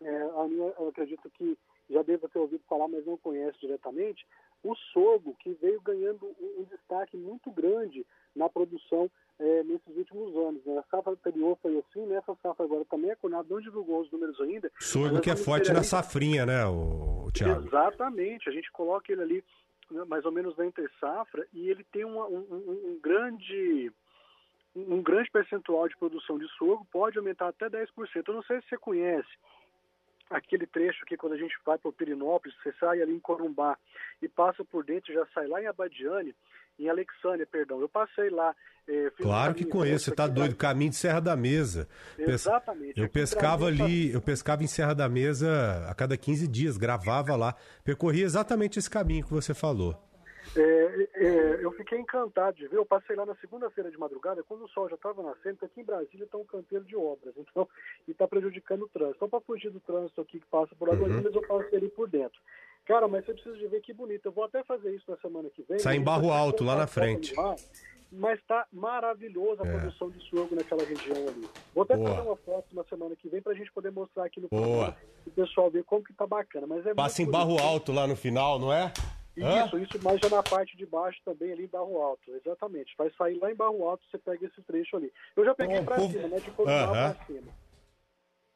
é, a minha, eu acredito que já deva ter ouvido falar, mas não conhece diretamente, o sorgo, que veio ganhando um, um destaque muito grande na produção é, nesses últimos anos. Né? A safra anterior foi assim, nessa safra agora também a Conab não divulgou os números ainda. Sorgo que é forte na safrinha, né, o, Tiago? Exatamente, a gente coloca ele ali né, mais ou menos na entre safra e ele tem uma- um, um- um grande um grande percentual de produção de sorgo, pode aumentar até 10%. Eu não sei se você conhece aquele trecho que quando a gente vai para o Pirinópolis, você sai ali em Corumbá e passa por dentro, já sai lá em Abadiane, em Alexânia, perdão. Eu passei lá. Eh, Claro que conheço, você tá doido, da- caminho de Serra da Mesa. Exatamente. Eu Aqui pescava mim, ali, eu pescava em Serra da Mesa a cada 15 dias, gravava lá, percorria exatamente esse caminho que você falou. É, é, eu fiquei encantado de ver. Eu passei lá na segunda-feira de madrugada, quando o sol já estava nascendo, porque aqui em Brasília está um canteiro de obras, então, e está prejudicando o trânsito. Então, para fugir do trânsito aqui que passa por Águas Uhum. Eu passei ali por dentro. Cara, mas você precisa de ver que bonito. Eu vou até fazer isso na semana que vem. Sai em Barro Alto, lá na frente. Mas está maravilhosa a É. produção de sorgo naquela região ali. Vou até Boa. fazer uma foto na semana que vem para a gente poder mostrar aqui no programa o pessoal ver como que tá bacana. Mas é Passa em Barro. Alto lá no final, não é? Hã? Isso, isso, mas já na parte de baixo também, ali em Barro Alto, exatamente. Vai sair lá em Barro Alto, você pega esse trecho ali. Eu já peguei Bom, pra povo- cima, né? De Corumbá Aham. pra cima.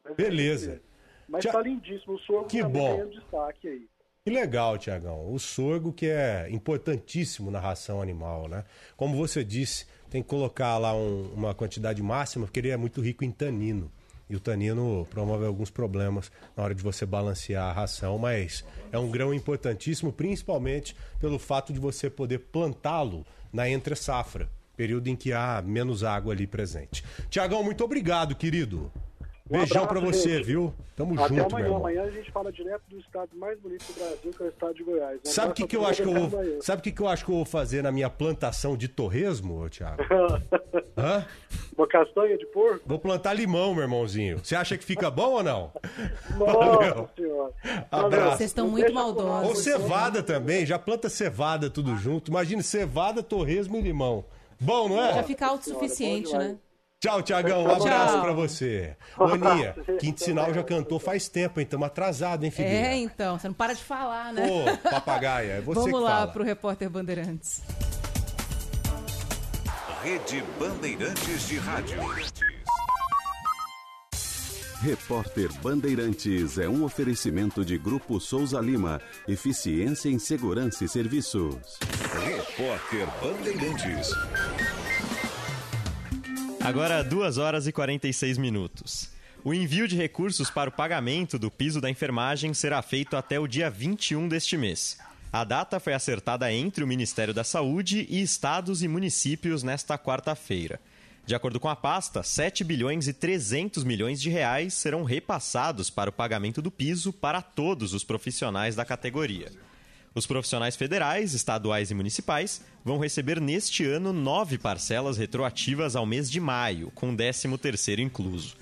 Mas Beleza. isso. Mas Tchau. tá lindíssimo, o sorgo Que também bom. ganhando destaque aí. Que legal, Tiagão. O sorgo que é importantíssimo na ração animal, né? Como você disse, tem que colocar lá um- uma quantidade máxima, porque ele é muito rico em tanino. E o tanino promove alguns problemas na hora de você balancear a ração, mas é um grão importantíssimo, principalmente pelo fato de você poder plantá-lo na entre-safra, período em que há menos água ali presente. Tiagão, muito obrigado, querido. Um Beijão pra você, gente. viu? Tamo Até junto, amanhã. meu irmão. Amanhã a gente fala direto do estado mais bonito do Brasil, que é o estado de Goiás. Um Sabe o que, que eu acho que eu vou. Sabe o que, que eu acho que eu vou fazer na minha plantação de torresmo, Thiago? Hã? Uma castanha de porco? Vou plantar limão, meu irmãozinho. Você acha que fica bom ou não? Nossa senhora. Abraço. Vocês estão muito maldosos. Ou cevada também, já planta cevada tudo junto. Imagine cevada, torresmo e limão. Bom, não é? Já fica autossuficiente, né? Tchau, Tiagão. Um abraço pra você. Ô, Aninha, Quinto Sinal já cantou faz tempo, hein? Estamos atrasados, hein, filhinha? É, então, você não para de falar, né? Ô, papagaia, é você Vamos que lá fala. pro repórter Bandeirantes. Rede Bandeirantes de Rádio. Repórter Bandeirantes é um oferecimento de Grupo Souza Lima. Eficiência em Segurança e Serviços. Repórter Bandeirantes. Agora, 2 horas e 46 minutos. O envio de recursos para o pagamento do piso da enfermagem será feito até o dia 21 deste mês. A data foi acertada entre o Ministério da Saúde e estados e municípios nesta quarta-feira. De acordo com a pasta, 7 bilhões e 300 milhões de reais serão repassados para o pagamento do piso para todos os profissionais da categoria. Os profissionais federais, estaduais e municipais vão receber neste ano nove parcelas retroativas ao mês de maio, com 13º incluso.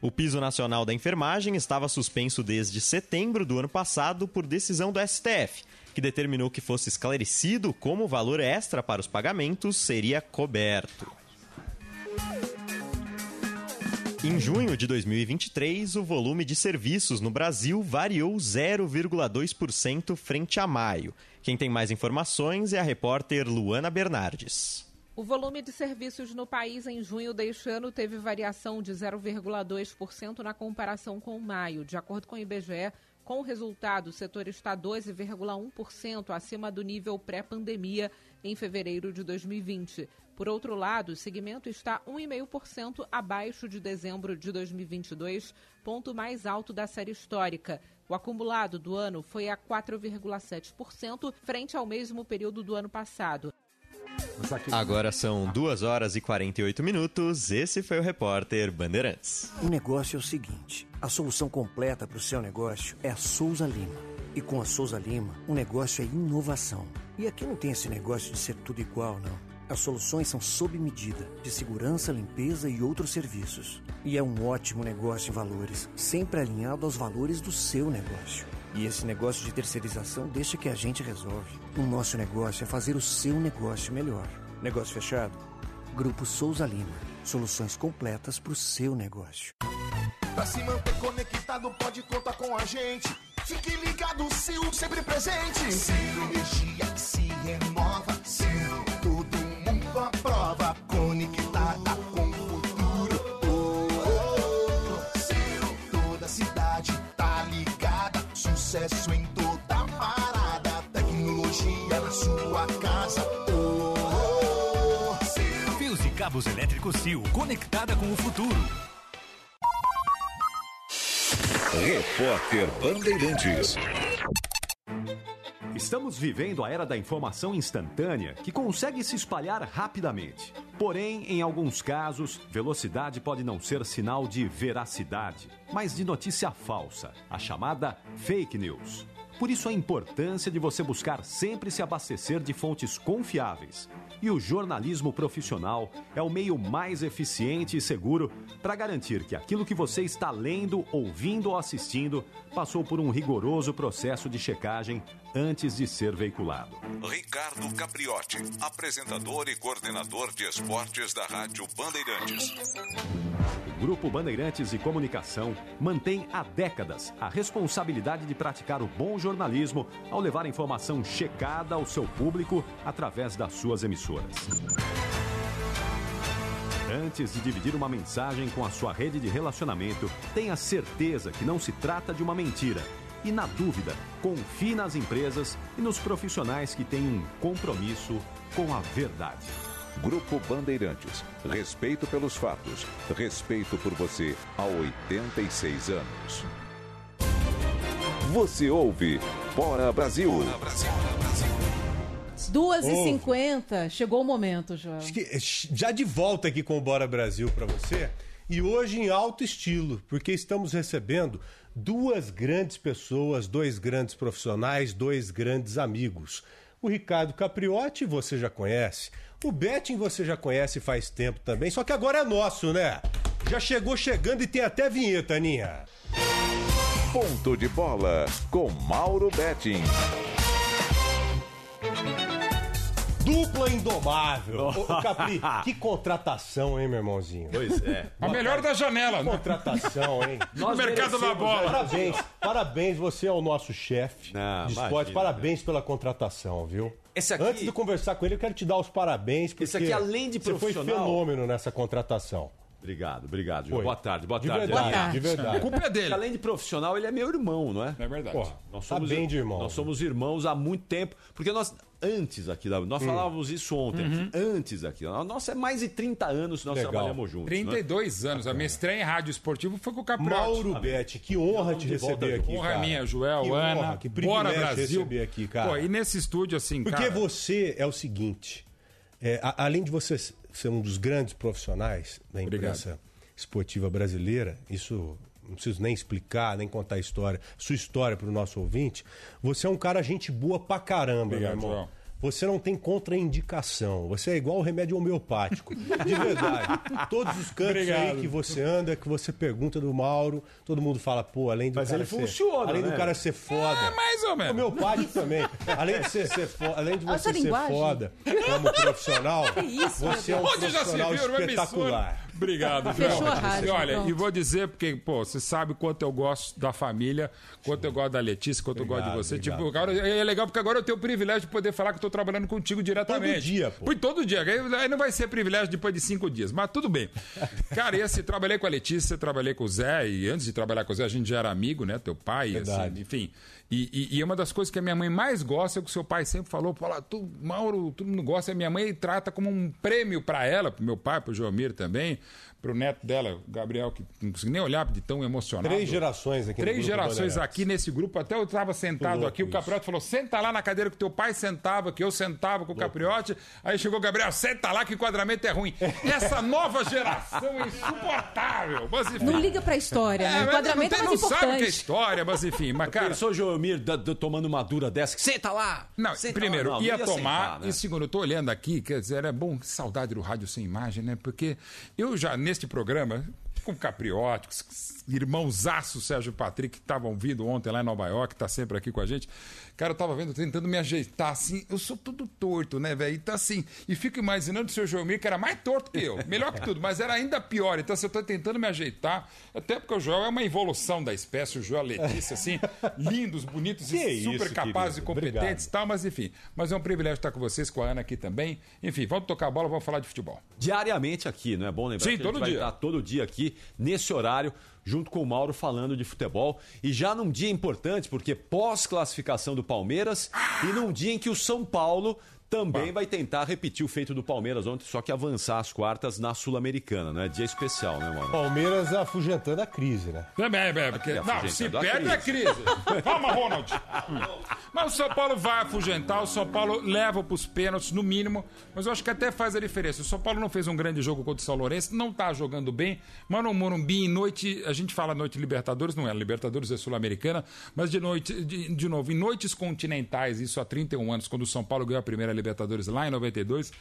O piso nacional da enfermagem estava suspenso desde setembro do ano passado por decisão do STF, que determinou que fosse esclarecido como o valor extra para os pagamentos seria coberto. Em junho de 2023, o volume de serviços no Brasil variou 0,2% frente a maio. Quem tem mais informações é a repórter Luana Bernardes. O volume de serviços no país em junho deste ano teve variação de 0,2% na comparação com maio. De acordo com o IBGE, com o resultado, o setor está 12,1% acima do nível pré-pandemia em fevereiro de 2020. Por outro lado, o segmento está 1,5% abaixo de dezembro de 2022, ponto mais alto da série histórica. O acumulado do ano foi a 4,7%, frente ao mesmo período do ano passado. Agora são 2 horas e 48 minutos. Esse foi o repórter Bandeirantes. O negócio é o seguinte: a solução completa para o seu negócio é a Souza Lima. E com a Souza Lima, o negócio é inovação. E aqui não tem esse negócio de ser tudo igual, não. As soluções são sob medida, de segurança, limpeza e outros serviços. E é um ótimo negócio em valores, sempre alinhado aos valores do seu negócio. E esse negócio de terceirização deixa que a gente resolve. O nosso negócio é fazer o seu negócio melhor. Negócio fechado? Grupo Souza Lima. Soluções completas para o seu negócio. Pra se manter conectado, pode contar com a gente. Fique ligado, Sil, sempre presente. Sil, energia que se renova. Sil, mundo aprova. Conectada com o futuro. Oh, oh, oh. Toda cidade tá ligada. Sucesso em toda parada. Tecnologia na sua casa. Oh, oh, oh. Fios e cabos elétricos Sil, conectada com o futuro. Repórter Bandeirantes. Estamos vivendo a era da informação instantânea que consegue se espalhar rapidamente. Porém, em alguns casos, velocidade pode não ser sinal de veracidade, mas de notícia falsa, a chamada fake news. Por isso, a importância de você buscar sempre se abastecer de fontes confiáveis. E o jornalismo profissional é o meio mais eficiente e seguro para garantir que aquilo que você está lendo, ouvindo ou assistindo passou por um rigoroso processo de checagem antes de ser veiculado. Ricardo Capriotti, apresentador e coordenador de esportes da Rádio Bandeirantes. O Grupo Bandeirantes de Comunicação mantém há décadas a responsabilidade de praticar o bom jornalismo ao levar informação checada ao seu público através das suas emissoras. Antes de dividir uma mensagem com a sua rede de relacionamento, tenha certeza que não se trata de uma mentira. E na dúvida, confie nas empresas e nos profissionais que têm um compromisso com a verdade. Grupo Bandeirantes. Respeito pelos fatos. Respeito por você há 86 anos. Você ouve Bora Brasil. Bora Brasil. 2h50, chegou o momento, João. Acho que já de volta aqui com o Bora Brasil para você. E hoje em alto estilo, porque estamos recebendo duas grandes pessoas, dois grandes profissionais, dois grandes amigos. O Ricardo Capriotti, você já conhece. O Betting você já conhece faz tempo também, só que agora é nosso, né? Já chegou chegando e tem até vinheta, Aninha. Ponto de bola com Mauro Betting. Dupla indomável. Ô, ô, Capri, que contratação, hein, meu irmãozinho? Pois é. A melhor da janela, né? Contratação, hein? No mercado da bola. Parabéns, parabéns, você é o nosso chefe Não, de esporte. imagina, Parabéns pela contratação, viu? Esse aqui- Antes de conversar com ele, eu quero te dar os parabéns. Porque Esse aqui, além de Você foi profissional- fenômeno nessa contratação. Obrigado, obrigado. João. Foi. Boa tarde, boa De tarde. verdade, Boa tarde. de verdade. A culpa é dele. Além de profissional, ele é meu irmão, não é? É verdade. Porra, Nós tá somos, bem de irmão. Nós somos irmãos há muito tempo, porque nós, antes aqui, da- nós Hum. falávamos isso ontem, Uhum. antes aqui. Nossa, é mais de 30 anos que nós Legal. trabalhamos juntos. né? 32 anos. A minha estreia em rádio esportivo foi com o Capriotti. Mauro Betti, que honra te receber aqui, Honra cara. minha, Joel, que Ana. honra, que Bora Brasil. receber aqui, cara. Pô, e nesse estúdio, assim, Porque cara... você é o seguinte, é, a- além de você ser um dos grandes profissionais da imprensa esportiva brasileira, isso não preciso nem explicar, nem contar a história, sua história para o nosso ouvinte, você é um cara gente boa pra caramba, Obrigado, meu irmão. João. Você não tem contraindicação. Você é igual o remédio homeopático. De verdade. Todos os cantos Obrigado. aí que você anda, que você pergunta do Mauro, todo mundo fala, pô, além do Mas cara ele ser, funciona, além né? do cara ser foda. É, mais ou menos. Homeopático também. Além de você ser foda, além de você ser linguagem. foda como profissional, Que isso, você é um Onde já se profissional numa espetacular. Obrigado, Fechou João. a rádio, E olha, pronto. e vou dizer porque, pô, você sabe quanto eu gosto da família, quanto eu gosto da Letícia, quanto eu gosto de Obrigado, você. obrigado. Tipo, agora, é legal porque agora eu tenho o privilégio de poder falar que eu tô trabalhando contigo diretamente. Todo dia, pô. Pô, todo dia. Aí não vai ser privilégio depois de cinco dias, mas tudo bem. Cara, e assim, trabalhei com a Letícia, trabalhei com o Zé, e antes de trabalhar com o Zé, a gente já era amigo, né? Teu pai, assim, enfim. E, e, e uma das coisas que a minha mãe mais gosta é o que o seu pai sempre falou: fala, tu, Mauro, todo mundo gosta. A minha mãe trata como um prêmio para ela, pro meu pai, pro Joamir também, pro neto dela, o Gabriel, que não consigo nem olhar de tão emocionado. Três gerações aqui Três gerações aqui nesse grupo. Até eu estava sentado aqui, o isso. Capriotti falou: senta lá na cadeira que teu pai sentava, que eu sentava com o Capriotti. Aí chegou o Gabriel, senta lá que o enquadramento é ruim. Essa nova geração é insuportável. Mas, enfim. Não liga pra história, né? É, O enquadramento é não, mais não sabe o que é importante. história, mas enfim. Mas, cara, Pensou, Joelmir, da- da- tomando uma dura dessa? Senta lá! não, Senta primeiro, lá. Não, ia não tomar. sentar, né? E segundo, eu tô olhando aqui, quer dizer, é bom, que saudade do rádio sem imagem, né? Porque eu já, neste programa, com Capriotti, com os irmãozaço Sérgio Patrick, que estavam vindo ontem lá em Nova York, tá sempre aqui com a gente. Cara, eu tava vendo, tentando me ajeitar assim. Eu sou todo torto, né, velho? Então, assim, e fico imaginando o seu Joelmir, que era mais torto que eu. Melhor que tudo, mas era ainda pior. Então, assim, eu tô tentando me ajeitar. Até porque o Joel é uma evolução da espécie, o Joel a Letícia, assim, lindos, bonitos Que e super isso, capazes querido. e competentes e tal, mas enfim. Mas é um privilégio estar com vocês, com a Ana aqui também. Enfim, vamos tocar a bola, vamos falar de futebol. diariamente aqui, não é bom lembrar Sim, todo gente vai dia. estar todo dia aqui, nesse horário, junto com o Mauro falando de futebol. E já num dia importante, porque pós-classificação do Palmeiras e num dia em que o São Paulo também vai tentar repetir o feito do Palmeiras ontem, só que avançar as quartas na Sul-Americana, né? Dia especial, né, mano? Palmeiras afugentando a crise, né? Também, é, porque, não, se afugentando a perde é crise. Calma, Ronald. Mas o São Paulo vai afugentar, o São Paulo leva pros pênaltis, no mínimo, mas eu acho que até faz a diferença. O São Paulo não fez um grande jogo contra o São Lourenço, não tá jogando bem, mas no Morumbi, em noite, a gente fala noite Libertadores, não é, Libertadores é Sul-Americana, mas de noite, de, de novo, em noites continentais, isso há 31 anos, quando o São Paulo ganhou a primeira Libertadores lá em 92,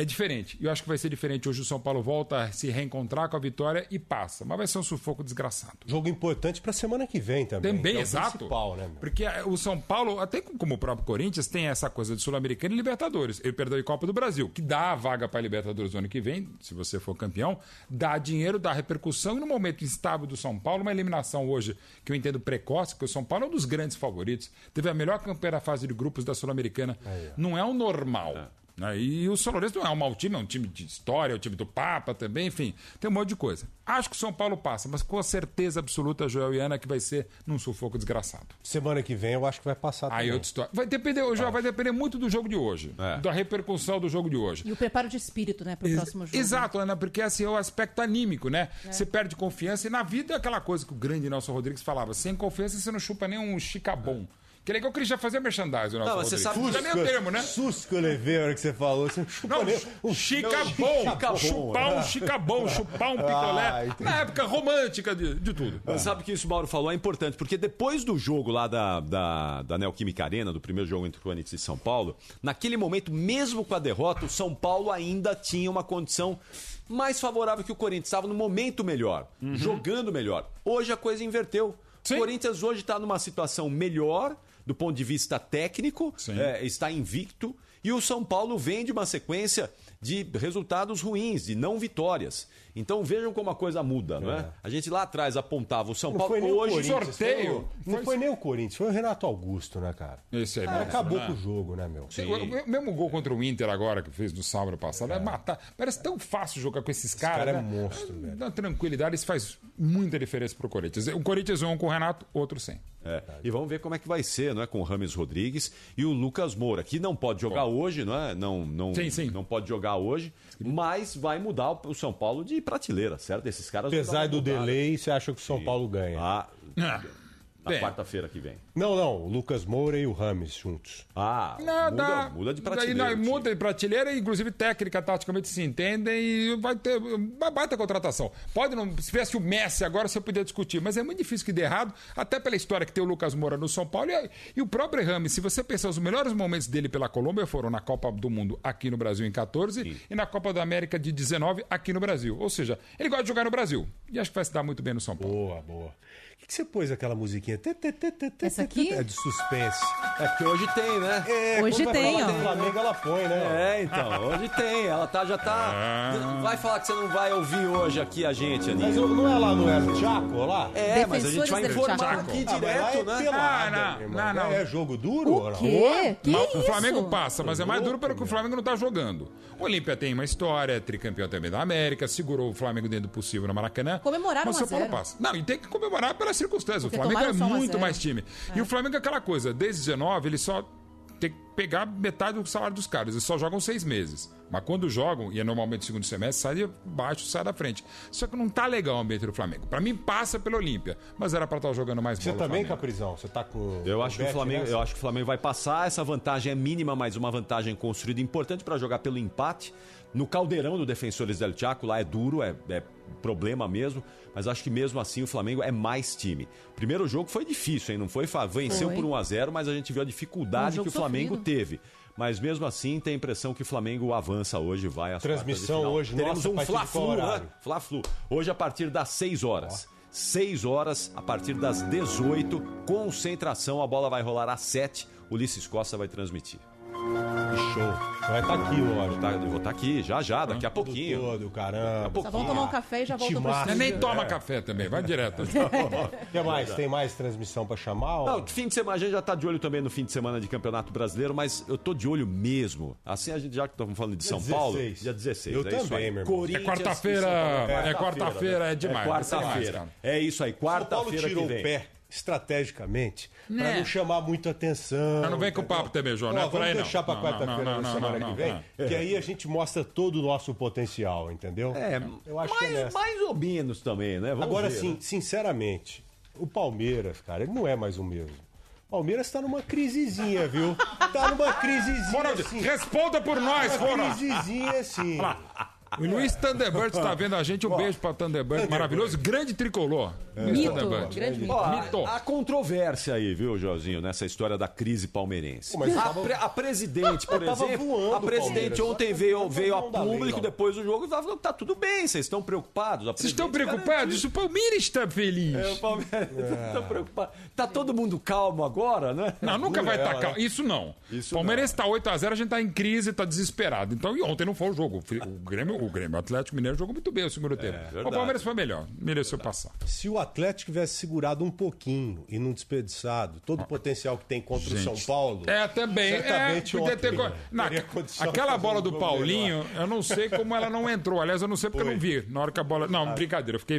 é diferente. E eu acho que vai ser diferente. Hoje o São Paulo volta a se reencontrar com a vitória e passa. Mas vai ser um sufoco desgraçado. Jogo importante pra semana que vem também. Também, é exato. principal, né? Porque eh, o São Paulo, até como o próprio Corinthians, tem essa coisa de Sul-Americana e Libertadores. Ele perdeu a Copa do Brasil, que dá a vaga para a Libertadores no ano que vem, se você for campeão, dá dinheiro, dá repercussão. E no momento instável do São Paulo, uma eliminação hoje, que eu entendo precoce, que o São Paulo é um dos grandes favoritos. Teve a melhor campanha da fase de grupos da Sul-Americana. Não é o normal. né? E o São Lourenço não é um mau time, é um time de história, é o time do Papa também, enfim, tem um monte de coisa. Acho que o São Paulo passa, mas com a certeza absoluta, Joel e Ana, que vai ser num sufoco desgraçado. Semana que vem eu acho que vai passar Aí também. outra história. Vai depender, Joel, vai depender muito do jogo de hoje, da repercussão do jogo de hoje. E o preparo de espírito, né, pro Ex- próximo jogo. Exato, Ana, porque assim é o aspecto anímico, né? É. Você perde confiança e na vida é aquela coisa que o grande Nelson Rodrigues falava: sem confiança você não chupa nem um chicabom. Que legal que ele já fazia merchandising, o Nelson Não, você sabe- Não é nem o termo, né? Susto que eu levei a hora que você falou. Você chupa Não, nem- um chicabom, chicabom. chupar um chicabom, chupar um picolé. Ah, entendi. na época romântica de, de tudo. Mas sabe que isso o Mauro falou é importante, porque depois do jogo lá da, da, da Neoquímica Arena, do primeiro jogo entre o Corinthians e São Paulo, naquele momento, mesmo com a derrota, o São Paulo ainda tinha uma condição mais favorável que o Corinthians. Estava no momento melhor, jogando melhor. Hoje a coisa inverteu. O Corinthians hoje está numa situação melhor do ponto de vista técnico, é, está invicto, e o São Paulo vem de uma sequência de resultados ruins, de não vitórias. Então vejam como a coisa muda, não é? A gente lá atrás apontava o São Não Paulo foi o hoje foi o- não foi nem o Corinthians, foi o Renato Augusto, né, cara? Esse aí, Ah, mesmo, acabou né? com o jogo, né, meu? O, o- o mesmo gol contra o Inter agora que fez no sábado passado é, matar. Parece tão fácil jogar com esses caras. cara é né? monstro, velho. Dá tranquilidade, isso faz muita diferença pro Corinthians. O Corinthians um com o Renato, outro sem. É, e vamos ver como é que vai ser, não é? Com o Rames Rodrigues e o Lucas Moura, que não pode jogar hoje, não é? Não, não, Sim, sim. não pode jogar hoje, mas vai mudar o São Paulo de prateleira, certo? Esses caras Apesar do delay, você acha que o São Paulo ganha? Ah, É. na quarta-feira que vem. Não, não, o Lucas Moura e o Rames juntos. Ah, Não, muda, muda de daí prateleira. time. muda de prateleira, inclusive técnica, taticamente se entendem e vai ter uma baita contratação. Pode não, se tivesse o Messi agora, você poderia discutir, mas é muito difícil que dê errado, até pela história que tem o Lucas Moura no São Paulo e, e o próprio Rames. Se você pensar, os melhores momentos dele pela Colômbia foram na Copa do Mundo aqui no Brasil em 14 e na Copa da América de 19 aqui no Brasil. Ou seja, ele gosta de jogar no Brasil e acho que vai se dar muito bem no São Paulo. Boa, boa. O que, que você pôs aquela musiquinha? Tê, tê, tê, tê, tê, Essa aqui? É de suspense. É porque hoje tem, né? É, Hoje tem, ó. do Flamengo, ela põe, né? É, então, hoje tem. Ela tá, já tá. Ah. Vai falar que você não vai ouvir hoje aqui a gente, Aninha. Mas o- não é lá no El Chaco, lá? É, mas a gente vai informar Chaco. aqui Ah, lá direto, é né? pelada, não, não, não. É jogo duro O não? quê? Que Mas isso? o Flamengo passa, mas é mais duro pelo que o Flamengo não tá jogando. O Olímpia tem uma história, é tricampeão também da América, segurou o Flamengo dentro do possível no Maracanã. Comemoraram mas o São 1 a 0. Paulo passa. Não, e tem que comemorar pelas circunstâncias. Porque o Flamengo é tomaram só 1 a muito 0. mais time. E o Flamengo é aquela coisa, desde 19 ele só tem que pegar metade do salário dos caras. Eles só jogam seis meses. Mas quando jogam, e é normalmente segundo semestre, sai de baixo, sai da frente. Só que não tá legal o ambiente do Flamengo. Pra mim, passa pelo Olímpia. Mas era pra estar jogando mais Você bola o também. Caprizão? Você tá com. Eu com acho, que o Flamengo, nessa? eu acho que o Flamengo vai passar. Essa vantagem é mínima, mas uma vantagem construída importante para jogar pelo empate. No caldeirão do Defensores del Chaco, lá é duro, é, é problema mesmo. Mas acho que mesmo assim o Flamengo é mais time. Primeiro jogo foi difícil, hein? Não foi venceu Foi. por 1 a 0 mas a gente viu a Um dificuldade jogo que o Flamengo sofrido. teve. Mas mesmo assim, tem a impressão que o Flamengo avança hoje, vai às Transmissão final. hoje, Teremos nossa, um Fla-Flu, né? Fla-Flu. Hoje a partir das 6 horas. 6 horas, a partir das 18, concentração, a bola vai rolar às 7. Ulisses Costa vai transmitir. Que show. Vai estar aqui, lógico. Tá, eu vou estar aqui, já já, daqui a pouquinho. Todo, caramba. Só vão tomar um café e já voltam pro. Você estúdio. nem toma café também, vai direto. O que mais? Tem mais transmissão pra chamar? ou- Não, fim de semana, a gente já tá de olho também no fim de semana de Campeonato Brasileiro, mas eu tô de olho mesmo. Assim, a gente já que estamos falando de Dia São Paulo, 16. dia 16. Eu é isso também, aí. meu irmão. Corinthians É quarta-feira, é quarta-feira, é demais, É demais, quarta-feira. É isso aí, São Paulo quarta-feira que tirou vem. o pé estrategicamente, para Né. não chamar muito atenção. Mas não vem com o papo, TB, João, Ó, não é por vamos aí, não. deixar para Não, quarta-feira não, não, da não, semana não, que vem, não. que aí a gente mostra todo o nosso potencial, entendeu? É, eu acho que é mais, nessa. mais ou menos também, né? Vamos Agora, ver, sim, né? sinceramente, o Palmeiras, cara, ele não é mais o mesmo. O Palmeiras tá numa crisezinha, viu? Tá numa crisezinha. Ronald, assim. responda por nós, Uma Ronald. crisezinha, assim. O Luiz Thunderbird está vendo a gente. Um beijo para Thunderbird, maravilhoso. Grande tricolor. Luiz Mito, Thunderbird. grande mito. Ó, Mito. Há controvérsia aí, viu, Joãozinho, nessa história da crise palmeirense. Pô, mas a, tava- pre- a presidente, por Tava exemplo, voando a presidente Palmeiras. ontem Tava veio, veio a lei, público depois do jogo e falou que tá tudo bem, vocês estão preocupados. A Vocês estão preocupados? O Palmeiras está feliz. É, o Palmeiras tá preocupado. Tá todo mundo calmo agora, né? Não, nunca vai estar ela, calmo. né? Isso não. Isso Palmeiras está 8x0, a gente está em crise, está desesperado. Então, e ontem não foi o jogo. O Grêmio, o Grêmio o Atlético Mineiro jogou muito bem o segundo tempo. o verdade. Palmeiras foi melhor, mereceu passar. Se o Atlético tivesse segurado um pouquinho e não desperdiçado todo o potencial que tem contra o Gente, São Paulo. É, também. Certamente é, podia ter... ontem, de aquela bola do Paulinho, eu não sei como ela não entrou. Aliás, eu não sei porque eu não vi. Na hora que a bola. Não, brincadeira, eu fiquei vendo.